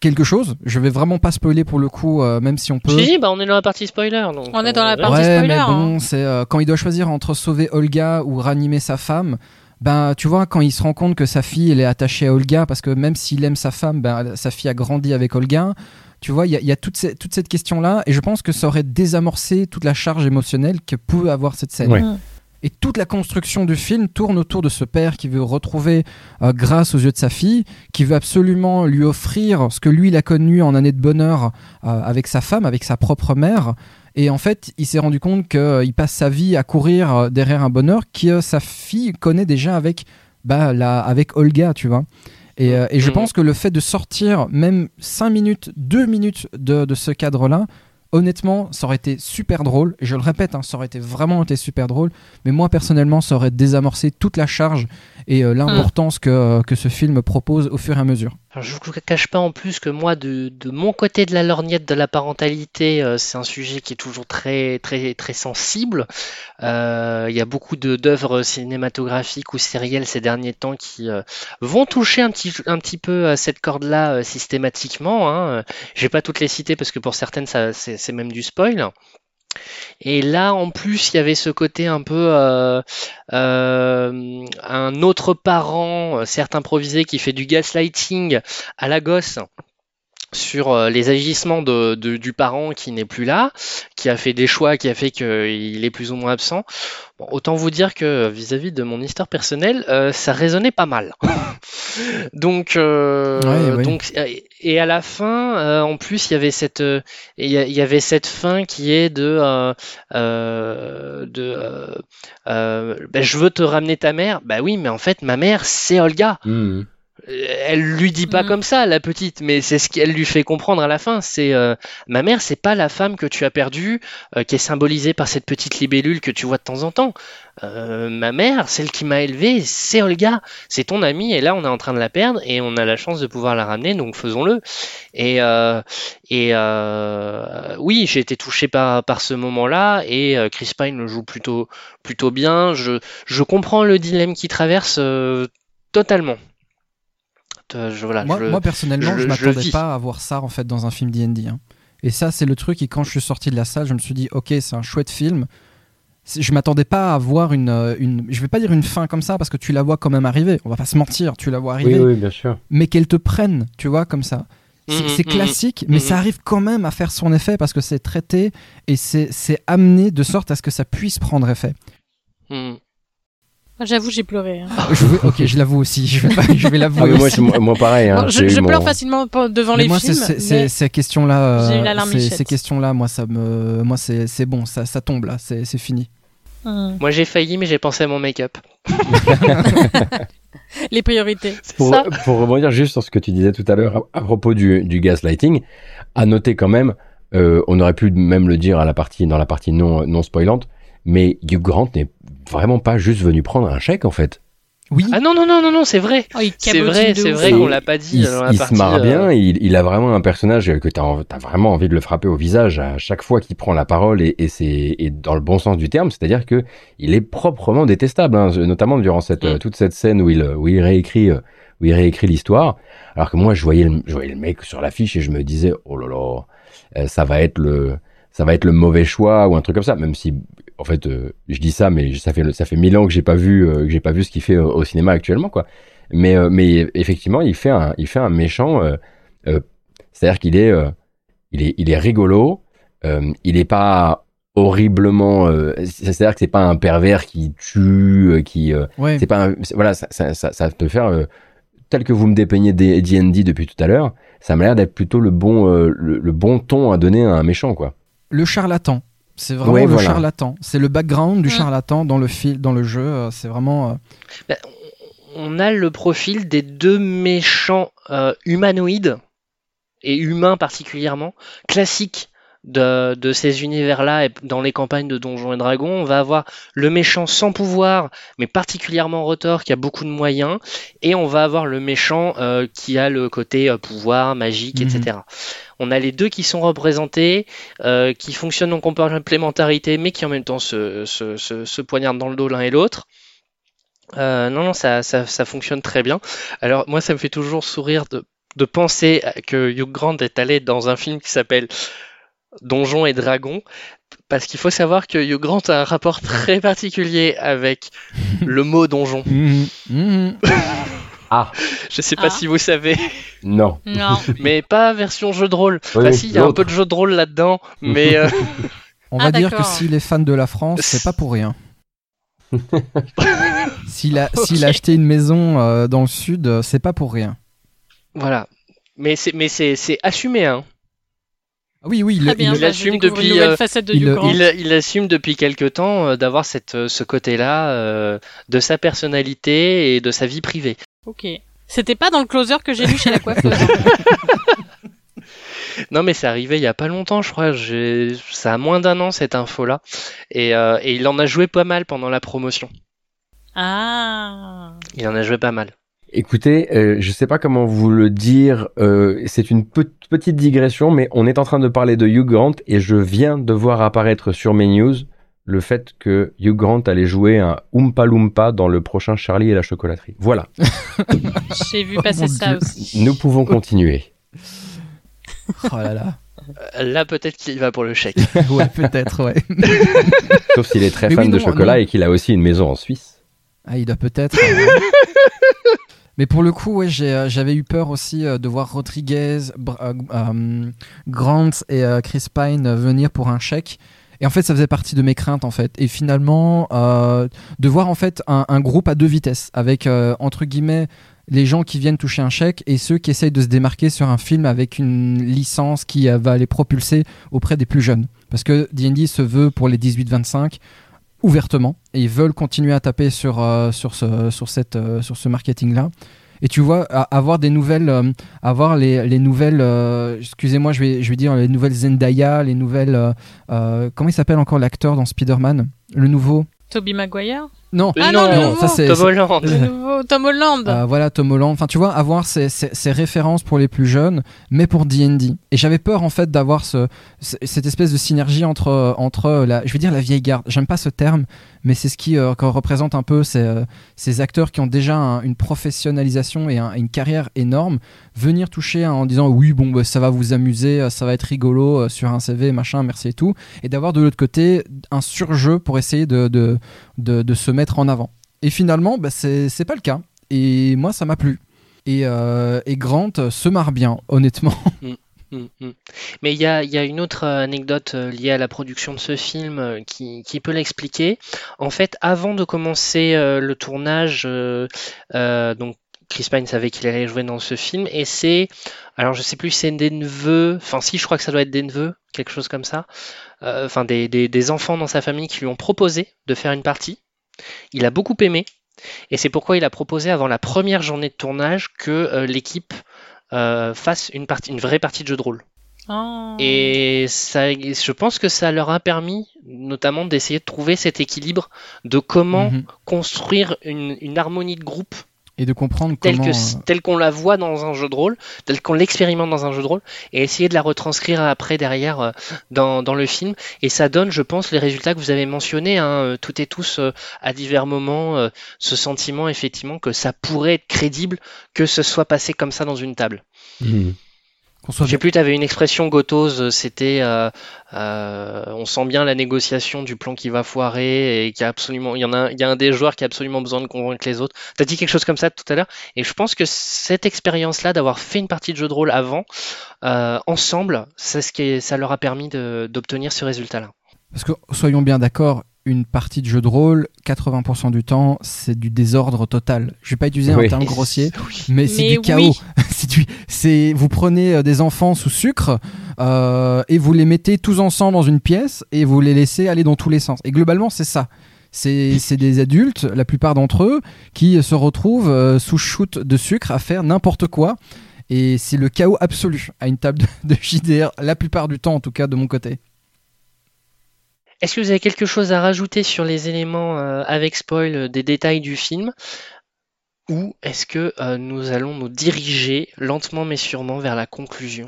quelque chose. Je vais vraiment pas spoiler pour le coup, euh, même si on peut. Si, si, bah on est dans la partie spoiler. Donc, On est dans la euh, partie- Ouais, spoiler, mais hein. bon, c'est euh, quand il doit choisir entre sauver Olga ou ranimer sa femme. Ben, tu vois, quand il se rend compte que sa fille, elle est attachée à Olga, parce que même s'il aime sa femme, ben, sa fille a grandi avec Olga. Tu vois, il y a, il y a toute, ces- toute cette question-là, et je pense que ça aurait désamorcé toute la charge émotionnelle que peut avoir cette scène. Ouais. Et toute la construction du film tourne autour de ce père qui veut retrouver euh, grâce aux yeux de sa fille, qui veut absolument lui offrir ce que lui il a connu en année de bonheur euh, avec sa femme, avec sa propre mère. Et en fait, il s'est rendu compte qu'il passe sa vie à courir euh, derrière un bonheur que euh, sa fille connaît déjà avec, bah, la, avec Olga, tu vois. Et, euh, et je Mhm. pense que le fait de sortir même 5 minutes, 2 minutes de, de ce cadre-là, honnêtement, ça aurait été super drôle. Et je le répète, hein, ça aurait été vraiment été super drôle. Mais moi, personnellement, ça aurait désamorcé toute la charge et euh, l'importance que, que ce film propose au fur et à mesure. Je vous cache pas en plus que moi, de, mon côté de la lorgnette de la parentalité, euh, c'est un sujet qui est toujours très très très sensible. Euh, Il y a beaucoup d'œuvres cinématographiques ou sérielles ces derniers temps qui euh, vont toucher un petit peu à cette corde-là systématiquement. Hein. Je vais pas toutes les citer parce que pour certaines, c'est même du spoil. Et là, en plus, il y avait ce côté un peu euh, euh, un autre parent, euh, certes improvisé, qui fait du gaslighting à la gosse sur euh, les agissements de, de- du parent qui n'est plus là, qui a fait des choix, qui a fait qu'il est plus ou moins absent. Bon, autant vous dire que vis-à-vis de mon histoire personnelle, euh, ça résonnait pas mal. *laughs* donc, euh, Ouais, ouais. donc, et à la fin, euh, en plus, il y avait cette, il y, a- il y avait cette fin qui est de, de, ben, je veux te ramener ta mère. Bah oui, mais en fait, ma mère, c'est Olga. Mhm. Elle lui dit pas Mhm. comme ça, la petite, mais c'est ce qu'elle lui fait comprendre à la fin. C'est euh, ma mère, c'est pas la femme que tu as perdue, euh, qui est symbolisée par cette petite libellule que tu vois de temps en temps. Euh, ma mère, celle qui m'a élevée, c'est Olga, c'est ton amie, et là on est en train de la perdre, et on a la chance de pouvoir la ramener, donc faisons-le. Et, euh, et euh, oui, j'ai été touché par, par ce moment-là, et euh, Chris Pine le joue plutôt, plutôt bien. Je, je comprends le dilemme qu'il traverse euh, totalement. Euh, je- voilà, Moi, je le- moi, personnellement, je je, m'attendais pas à voir ça en fait dans un film D&D. hein. Et ça, c'est le truc. Et quand je suis sorti de la salle, je me suis dit, ok, c'est un chouette film. Je m'attendais pas à voir une, euh, une, je vais pas dire une fin comme ça parce que tu la vois quand même arriver. On va pas se mentir, tu la vois arriver, oui, bien sûr. mais qu'elle te prenne, tu vois, comme ça. C'est Mhm, c'est mhm, classique, mais ça arrive quand même à faire son effet parce que c'est traité et c'est c'est amené de sorte à ce que ça puisse prendre effet. Moi, J'avoue, j'ai pleuré. hein. Je veux- ok, je l'avoue aussi. Je vais, pas- je vais Ah, l'avouer. mais moi, moi, moi, pareil. Hein, Bon, je eu je mon- pleure facilement devant Mais les moi, films. c'est- c'est- mais- c'est- ces questions-là, euh, ces, questions-là, moi, ça me, moi, c'est c'est bon, ça, ça tombe là, c'est c'est fini. Hmm. Moi j'ai failli, mais j'ai pensé à mon make-up. *laughs* Les priorités. C'est Pour, ça. pour rebondir juste sur ce que tu disais tout à l'heure à, à propos du, du gaslighting, à noter quand même, euh, on aurait pu même le dire à la partie, dans la partie non, non spoilante, mais Hugh Grant n'est vraiment pas juste venu prendre un chèque en fait. Oui, Ah non non non non non, c'est vrai. Oh, C'est vrai, c'est vrai qu'on l'a pas dit Il, dans la il partie. se marre euh, bien, il, il a vraiment un personnage que tu as, vraiment envie de le frapper au visage à chaque fois qu'il prend la parole et, et c'est et dans le bon sens du terme, c'est-à-dire que il est proprement détestable, hein, notamment durant cette, Mm. euh, toute cette scène où il, où il réécrit, euh, où il réécrit l'histoire. Alors que moi, je voyais, le, je voyais le mec sur l'affiche et je me disais, oh là là, euh, ça va être le, ça va être le mauvais choix ou un truc comme ça. Même si, en fait, euh, je dis ça, mais ça fait, ça fait mille ans que j'ai pas vu, euh, que j'ai pas vu ce qu'il fait au, au cinéma actuellement, quoi. Mais, euh, mais effectivement, il fait un, il fait un méchant. euh, euh, c'est-à-dire qu'il est, euh, il est, il est rigolo. euh, il est pas horriblement. euh, c'est-à-dire que c'est pas un pervers qui tue, euh, qui. euh, ouais. c'est pas un- voilà ça, ça, ça, ça peut faire euh, tel que vous me dépeignez des D&D depuis tout à l'heure ça m'a l'air d'être plutôt le bon euh, le, le bon ton à donner à un méchant quoi Le charlatan. C'est vraiment Ouais, le voilà. charlatan. C'est le background du Mm. charlatan dans le fil, dans le jeu. euh, C'est vraiment. euh, bah, on a le profil des deux méchants euh, humanoïdes et humains particulièrement classiques de, de ces univers-là et dans les campagnes de Donjons et Dragons. On va avoir le méchant sans pouvoir, mais particulièrement Rotor qui a beaucoup de moyens, et on va avoir le méchant euh, qui a le côté euh, pouvoir, magique, Mhm. etc. On a les deux qui sont représentés, euh, qui fonctionnent en complémentarité, mais qui en même temps se, se, se, se poignardent dans le dos l'un et l'autre. Euh, non, non, ça, ça, ça fonctionne très bien. Alors, moi, ça me fait toujours sourire de, de penser que Hugh Grant est allé dans un film qui s'appelle Donjons et Dragons, parce qu'il faut savoir que Hugh Grant a un rapport très particulier avec *laughs* le mot donjon. mhm, mhm. *laughs* ah Je sais pas Ah. si vous savez, non Non. *laughs* mais pas version jeu de rôle. Oui, Enfin, si, il y a un peu de jeu de rôle là-dedans, mais euh, On Ah, va dire que s'il est fan de la France, c'est pas pour rien. S'il a, acheté une maison euh, dans le sud, euh, c'est pas pour rien. voilà. Mais c'est, mais c'est, c'est assumé, hein. Ah Oui, oui, il, Très bien. il- il assume depuis, euh, de il-. Il, assume depuis quelque temps euh, d'avoir cette, euh, ce côté-là euh, de sa personnalité et de sa vie privée. Ok. C'était pas dans le closer que j'ai lu chez la coiffeuse. *laughs* Non, mais c'est arrivé il y a pas longtemps, je crois. J'ai... Ça a moins d'un an cette info-là, et, euh, et il en a joué pas mal pendant la promotion. ah. Il en a joué pas mal. Écoutez, euh, je sais pas comment vous le dire, euh, c'est une pe- petite digression, mais on est en train de parler de Hugh Grant et je viens de voir apparaître sur mes news le fait que Hugh Grant allait jouer un Oompa Loompa dans le prochain Charlie et la chocolaterie. Voilà, *laughs* J'ai vu Oh passer mon ça Dieu. aussi. nous pouvons continuer. Oh là là. Euh, Là, peut-être qu'il va pour le chèque. *laughs* ouais, peut-être, ouais. *laughs* Sauf s'il est très Mais fan oui, de chocolat non. et qu'il a aussi une maison en Suisse. Ah, il doit peut-être. euh, Mais pour le coup, ouais, euh, j'avais eu peur aussi euh, de voir Rodriguez, euh, Grant et Chris Pine venir pour un chèque. Et en fait, ça faisait partie de mes craintes, en fait. Et finalement, de voir en fait un, groupe à deux vitesses, avec entre guillemets les gens qui viennent toucher un chèque et ceux qui essayent de se démarquer sur un film avec une licence qui va les propulser auprès des plus jeunes. Parce que D&D se veut pour les 18-25 ouvertement et ils veulent continuer à taper sur, euh, sur ce, sur euh, sur ce marketing-là. Et tu vois, avoir des nouvelles, euh, avoir les, les nouvelles, excusez-moi, je vais, je vais dire les nouvelles Zendaya, les nouvelles, comment il s'appelle encore l'acteur dans Spider-Man? Le nouveau? Toby Maguire? Non, Ah non, non, le non, nouveau. ça c'est. Tom c'est- Holland. Le *laughs* nouveau Tom Holland euh, voilà, Tom Holland. Enfin, tu vois, avoir ces, ces- ces références pour les plus jeunes, mais pour D&D. Et j'avais peur, en fait, d'avoir ce, ce- cette espèce de synergie entre, entre la, je vais dire la vieille garde. J'aime pas ce terme, mais c'est ce qui euh, représente un peu ces, euh, ces acteurs qui ont déjà un- une professionnalisation et un- une carrière énorme, venir toucher en disant oui, bon, bah, ça va vous amuser, euh, ça va être rigolo euh, sur un CV, machin, merci et tout. Et d'avoir de l'autre côté un surjeu pour essayer de, de, de, se mettre en avant. Et finalement, bah, c'est pas le cas. Et moi, ça m'a plu. Et, euh, et Grant se marre bien, honnêtement. *laughs* Mm, mm. Mais il y y a une autre anecdote euh, liée à la production de ce film euh, qui, qui peut l'expliquer. En fait, avant de commencer le tournage, donc Chris Pine savait qu'il allait jouer dans ce film, et c'est, alors je sais plus si c'est des neveux, enfin si je crois que ça doit être des neveux, quelque chose comme ça, euh, enfin des, des, des enfants dans sa famille qui lui ont proposé de faire une partie. Il a beaucoup aimé, et c'est pourquoi il a proposé avant la première journée de tournage que euh, l'équipe euh, fasse une, partie, une vraie partie de jeu de rôle. Oh. Et ça, je pense que ça leur a permis notamment d'essayer de trouver cet équilibre de comment Mhm. construire une, une harmonie de groupe Et de comprendre telle comment. que euh, telle qu'on la voit dans un jeu de rôle, telle qu'on l'expérimente dans un jeu de rôle, et essayer de la retranscrire après derrière euh, dans, dans le film. Et ça donne, je pense, les résultats que vous avez mentionnés, hein, euh, toutes et tous à divers moments, ce sentiment effectivement que ça pourrait être crédible que ce soit passé comme ça dans une table. soit Je sais plus, tu avais une expression gotose, euh, c'était euh, euh, on sent bien la négociation du plan qui va foirer et qu'il y a absolument, il y en a, un- il y a un des joueurs qui a absolument besoin de convaincre les autres. Tu as dit quelque chose comme ça tout à l'heure et je pense que cette expérience-là d'avoir fait une partie de jeu de rôle avant, euh, ensemble, c'est ce qui est- ça leur a permis d'obtenir ce résultat-là. Parce que soyons bien d'accord, une partie de jeu de rôle, 80% du temps, c'est du désordre total. Je vais pas utiliser Oui. un terme grossier, *laughs* mais c'est du chaos. oui. *laughs* c'est du, c'est, vous prenez euh, des enfants sous sucre euh, et vous les mettez tous ensemble dans une pièce et vous les laissez aller dans tous les sens. Et globalement, c'est ça. C'est, c'est des adultes, la plupart d'entre eux, qui se retrouvent euh, sous shoot de sucre à faire n'importe quoi. Et c'est le chaos absolu à une table de, de JDR, la plupart du temps en tout cas de mon côté. Est-ce que vous avez quelque chose à rajouter sur les éléments euh, avec spoil euh, des détails du film? Ou est-ce que euh, nous allons nous diriger lentement mais sûrement vers la conclusion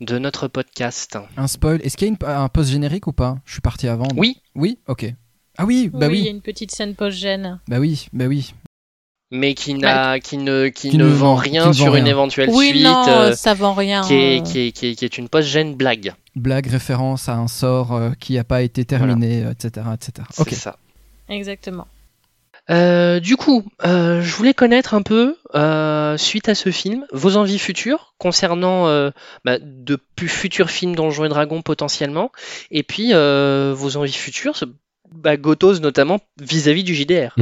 de notre podcast? Un spoil. Est-ce qu'il y a une- un post générique ou pas? Je suis parti avant. donc- Oui, Oui, ok. Ah oui, bah oui, il y a une petite scène post-gène. bah oui, bah oui. Mais qui, n'a, qui, ne, qui, Qui ne ne vend rien vend sur une rien. éventuelle Oui, suite, non, euh, ça vend rien. qui, est, qui, est, qui, est, qui est une post-gène blague. Blague, référence à un sort euh, qui n'a pas été terminé, euh, etc., etc. C'est Ok. ça. Exactement. Euh, du coup, euh, je voulais connaître un peu, euh, suite à ce film, vos envies futures concernant euh, bah, de plus futurs films Donjons et Dragons potentiellement, et puis euh, vos envies futures, ce- bah, Gotos notamment vis-à-vis du JDR.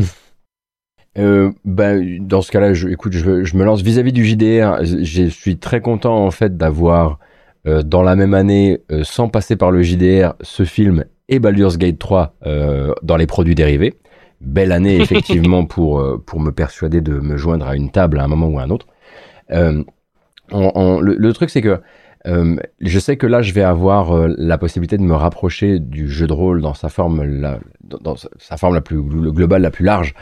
Euh, bah, dans ce cas-là, je, écoute, je, je me lance vis-à-vis du JDR. Je suis très content en fait d'avoir euh, dans la même année, euh, sans passer par le JDR, ce film et Baldur's Gate 3 euh, dans les produits dérivés. Belle année *laughs* effectivement pour euh, pour me persuader de me joindre à une table à un moment ou à un autre. Euh, on- on- le, le truc c'est que Euh, je sais que là, je vais avoir euh, la possibilité de me rapprocher du jeu de rôle dans sa forme, la, dans, dans sa forme la plus glo- globale, la plus large,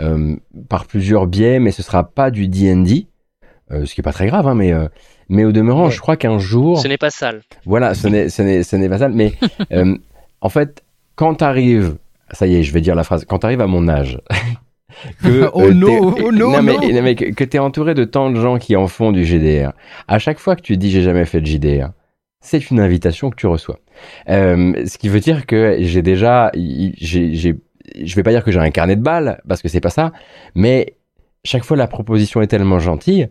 euh, par plusieurs biais, mais ce sera pas du D&D, euh, ce qui est pas très grave, hein, mais euh, mais au demeurant, Ouais. je crois qu'un jour, Ce n'est pas sale. voilà, ce n'est ce n'est ce n'est pas ça, mais *laughs* euh, en fait, quand t'arrives, ça y est, je vais dire la phrase, quand t'arrives à mon âge. Que, *laughs* Oh euh, non, oh non, mais, non. non, mais que, que t'es entouré de tant de gens qui en font du GDR. À chaque fois que tu dis j'ai jamais fait de JDR, c'est une invitation que tu reçois. Euh, ce qui veut dire que j'ai déjà, j'ai, j'ai, je vais pas dire que j'ai un carnet de balles parce que c'est pas ça, mais chaque fois la proposition est tellement gentille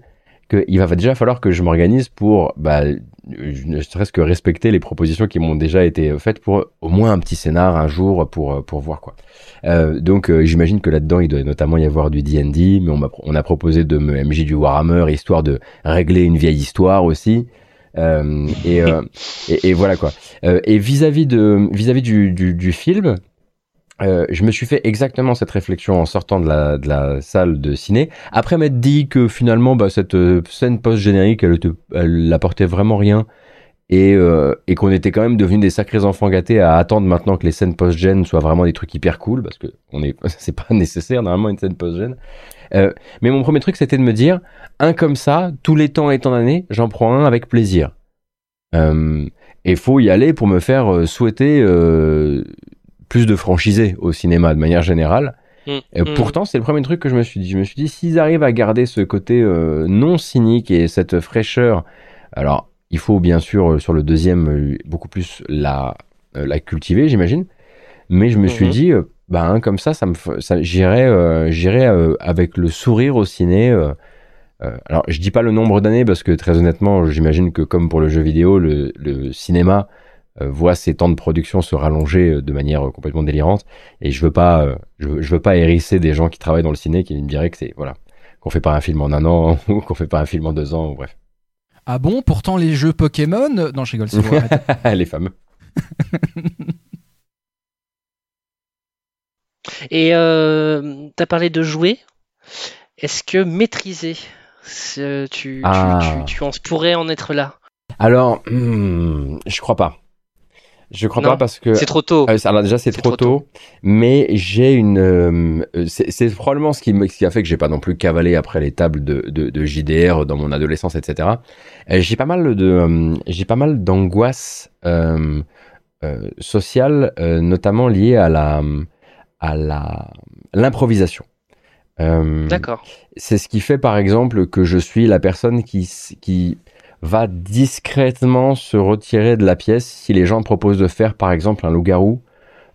qu'il va déjà falloir que je m'organise pour, bah, ne serait-ce que respecter les propositions qui m'ont déjà été faites pour au moins un petit scénar un jour pour pour voir quoi. Euh, donc euh, j'imagine que là-dedans il doit notamment y avoir du D&D, mais on, m'a, on a proposé de me MJ du Warhammer histoire de régler une vieille histoire aussi. Euh, et, euh, et, et voilà quoi. Euh, et vis-à-vis de vis-à-vis du, du, du film, euh, je me suis fait exactement cette réflexion en sortant de la, de la salle de ciné, après m'être dit que finalement bah, cette euh, scène post-générique, elle, était- elle apportait vraiment rien, et, euh, et qu'on était quand même devenus des sacrés enfants gâtés à attendre maintenant que les scènes post-gènes soient vraiment des trucs hyper cool, parce que on est, *laughs* c'est pas nécessaire normalement une scène post-gène. Euh, mais mon premier truc, c'était de me dire, un comme ça, tous les temps étant donné, j'en prends un avec plaisir. Euh, et faut y aller pour me faire souhaiter euh, plus de franchisés au cinéma de manière générale. Mm, Et mm. pourtant, c'est le premier truc que je me suis dit. Je me suis dit, s'ils arrivent à garder ce côté euh, non cynique et cette fraîcheur, alors il faut bien sûr euh, sur le deuxième euh, beaucoup plus la, la cultiver, j'imagine. Mais je me suis Mhm. dit, euh, hein, comme ça, ça me, ça, j'irai, euh, j'irai avec le sourire au ciné. alors, je dis pas le nombre d'années parce que très honnêtement, j'imagine que comme pour le jeu vidéo, le, le cinéma voit ses temps de production se rallonger euh, de manière euh, complètement délirante. Et je veux pas, euh, je, veux, je veux pas hérisser des gens qui travaillent dans le ciné qui me diraient que c'est voilà qu'on fait pas un film en un an *laughs* ou qu'on fait pas un film en deux ans. ou bref, Ah bon? Pourtant, les jeux Pokémon? Non, je rigole, c'est *laughs* les fameux. *laughs* Et euh, t'as parlé de jouer. Est-ce que maîtriser, ce- tu, tu- Ah. tu, tu en pourrais en être là? Alors, hmm, je crois pas. Je crois Non, pas parce que C'est trop tôt. Euh, alors déjà c'est trop, trop tôt, mais j'ai une euh, c'est probablement ce qui, me- ce qui a fait que j'ai pas non plus cavalé après les tables de, de, de JDR dans mon adolescence etc. Euh, j'ai pas mal de euh, j'ai pas mal d'angoisse euh, sociale notamment liée à la à la l'improvisation. D'accord. c'est ce qui fait par exemple que je suis la personne qui va discrètement se retirer de la pièce si les gens proposent de faire par exemple un loup-garou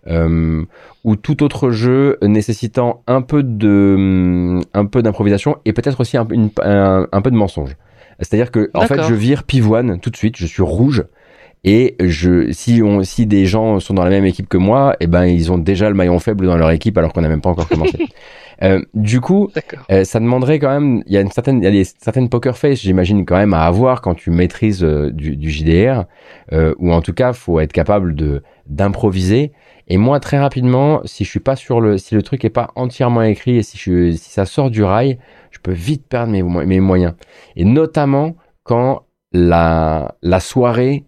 euh, ou tout autre jeu nécessitant un peu de hum, un peu d'improvisation et peut-être aussi un, peu- une- un, un peu de mensonge. C'est-à-dire que en fait je vire pivoine tout de suite, je suis rouge et je si on si des gens sont dans la même équipe que moi, et ben ils ont déjà le maillon faible dans leur équipe alors qu'on n'a même pas encore commencé. *laughs* Euh, du coup, euh, ça demanderait quand même, il y a une certaine, il y a des certaines poker face, j'imagine quand même à avoir quand tu maîtrises euh, du, du JDR, euh, ou en tout cas, faut être capable de d'improviser. Et moi, très rapidement, si je suis pas sur le, si le truc est pas entièrement écrit et si je, si ça sort du rail, je peux vite perdre mes, mes moyens. Et notamment quand la la soirée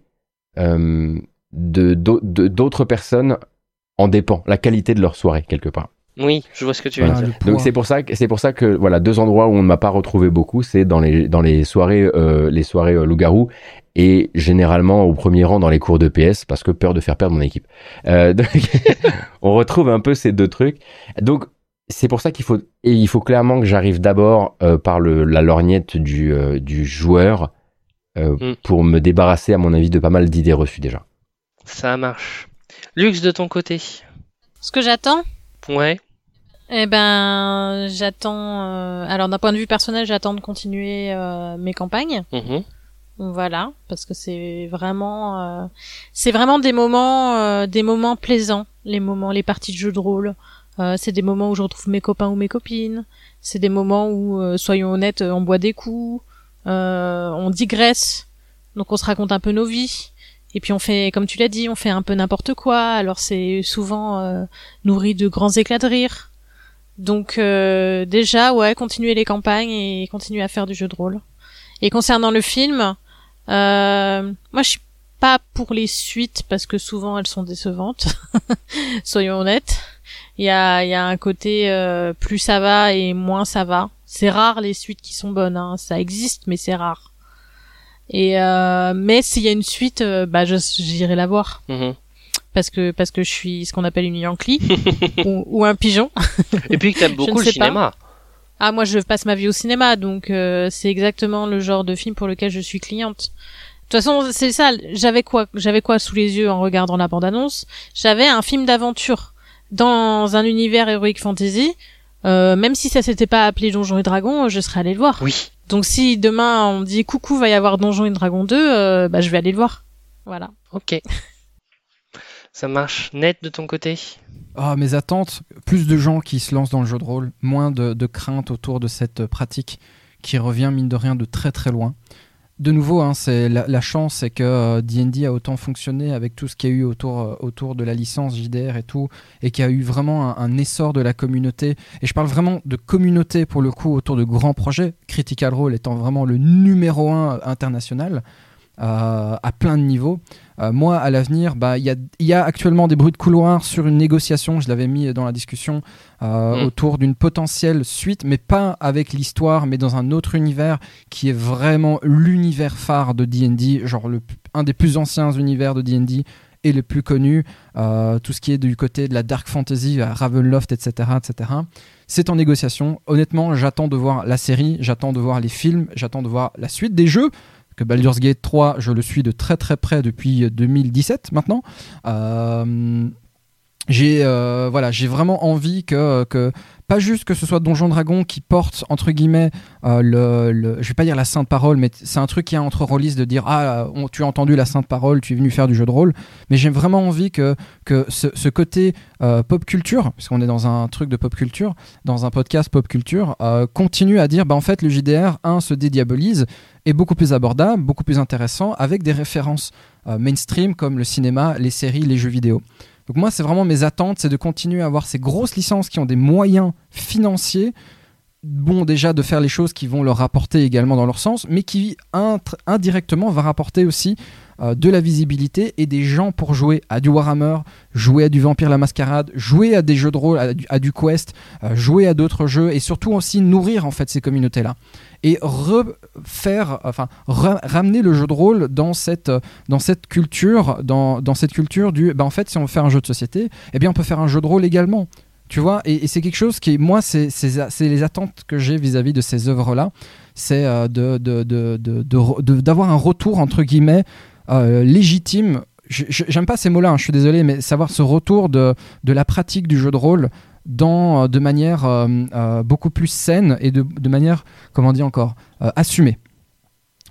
euh, de- d'autres personnes en dépend, la qualité de leur soirée quelque part. Oui, je vois ce que tu veux Voilà. Ah, dire. Donc c'est pour ça que c'est pour ça que voilà deux endroits où on ne m'a pas retrouvé beaucoup, c'est dans les dans les soirées euh, les soirées euh, loup-garou et généralement au premier rang dans les cours de PS parce que peur de faire perdre mon équipe. Euh, *laughs* donc, on retrouve un peu ces deux trucs. Donc c'est pour ça qu'il faut et il faut clairement que j'arrive d'abord euh, par le la lorgnette du euh, du joueur euh, Mm. pour me débarrasser à mon avis de pas mal d'idées reçues déjà. Ça marche. Lux de ton côté. Ce que j'attends, Ouais. eh ben, j'attends. euh, Alors d'un point de vue personnel, j'attends de continuer euh, mes campagnes. Mhm. Voilà, parce que c'est vraiment, euh, c'est vraiment des moments, euh, des moments plaisants, les moments, les parties de jeux de rôle. Euh, c'est des moments où je retrouve mes copains ou mes copines. C'est des moments où, euh, soyons honnêtes, on boit des coups, euh, on digresse, donc on se raconte un peu nos vies. Et puis on fait, comme tu l'as dit, on fait un peu n'importe quoi. Alors c'est souvent euh, nourri de grands éclats de rire. Donc euh, déjà, ouais, continuer les campagnes et continuer à faire du jeu de rôle. Et concernant le film, Euh, moi, je suis pas pour les suites parce que souvent elles sont décevantes. *laughs* Soyons honnêtes. Il y a, y a un côté euh, plus ça va et moins ça va. C'est rare les suites qui sont bonnes. Hein. Ça existe, mais c'est rare. Et euh, mais s'il y a une suite, euh, bah j'irai la voir Mhm. parce que parce que je suis ce qu'on appelle une Yankee *laughs* ou, ou un pigeon. *laughs* Et puis que t'aimes beaucoup le sais pas. cinéma. Ah moi je passe ma vie au cinéma donc euh, c'est exactement le genre de film pour lequel je suis cliente. De toute façon c'est ça. J'avais quoi J'avais quoi sous les yeux en regardant la bande annonce J'avais un film d'aventure dans un univers héroïque fantasy. Euh, même si ça s'était pas appelé Donjons et Dragons, je serais allée le voir. Oui. Donc si demain on me dit coucou va y avoir Donjons et Dragons 2, euh, bah je vais aller le voir. Voilà. Ok. *laughs* Ça marche. Net de ton côté? Ah, mes attentes, plus de gens qui se lancent dans le jeu de rôle, moins de, de crainte autour de cette euh, pratique qui revient, mine de rien, de très très loin. De nouveau, hein, la, chance, c'est que euh, D&D a autant fonctionné avec tout ce qu'il y a eu autour, euh, de la licence JDR et tout, et qu'il y a eu vraiment un, essor de la communauté. Et je parle vraiment de communauté pour le coup autour de grands projets, Critical Role étant vraiment le numéro un international euh, à plein de niveaux. Euh, moi, à l'avenir, bah, il y, a, y a actuellement des bruits de couloir sur une négociation, je l'avais mis dans la discussion, euh, Mm. autour d'une potentielle suite, mais pas avec l'histoire, mais dans un autre univers qui est vraiment l'univers phare de D&D, genre le, un des plus anciens univers de D&D et le plus connu, euh, tout ce qui est du côté de la dark fantasy, Ravenloft, etc., etc. C'est en négociation. Honnêtement, j'attends de voir la série, j'attends de voir les films, j'attends de voir la suite des jeux. Que Baldur's Gate 3, je le suis de très très près depuis 2017 maintenant. Euh, j'ai euh, voilà, j'ai vraiment envie que pas juste que ce soit Donjon Dragon qui porte entre guillemets euh, le, je vais pas dire la sainte parole, mais c'est un truc qui a entre rôlistes de dire ah tu as entendu la sainte parole, tu es venu faire du jeu de rôle, mais j'ai vraiment envie que ce, côté euh, pop culture, puisqu'on est dans un truc de pop culture, dans un podcast pop culture, euh, continue à dire bah en fait le JDR 1 se dédiabolise est beaucoup plus abordable, beaucoup plus intéressant avec des références mainstream comme le cinéma, les séries, les jeux vidéo. Donc moi, c'est vraiment mes attentes, c'est de continuer à avoir ces grosses licences qui ont des moyens financiers, bon déjà de faire les choses qui vont leur rapporter également dans leur sens, mais qui indirectement va rapporter aussi euh, de la visibilité et des gens pour jouer à du Warhammer, jouer à du Vampire la Mascarade, jouer à des jeux de rôle, à du, à du Quest, euh, jouer à d'autres jeux et surtout aussi nourrir en fait ces communautés-là et refaire, enfin ra- ramener le jeu de rôle dans cette euh, dans cette culture, dans, dans cette culture du, bah en fait si on veut faire un jeu de société, eh bien on peut faire un jeu de rôle également. Tu vois, et, c'est quelque chose qui, moi, c'est les attentes que j'ai vis-à-vis de ces œuvres-là, c'est euh, de- de- de- de- de de- d'avoir un retour, entre guillemets, euh, légitime. J'aime pas ces mots-là, hein, je suis désolé, mais savoir ce retour de, de la pratique du jeu de rôle dans, euh, de manière euh, euh, beaucoup plus saine et de, de manière, comment dire encore, euh, assumée.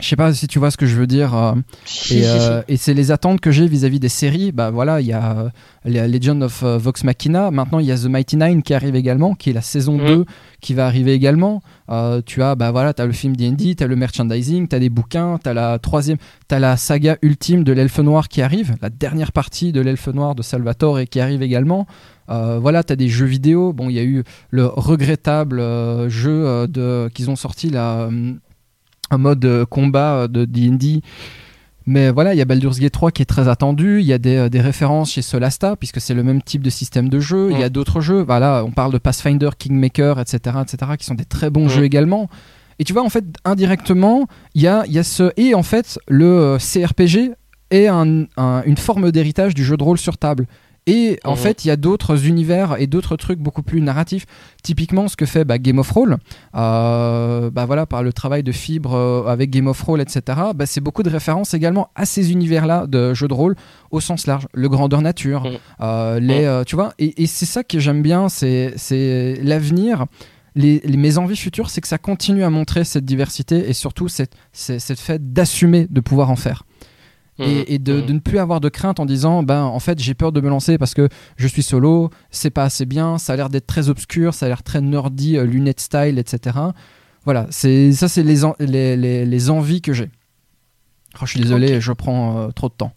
Je sais pas si tu vois ce que je veux dire. euh, Si, et, si, si. euh, et c'est les attentes que j'ai vis-à-vis des séries. Bah voilà, il y a euh, Legend of euh, Vox Machina. Maintenant, il y a The Mighty Nine qui arrive également, qui est la saison Mhm. 2 qui va arriver également. Euh, tu as, bah voilà, t'as le film D&D, t'as le merchandising, t'as des bouquins, t'as la troisième, t'as la saga ultime de l'Elfe Noir qui arrive, la dernière partie de l'Elfe Noir de Salvatore et qui arrive également. Euh, voilà, t'as des jeux vidéo. Bon, il y a eu le regrettable euh, jeu euh, de qu'ils ont sorti là, un mode combat de D&D. Mais voilà, il y a Baldur's Gate 3 qui est très attendu. Il y a des, des références chez Solasta, puisque c'est le même type de système de jeu. Il y a Mm. d'autres jeux. Voilà, on parle de Pathfinder, Kingmaker, etc., etc., qui sont des très bons Mm. jeux également. Et tu vois, en fait, indirectement, il y a, y a ce. Et en fait, le CRPG est un- un- une forme d'héritage du jeu de rôle sur table. Et en Mhm. fait, il y a d'autres univers et d'autres trucs beaucoup plus narratifs. Typiquement, ce que fait bah, Game of Roll, euh, bah voilà, par le travail de Fibre euh, avec Game of Roll, etc. Bah, c'est beaucoup de références également à ces univers-là de jeux de rôle au sens large, le grandeur nature, Mhm. euh, les, tu vois. Et, et c'est ça que j'aime bien, c'est c'est l'avenir. Les, les- mes envies futures, c'est que ça continue à montrer cette diversité et surtout cette, cette, cette fait d'assumer de pouvoir en faire Mhm. et, et de, Mhm. de ne plus avoir de crainte en disant ben en fait j'ai peur de me lancer parce que je suis solo c'est pas assez bien ça a l'air d'être très obscur ça a l'air très nerdy euh, lunettes style etc voilà c'est ça c'est les, en- les, les, les envies que j'ai Oh, je suis désolé je prends euh, trop de temps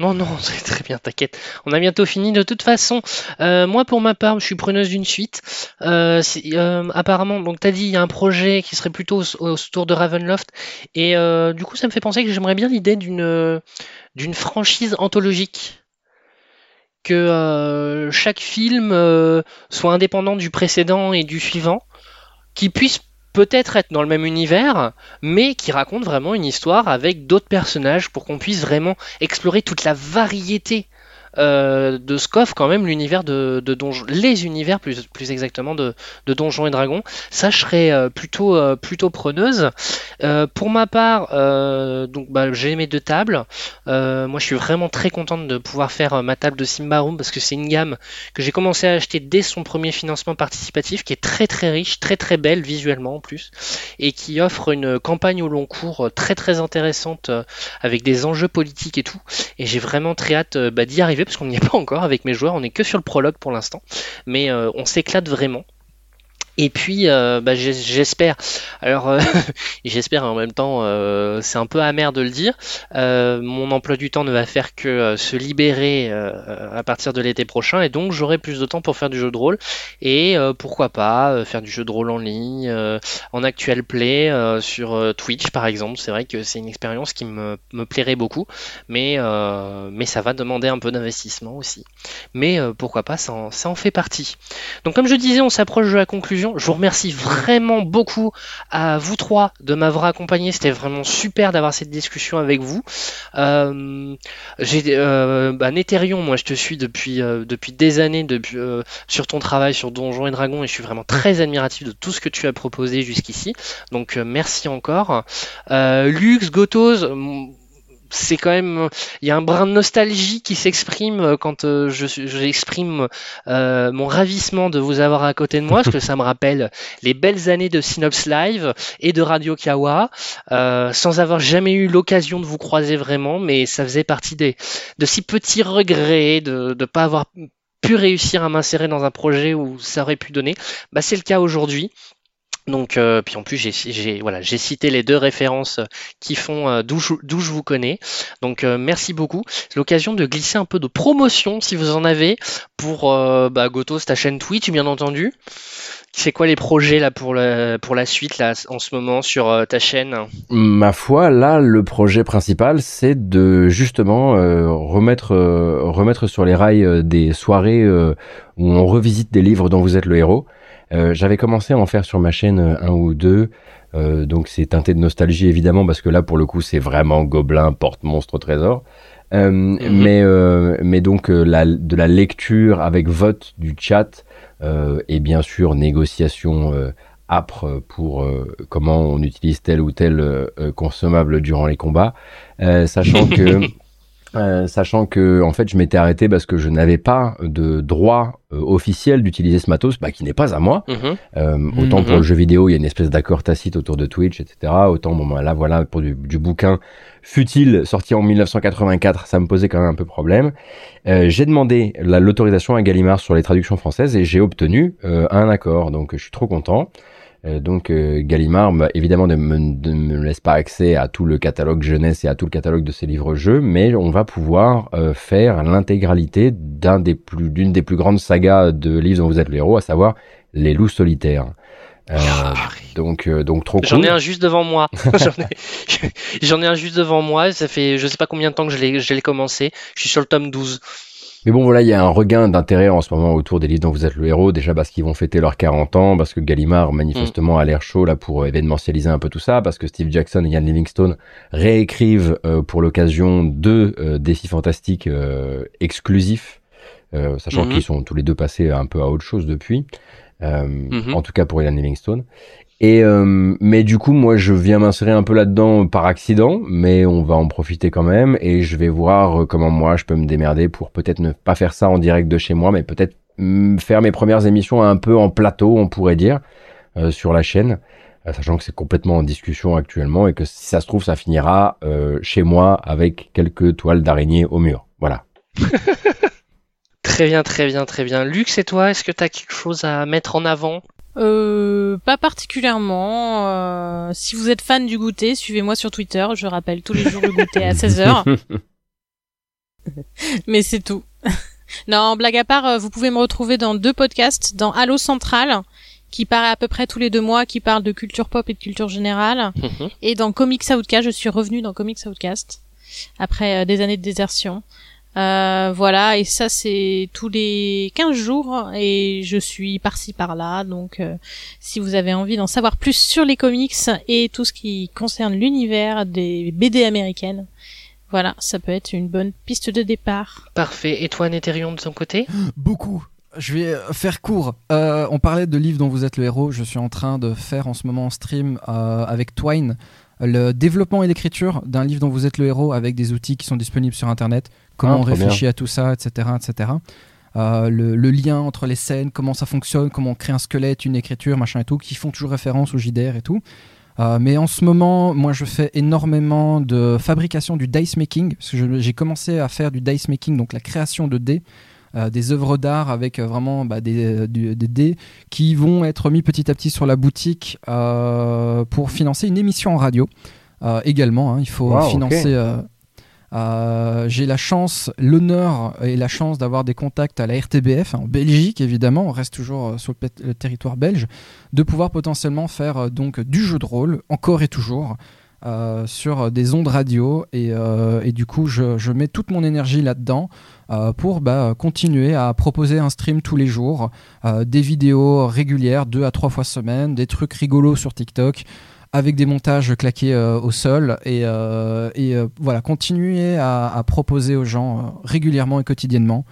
Non, non, *laughs* c'est très bien, t'inquiète. On a bientôt fini. De toute façon, euh, moi pour ma part, je suis preneuse d'une suite. Euh, euh, apparemment, donc t'as dit, il y a un projet qui serait plutôt autour de Ravenloft. Et du coup, ça me fait penser que j'aimerais bien l'idée d'une d'une franchise anthologique. Que chaque film soit indépendant du précédent et du suivant. Qui puisse peut-être être dans le même univers, mais qui raconte vraiment une histoire avec d'autres personnages pour qu'on puisse vraiment explorer toute la variété euh, de ce qu'offre quand même l'univers de, de Donjon, les univers plus, exactement de, de Donjons et Dragons. Ça, je serais euh, plutôt, euh, plutôt preneuse. pour ma part, donc bah, j'ai mes deux tables. moi, je suis vraiment très contente de pouvoir faire ma table de Simbarum parce que c'est une gamme que j'ai commencé à acheter dès son premier financement participatif, qui est très très riche, très très belle visuellement en plus, et qui offre une campagne au long cours très très intéressante avec des enjeux politiques et tout. Et j'ai vraiment très hâte bah, d'y arriver parce qu'on n'y est pas encore avec mes joueurs, on est que sur le prologue pour l'instant, mais euh, on s'éclate vraiment. Et puis, euh, bah, j'espère. Alors, euh, *laughs* j'espère en même temps, euh, c'est un peu amer de le dire. mon emploi du temps ne va faire que se libérer à partir de l'été prochain, et donc j'aurai plus de temps pour faire du jeu de rôle. Et pourquoi pas faire du jeu de rôle en ligne, en actual play sur Twitch par exemple. C'est vrai que c'est une expérience qui me, plairait beaucoup, mais mais ça va demander un peu d'investissement aussi. Mais pourquoi pas, ça en, ça en fait partie. Donc, comme je disais, on s'approche de la conclusion. Je vous remercie vraiment beaucoup à vous trois de m'avoir accompagné. C'était vraiment super d'avoir cette discussion avec vous. Euh, euh, bah, moi je te suis depuis euh, des années sur ton travail sur Donjons et Dragons et je suis vraiment très admiratif de tout ce que tu as proposé jusqu'ici. Donc merci encore. Lux, Gotos, c'est quand même il y a un brin de nostalgie qui s'exprime euh, quand euh, je j'exprime euh, mon ravissement de vous avoir à côté de moi parce que ça me rappelle les belles années de Synops Live et de Radio Kawa sans avoir jamais eu l'occasion de vous croiser vraiment mais ça faisait partie des de si petits regrets de ne pas avoir pu réussir à m'insérer dans un projet où ça aurait pu donner. Bah c'est le cas aujourd'hui donc, euh, puis en plus, j'ai voilà, cité les deux références qui font euh, d'où je, vous connais. Donc, euh, merci beaucoup. C'est l'occasion de glisser un peu de promotion si vous en avez pour bah, Gotos, ta chaîne Twitch, bien entendu. C'est quoi les projets là pour la, pour la suite là en ce moment sur ta chaîne? Ma foi, là, le projet principal, c'est de justement remettre remettre sur les rails des soirées où on revisite des livres dont vous êtes le héros. Euh, j'avais commencé à en faire sur ma chaîne euh, un ou deux. Euh, donc c'est teinté de nostalgie évidemment parce que là pour le coup c'est vraiment gobelin, porte monstre, trésor. Mhm. mais, mais donc la, de la lecture avec vote du chat et bien sûr négociation âpre pour comment on utilise tel ou tel consommable durant les combats, sachant *laughs* que Euh, sachant que en fait je m'étais arrêté parce que je n'avais pas de droit euh, officiel d'utiliser ce matos, bah, qui n'est pas à moi. Mhm. Euh, autant pour mhm. le jeu vidéo, il y a une espèce d'accord tacite autour de Twitch, etc. Autant bon bah, là voilà pour du, du bouquin futile sorti en 1984, ça me posait quand même un peu problème. j'ai demandé l'autorisation à Gallimard sur les traductions françaises et j'ai obtenu un accord, donc je suis trop content. Euh, donc euh, Gallimard, bah, évidemment, ne me, laisse pas accès à tout le catalogue jeunesse et à tout le catalogue de ses livres-jeux, mais on va pouvoir euh, faire l'intégralité d'un des plus, d'une des plus grandes sagas de livres dont vous êtes le héros, à savoir Les Loups Solitaires. Ah, donc, donc trop *laughs* *laughs* J'en ai un juste devant moi. J'en ai, ai, un juste devant moi. Ça fait je sais pas combien de temps que je l'ai commencé. Je suis sur le tome 12. Mais bon, voilà, il y a un regain d'intérêt en ce moment autour des livres dont vous êtes le héros, déjà parce qu'ils vont fêter leurs 40 ans, parce que Gallimard, manifestement, a l'air chaud là pour euh, événementialiser un peu tout ça, parce que Steve Jackson et Ian Livingstone réécrivent euh, pour l'occasion deux euh, défis fantastiques exclusifs, sachant mhm. qu'ils sont tous les deux passés un peu à autre chose depuis, mhm. en tout cas pour Ian Livingstone. Et euh, mais du coup, moi, je viens m'insérer un peu là-dedans par accident, mais on va en profiter quand même, et je vais voir comment moi je peux me démerder pour peut-être ne pas faire ça en direct de chez moi, mais peut-être mm, faire mes premières émissions un peu en plateau, on pourrait dire, euh, sur la chaîne, euh, sachant que c'est complètement en discussion actuellement et que si ça se trouve, ça finira chez moi avec quelques toiles d'araignée au mur. Voilà. *laughs* très bien, très bien, très bien. Lux, et toi, est-ce que tu as quelque chose à mettre en avant? Euh, pas particulièrement. Euh, si vous êtes fan du goûter, suivez-moi sur Twitter. Je rappelle tous les jours le goûter à 16h. *laughs* Mais c'est tout. *laughs* non, blague à part, euh, vous pouvez me retrouver dans deux podcasts, dans Halo Central, qui paraît à peu près tous les deux mois, qui parle de culture pop et de culture générale, Mhm. et dans Comics Outcast, je suis revenue dans Comics Outcast après euh, des années de désertion. Euh, voilà, et ça c'est tous les 15 jours et je suis par-ci par-là, donc euh, si vous avez envie d'en savoir plus sur les comics et tout ce qui concerne l'univers des BD américaines, voilà, ça peut être une bonne piste de départ. Parfait. Et toi, Néthérion, de ton côté? Beaucoup. Je vais euh, faire court. Euh, on parlait de livres dont vous êtes le héros. Je suis en train de faire en ce moment en stream euh, avec Twine le développement et l'écriture d'un livre dont vous êtes le héros avec des outils qui sont disponibles sur Internet. Comment Ah, on réfléchit à tout ça, etc. etc. Euh, le, le lien entre les scènes, comment ça fonctionne, comment on crée un squelette, une écriture, machin et tout, qui font toujours référence au JDR et tout. Euh, mais en ce moment, moi, je fais énormément de fabrication du dice making. Parce que je- j'ai commencé à faire du dice making, donc la création de dés, des œuvres d'art avec euh, vraiment bah, des, euh, du- des dés qui vont être mis petit à petit sur la boutique euh, pour financer une émission en radio. Euh, également, hein, il faut Wow, financer. euh, euh, j'ai la chance, l'honneur et la chance d'avoir des contacts à la RTBF en Belgique évidemment, on reste toujours euh, sur le, territoire belge, de pouvoir potentiellement faire euh, donc du jeu de rôle encore et toujours euh, sur des ondes radio et, euh, du coup je, mets toute mon énergie là-dedans euh, pour bah, continuer à proposer un stream tous les jours, des vidéos régulières deux à trois fois semaine, des trucs rigolos sur TikTok avec des montages claqués au sol et, voilà continuer à, proposer aux gens régulièrement et quotidiennement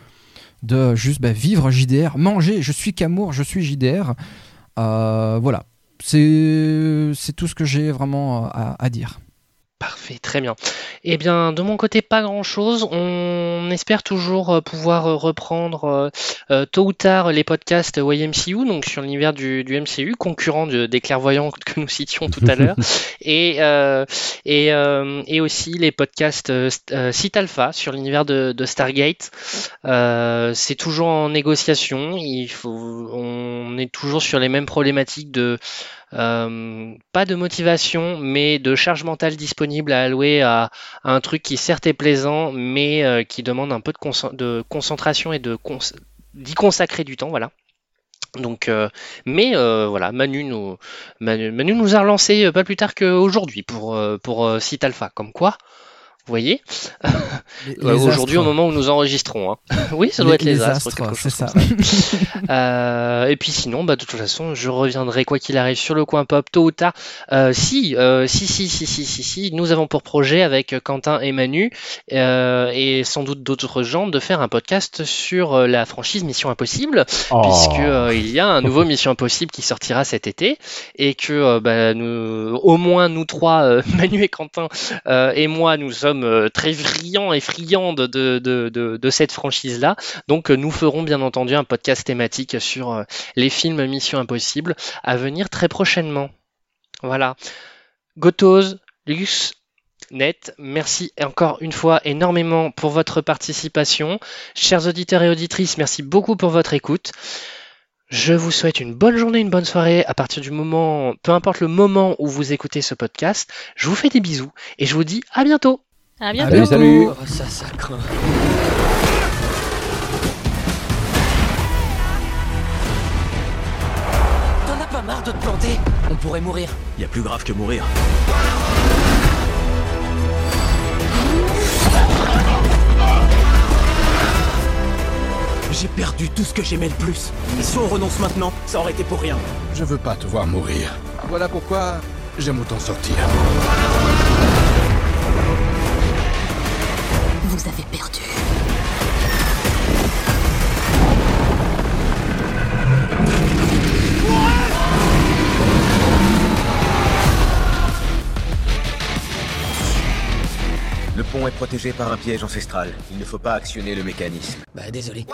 de juste bah, vivre JDR, manger, je suis Camour, je suis JDR. Voilà, c'est tout ce que j'ai vraiment à, à dire. Parfait, très bien. Eh bien, de mon côté, pas grand-chose. On espère toujours euh, pouvoir euh, reprendre euh, tôt ou tard les podcasts YMCU, donc sur l'univers du, du MCU, concurrent de- des clairvoyants que nous citions tout à l'heure, *laughs* et, euh, et, euh, et aussi les podcasts st- Site Alpha sur l'univers de, de Stargate. C'est toujours en négociation. Il faut, on est toujours sur les mêmes problématiques de euh, pas de motivation, mais de charge mentale disponible à allouer à, un truc qui certes est plaisant, mais euh, qui demande un peu de, concent- de concentration et d'y consacrer du temps, voilà. Donc, euh, mais voilà, Manu nous, a relancé pas plus tard qu'aujourd'hui pour pour Site Alpha, comme quoi. Vous voyez, Les- Euh, les aujourd'hui au astres. moment où nous enregistrons. hein. oui, ça doit être les, astres, quelque c'est chose ça. comme *laughs* Euh, et puis sinon, bah, de toute façon, je reviendrai quoi qu'il arrive sur le coin pop tôt ou tard. Euh, si, euh, si, si, si, si, si, si, nous avons pour projet avec Quentin et Manu euh, et sans doute d'autres gens de faire un podcast sur la franchise Mission Impossible, Oh. puisque euh, il y a un nouveau *laughs* Mission Impossible qui sortira cet été et que euh, bah, nous, au moins nous trois, euh, *laughs* Manu et Quentin euh, et moi, nous sommes euh, très friands et de, de cette franchise-là. Donc euh, nous ferons bien entendu un podcast thématique sur euh, les films Mission Impossible à venir très prochainement. Voilà. Gotos, Lux, Net, merci encore une fois énormément pour votre participation. Chers auditeurs et auditrices, merci beaucoup pour votre écoute. Je vous souhaite une bonne journée, une bonne soirée à partir du moment, peu importe le moment où vous écoutez ce podcast. Je vous fais des bisous et je vous dis à bientôt. À bientôt. Allez, salut. Oh, ça, ça craint. T'en as pas marre de te planter? On pourrait mourir. Y a plus grave que mourir. J'ai perdu tout ce que j'aimais le plus. Si on renonce maintenant, ça aurait été pour rien. Je veux pas te voir mourir. Voilà pourquoi j'aime autant sortir. Vous avez perdu. Le pont est protégé par un piège ancestral. Il ne faut pas actionner le mécanisme. Bah désolé.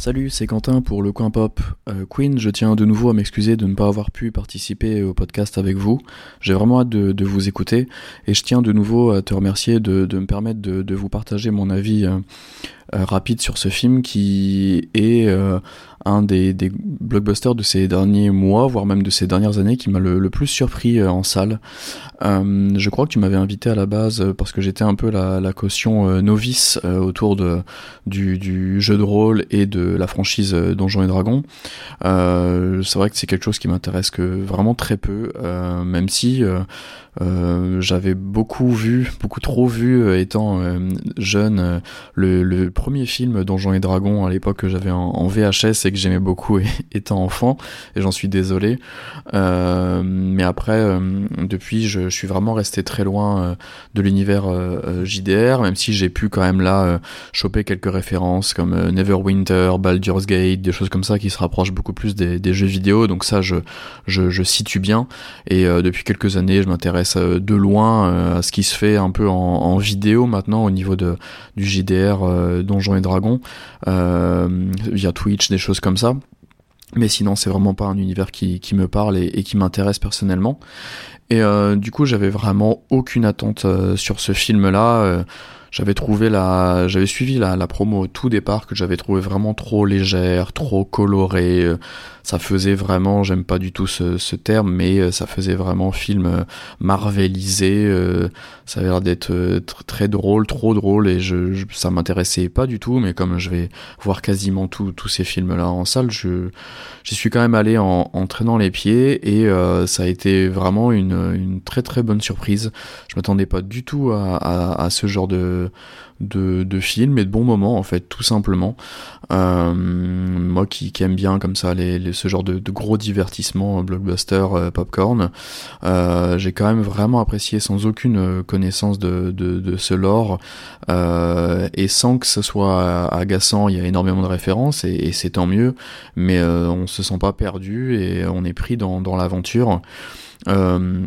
Salut, c'est Quentin pour le coin pop. Euh, Queen, je tiens de nouveau à m'excuser de ne pas avoir pu participer au podcast avec vous. J'ai vraiment hâte de, vous écouter et je tiens de nouveau à te remercier de, me permettre de, de vous partager mon avis euh, rapide sur ce film qui est un des, blockbusters de ces derniers mois, voire même de ces dernières années, qui m'a le, plus surpris en salle. je crois que tu m'avais invité à la base parce que j'étais un peu la, caution novice autour de, du, jeu de rôle et de la franchise Donjons et Dragons. c'est vrai que c'est quelque chose qui m'intéresse que vraiment très peu, même si euh, j'avais beaucoup vu, beaucoup trop vu euh, étant euh, jeune, le, premier film Donjons et Dragons à l'époque que j'avais en, VHS et que j'aimais beaucoup *laughs* étant enfant, et j'en suis désolé. mais après, depuis, je, suis vraiment resté très loin de l'univers JDR, même si j'ai pu quand même là choper quelques références comme Neverwinter, Baldur's Gate, des choses comme ça qui se rapprochent beaucoup plus des, jeux vidéo. Donc ça, je, je, situe bien. Et depuis quelques années, je m'intéresse euh, de loin euh, à ce qui se fait un peu en, vidéo maintenant au niveau de, du JDR euh, Donjons et Dragons, via Twitch, des choses comme ça. Mais sinon, c'est vraiment pas un univers qui, me parle et, qui m'intéresse personnellement. Et du coup, j'avais vraiment aucune attente sur ce film-là j'avais trouvé la, j'avais suivi la, la promo au tout départ que j'avais trouvé vraiment trop légère, trop colorée. Euh, ça faisait vraiment, j'aime pas du tout ce, ce, terme, mais euh, ça faisait vraiment film euh, marvelisé. Ça avait l'air d'être très drôle, trop drôle, et je, ça m'intéressait pas du tout. Mais comme je vais voir quasiment tous ces films-là en salle, je j'y suis quand même allé en, traînant les pieds, et ça a été vraiment une, une très très bonne surprise. Je m'attendais pas du tout à, à ce genre de de, de, films et de bons moments en fait tout simplement. Euh, moi qui, qui, aime bien comme ça les, ce genre de, de gros divertissements blockbuster euh, popcorn euh, j'ai quand même vraiment apprécié sans aucune connaissance de, de, de ce lore. Et sans que ce soit agaçant il y a énormément de références et, et c'est tant mieux. Mais on se sent pas perdu et on est pris dans, dans l'aventure. Euh,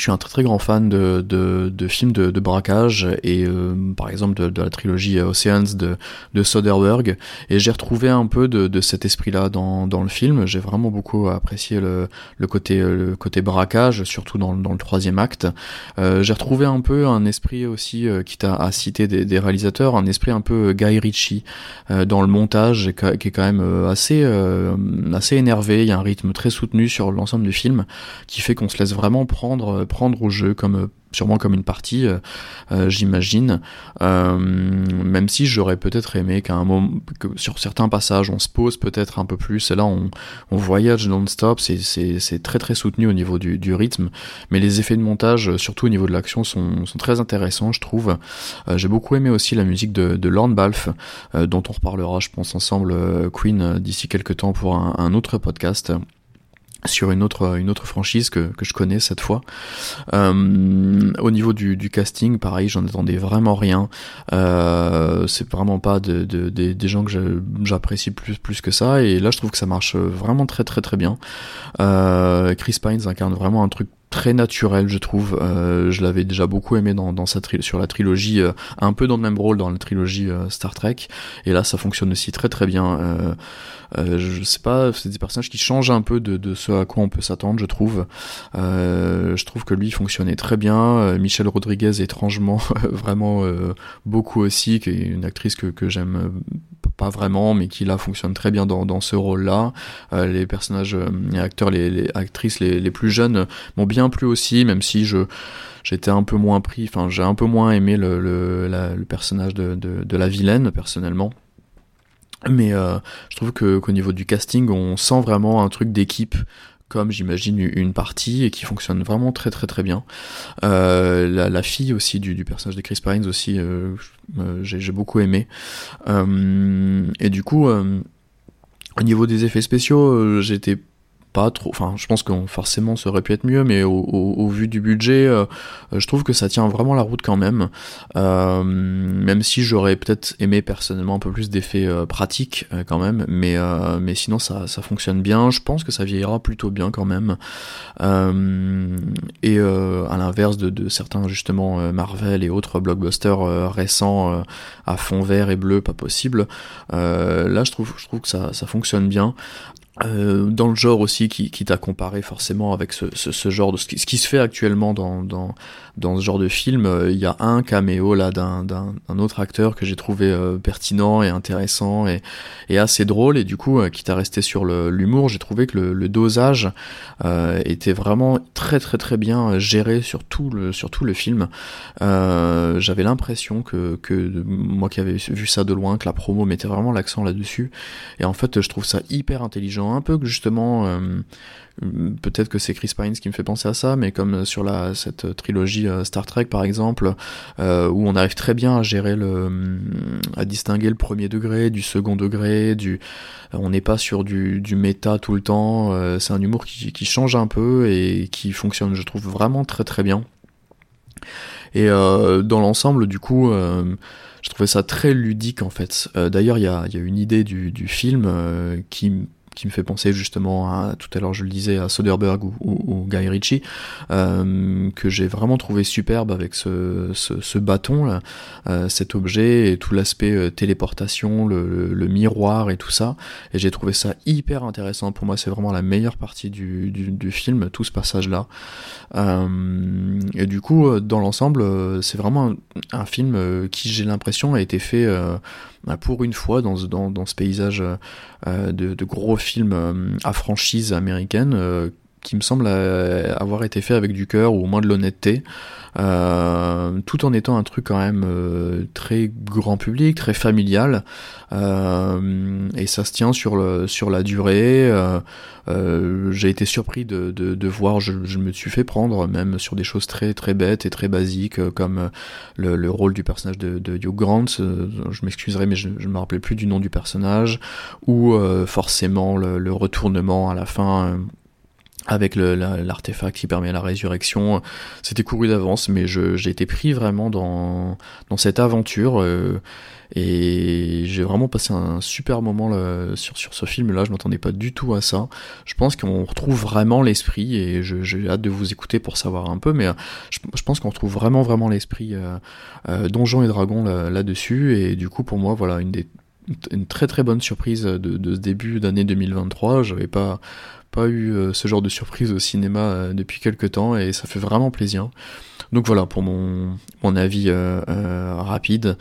je suis un très très grand fan de, de, films de, braquage et euh, par exemple de, la trilogie Oceans de, de Soderbergh et j'ai retrouvé un peu de, cet esprit-là dans, dans le film. J'ai vraiment beaucoup apprécié le, le, côté, le côté braquage, surtout dans, dans le troisième acte. Euh, j'ai retrouvé un peu un esprit aussi, euh, quitte à, citer des, des, réalisateurs, un esprit un peu Guy Ritchie euh, dans le montage qui est quand même assez, assez énervé. Il y a un rythme très soutenu sur l'ensemble du film qui fait qu'on se laisse vraiment prendre prendre au jeu comme sûrement comme une partie, euh, euh, j'imagine. Euh, même si j'aurais peut-être aimé qu'à un moment, que sur certains passages, on se pose peut-être un peu plus. Et là, on, on voyage non-stop. C'est très très soutenu au niveau du, du, rythme. Mais les effets de montage, surtout au niveau de l'action, sont, sont, très intéressants, je trouve. J'ai beaucoup aimé aussi la musique de, de Lorne Balfe, dont on reparlera, je pense, ensemble, Queen, d'ici quelques temps pour un autre podcast sur une autre une autre franchise que, que je connais cette fois. Euh, au niveau du, du casting, pareil, j'en attendais vraiment rien. Euh, c'est vraiment pas de, des gens que j'apprécie plus plus que ça. Et là, je trouve que ça marche vraiment très très très bien. Euh, Chris Pines incarne vraiment un truc très naturel je trouve. Euh, je l'avais déjà beaucoup aimé dans, dans sa sur la trilogie euh, un peu dans le même rôle dans la trilogie euh, Star Trek. Et là ça fonctionne aussi très très bien. Je sais pas c'est des personnages qui changent un peu de, de ce à quoi on peut s'attendre je trouve. Je trouve que lui fonctionnait très bien. Michelle Rodriguez étrangement *laughs* vraiment beaucoup aussi qui est une actrice que, que j'aime pas vraiment, mais qui là fonctionne très bien dans, ce rôle-là. Euh, les personnages, les euh, acteurs, les, les actrices les, les, plus jeunes m'ont bien plu aussi, même si je j'étais un peu moins pris, enfin j'ai un peu moins aimé le, le, personnage de, de, de, la vilaine personnellement. Mais euh, je trouve que qu'au niveau du casting, on sent vraiment un truc d'équipe comme j'imagine une partie et qui fonctionne vraiment très très très bien. Euh, la, la, fille aussi du, du, personnage de Chris Pines aussi, euh, euh j'ai beaucoup aimé. Euh, et du coup, euh, au niveau des effets spéciaux, j'étais pas trop. Enfin, je pense que forcément ça aurait pu être mieux, mais au, vu du budget, euh, je trouve que ça tient vraiment la route quand même. Euh, même si j'aurais peut-être aimé personnellement un peu plus d'effets euh, pratiques quand même, mais mais sinon ça ça fonctionne bien. Je pense que ça vieillira plutôt bien quand même. et à l'inverse de, de, certains justement Marvel et autres blockbusters récents à fond vert et bleu, pas possible. là, je trouve je trouve que ça ça fonctionne bien. Euh, dans le genre aussi qui, qui t'a comparé forcément avec ce, ce, genre de ce qui, ce qui, se fait actuellement dans, dans, dans ce genre de film, euh, il y a un caméo là d'un, d'un, autre acteur que j'ai trouvé euh, pertinent et intéressant et, et assez drôle. Et du coup qui t'a resté sur l'humour, j'ai trouvé que le, le dosage était vraiment très très très bien géré sur tout le, sur tout le film. J'avais l'impression que, que moi qui avais vu ça de loin, que la promo mettait vraiment l'accent là-dessus. Et en fait je trouve ça hyper intelligent. Un peu justement euh, peut-être que c'est Chris Pines qui me fait penser à ça, mais comme sur la cette trilogie euh, Star Trek par exemple, euh, où on arrive très bien à gérer le, à distinguer le premier degré du second degré, du, on n'est pas sur du, du méta tout le temps. c'est un humour qui, qui change un peu et qui fonctionne, je trouve vraiment très très bien. Et dans l'ensemble, du coup, je trouvais ça très ludique en fait. D'ailleurs, il y a, y a, une idée du, du film qui qui me fait penser justement à tout à l'heure je le disais à Soderbergh ou, Guy Ritchie euh, que j'ai vraiment trouvé superbe avec ce, bâton là, euh, cet objet et tout l'aspect euh, téléportation le, miroir et tout ça. Et j'ai trouvé ça hyper intéressant. Pour moi c'est vraiment la meilleure partie du, film tout ce passage là euh, et du coup dans l'ensemble c'est vraiment un, film qui j'ai l'impression a été fait pour une fois dans, ce paysage euh, de, de, gros films euh, à franchise américaine euh, qui me semble avoir été fait avec du cœur ou au moins de l'honnêteté, euh, tout en étant un truc quand même euh, très grand public, très familial, euh, et ça se tient sur le sur la durée. J'ai été surpris de, de, voir, je, je, me suis fait prendre même sur des choses très très bêtes et très basiques comme le, le rôle du personnage de, Hugh Grant. je m'excuserai, mais je ne me rappelais plus du nom du personnage ou forcément le, retournement à la fin avec l'artefact qui permet la résurrection. C'était couru d'avance, mais j'ai été pris vraiment dans, dans cette aventure. Euh, et j'ai vraiment passé un super moment là, sur, sur ce film-là. Je m'attendais pas du tout à ça. Je pense qu'on retrouve vraiment l'esprit, et j'ai hâte de vous écouter pour savoir un peu, mais euh, je, pense qu'on retrouve vraiment vraiment l'esprit euh, euh, Donjons et Dragons là-dessus. et du coup, pour moi, voilà, une des une très très bonne surprise de, ce début d'année 2023. J'avais pas pas eu euh, ce genre de surprise au cinéma euh, depuis quelques temps et ça fait vraiment plaisir. Donc voilà pour mon, mon avis euh, rapide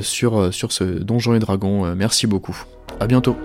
sur, sur ce Donjon et Dragon. merci beaucoup. À bientôt.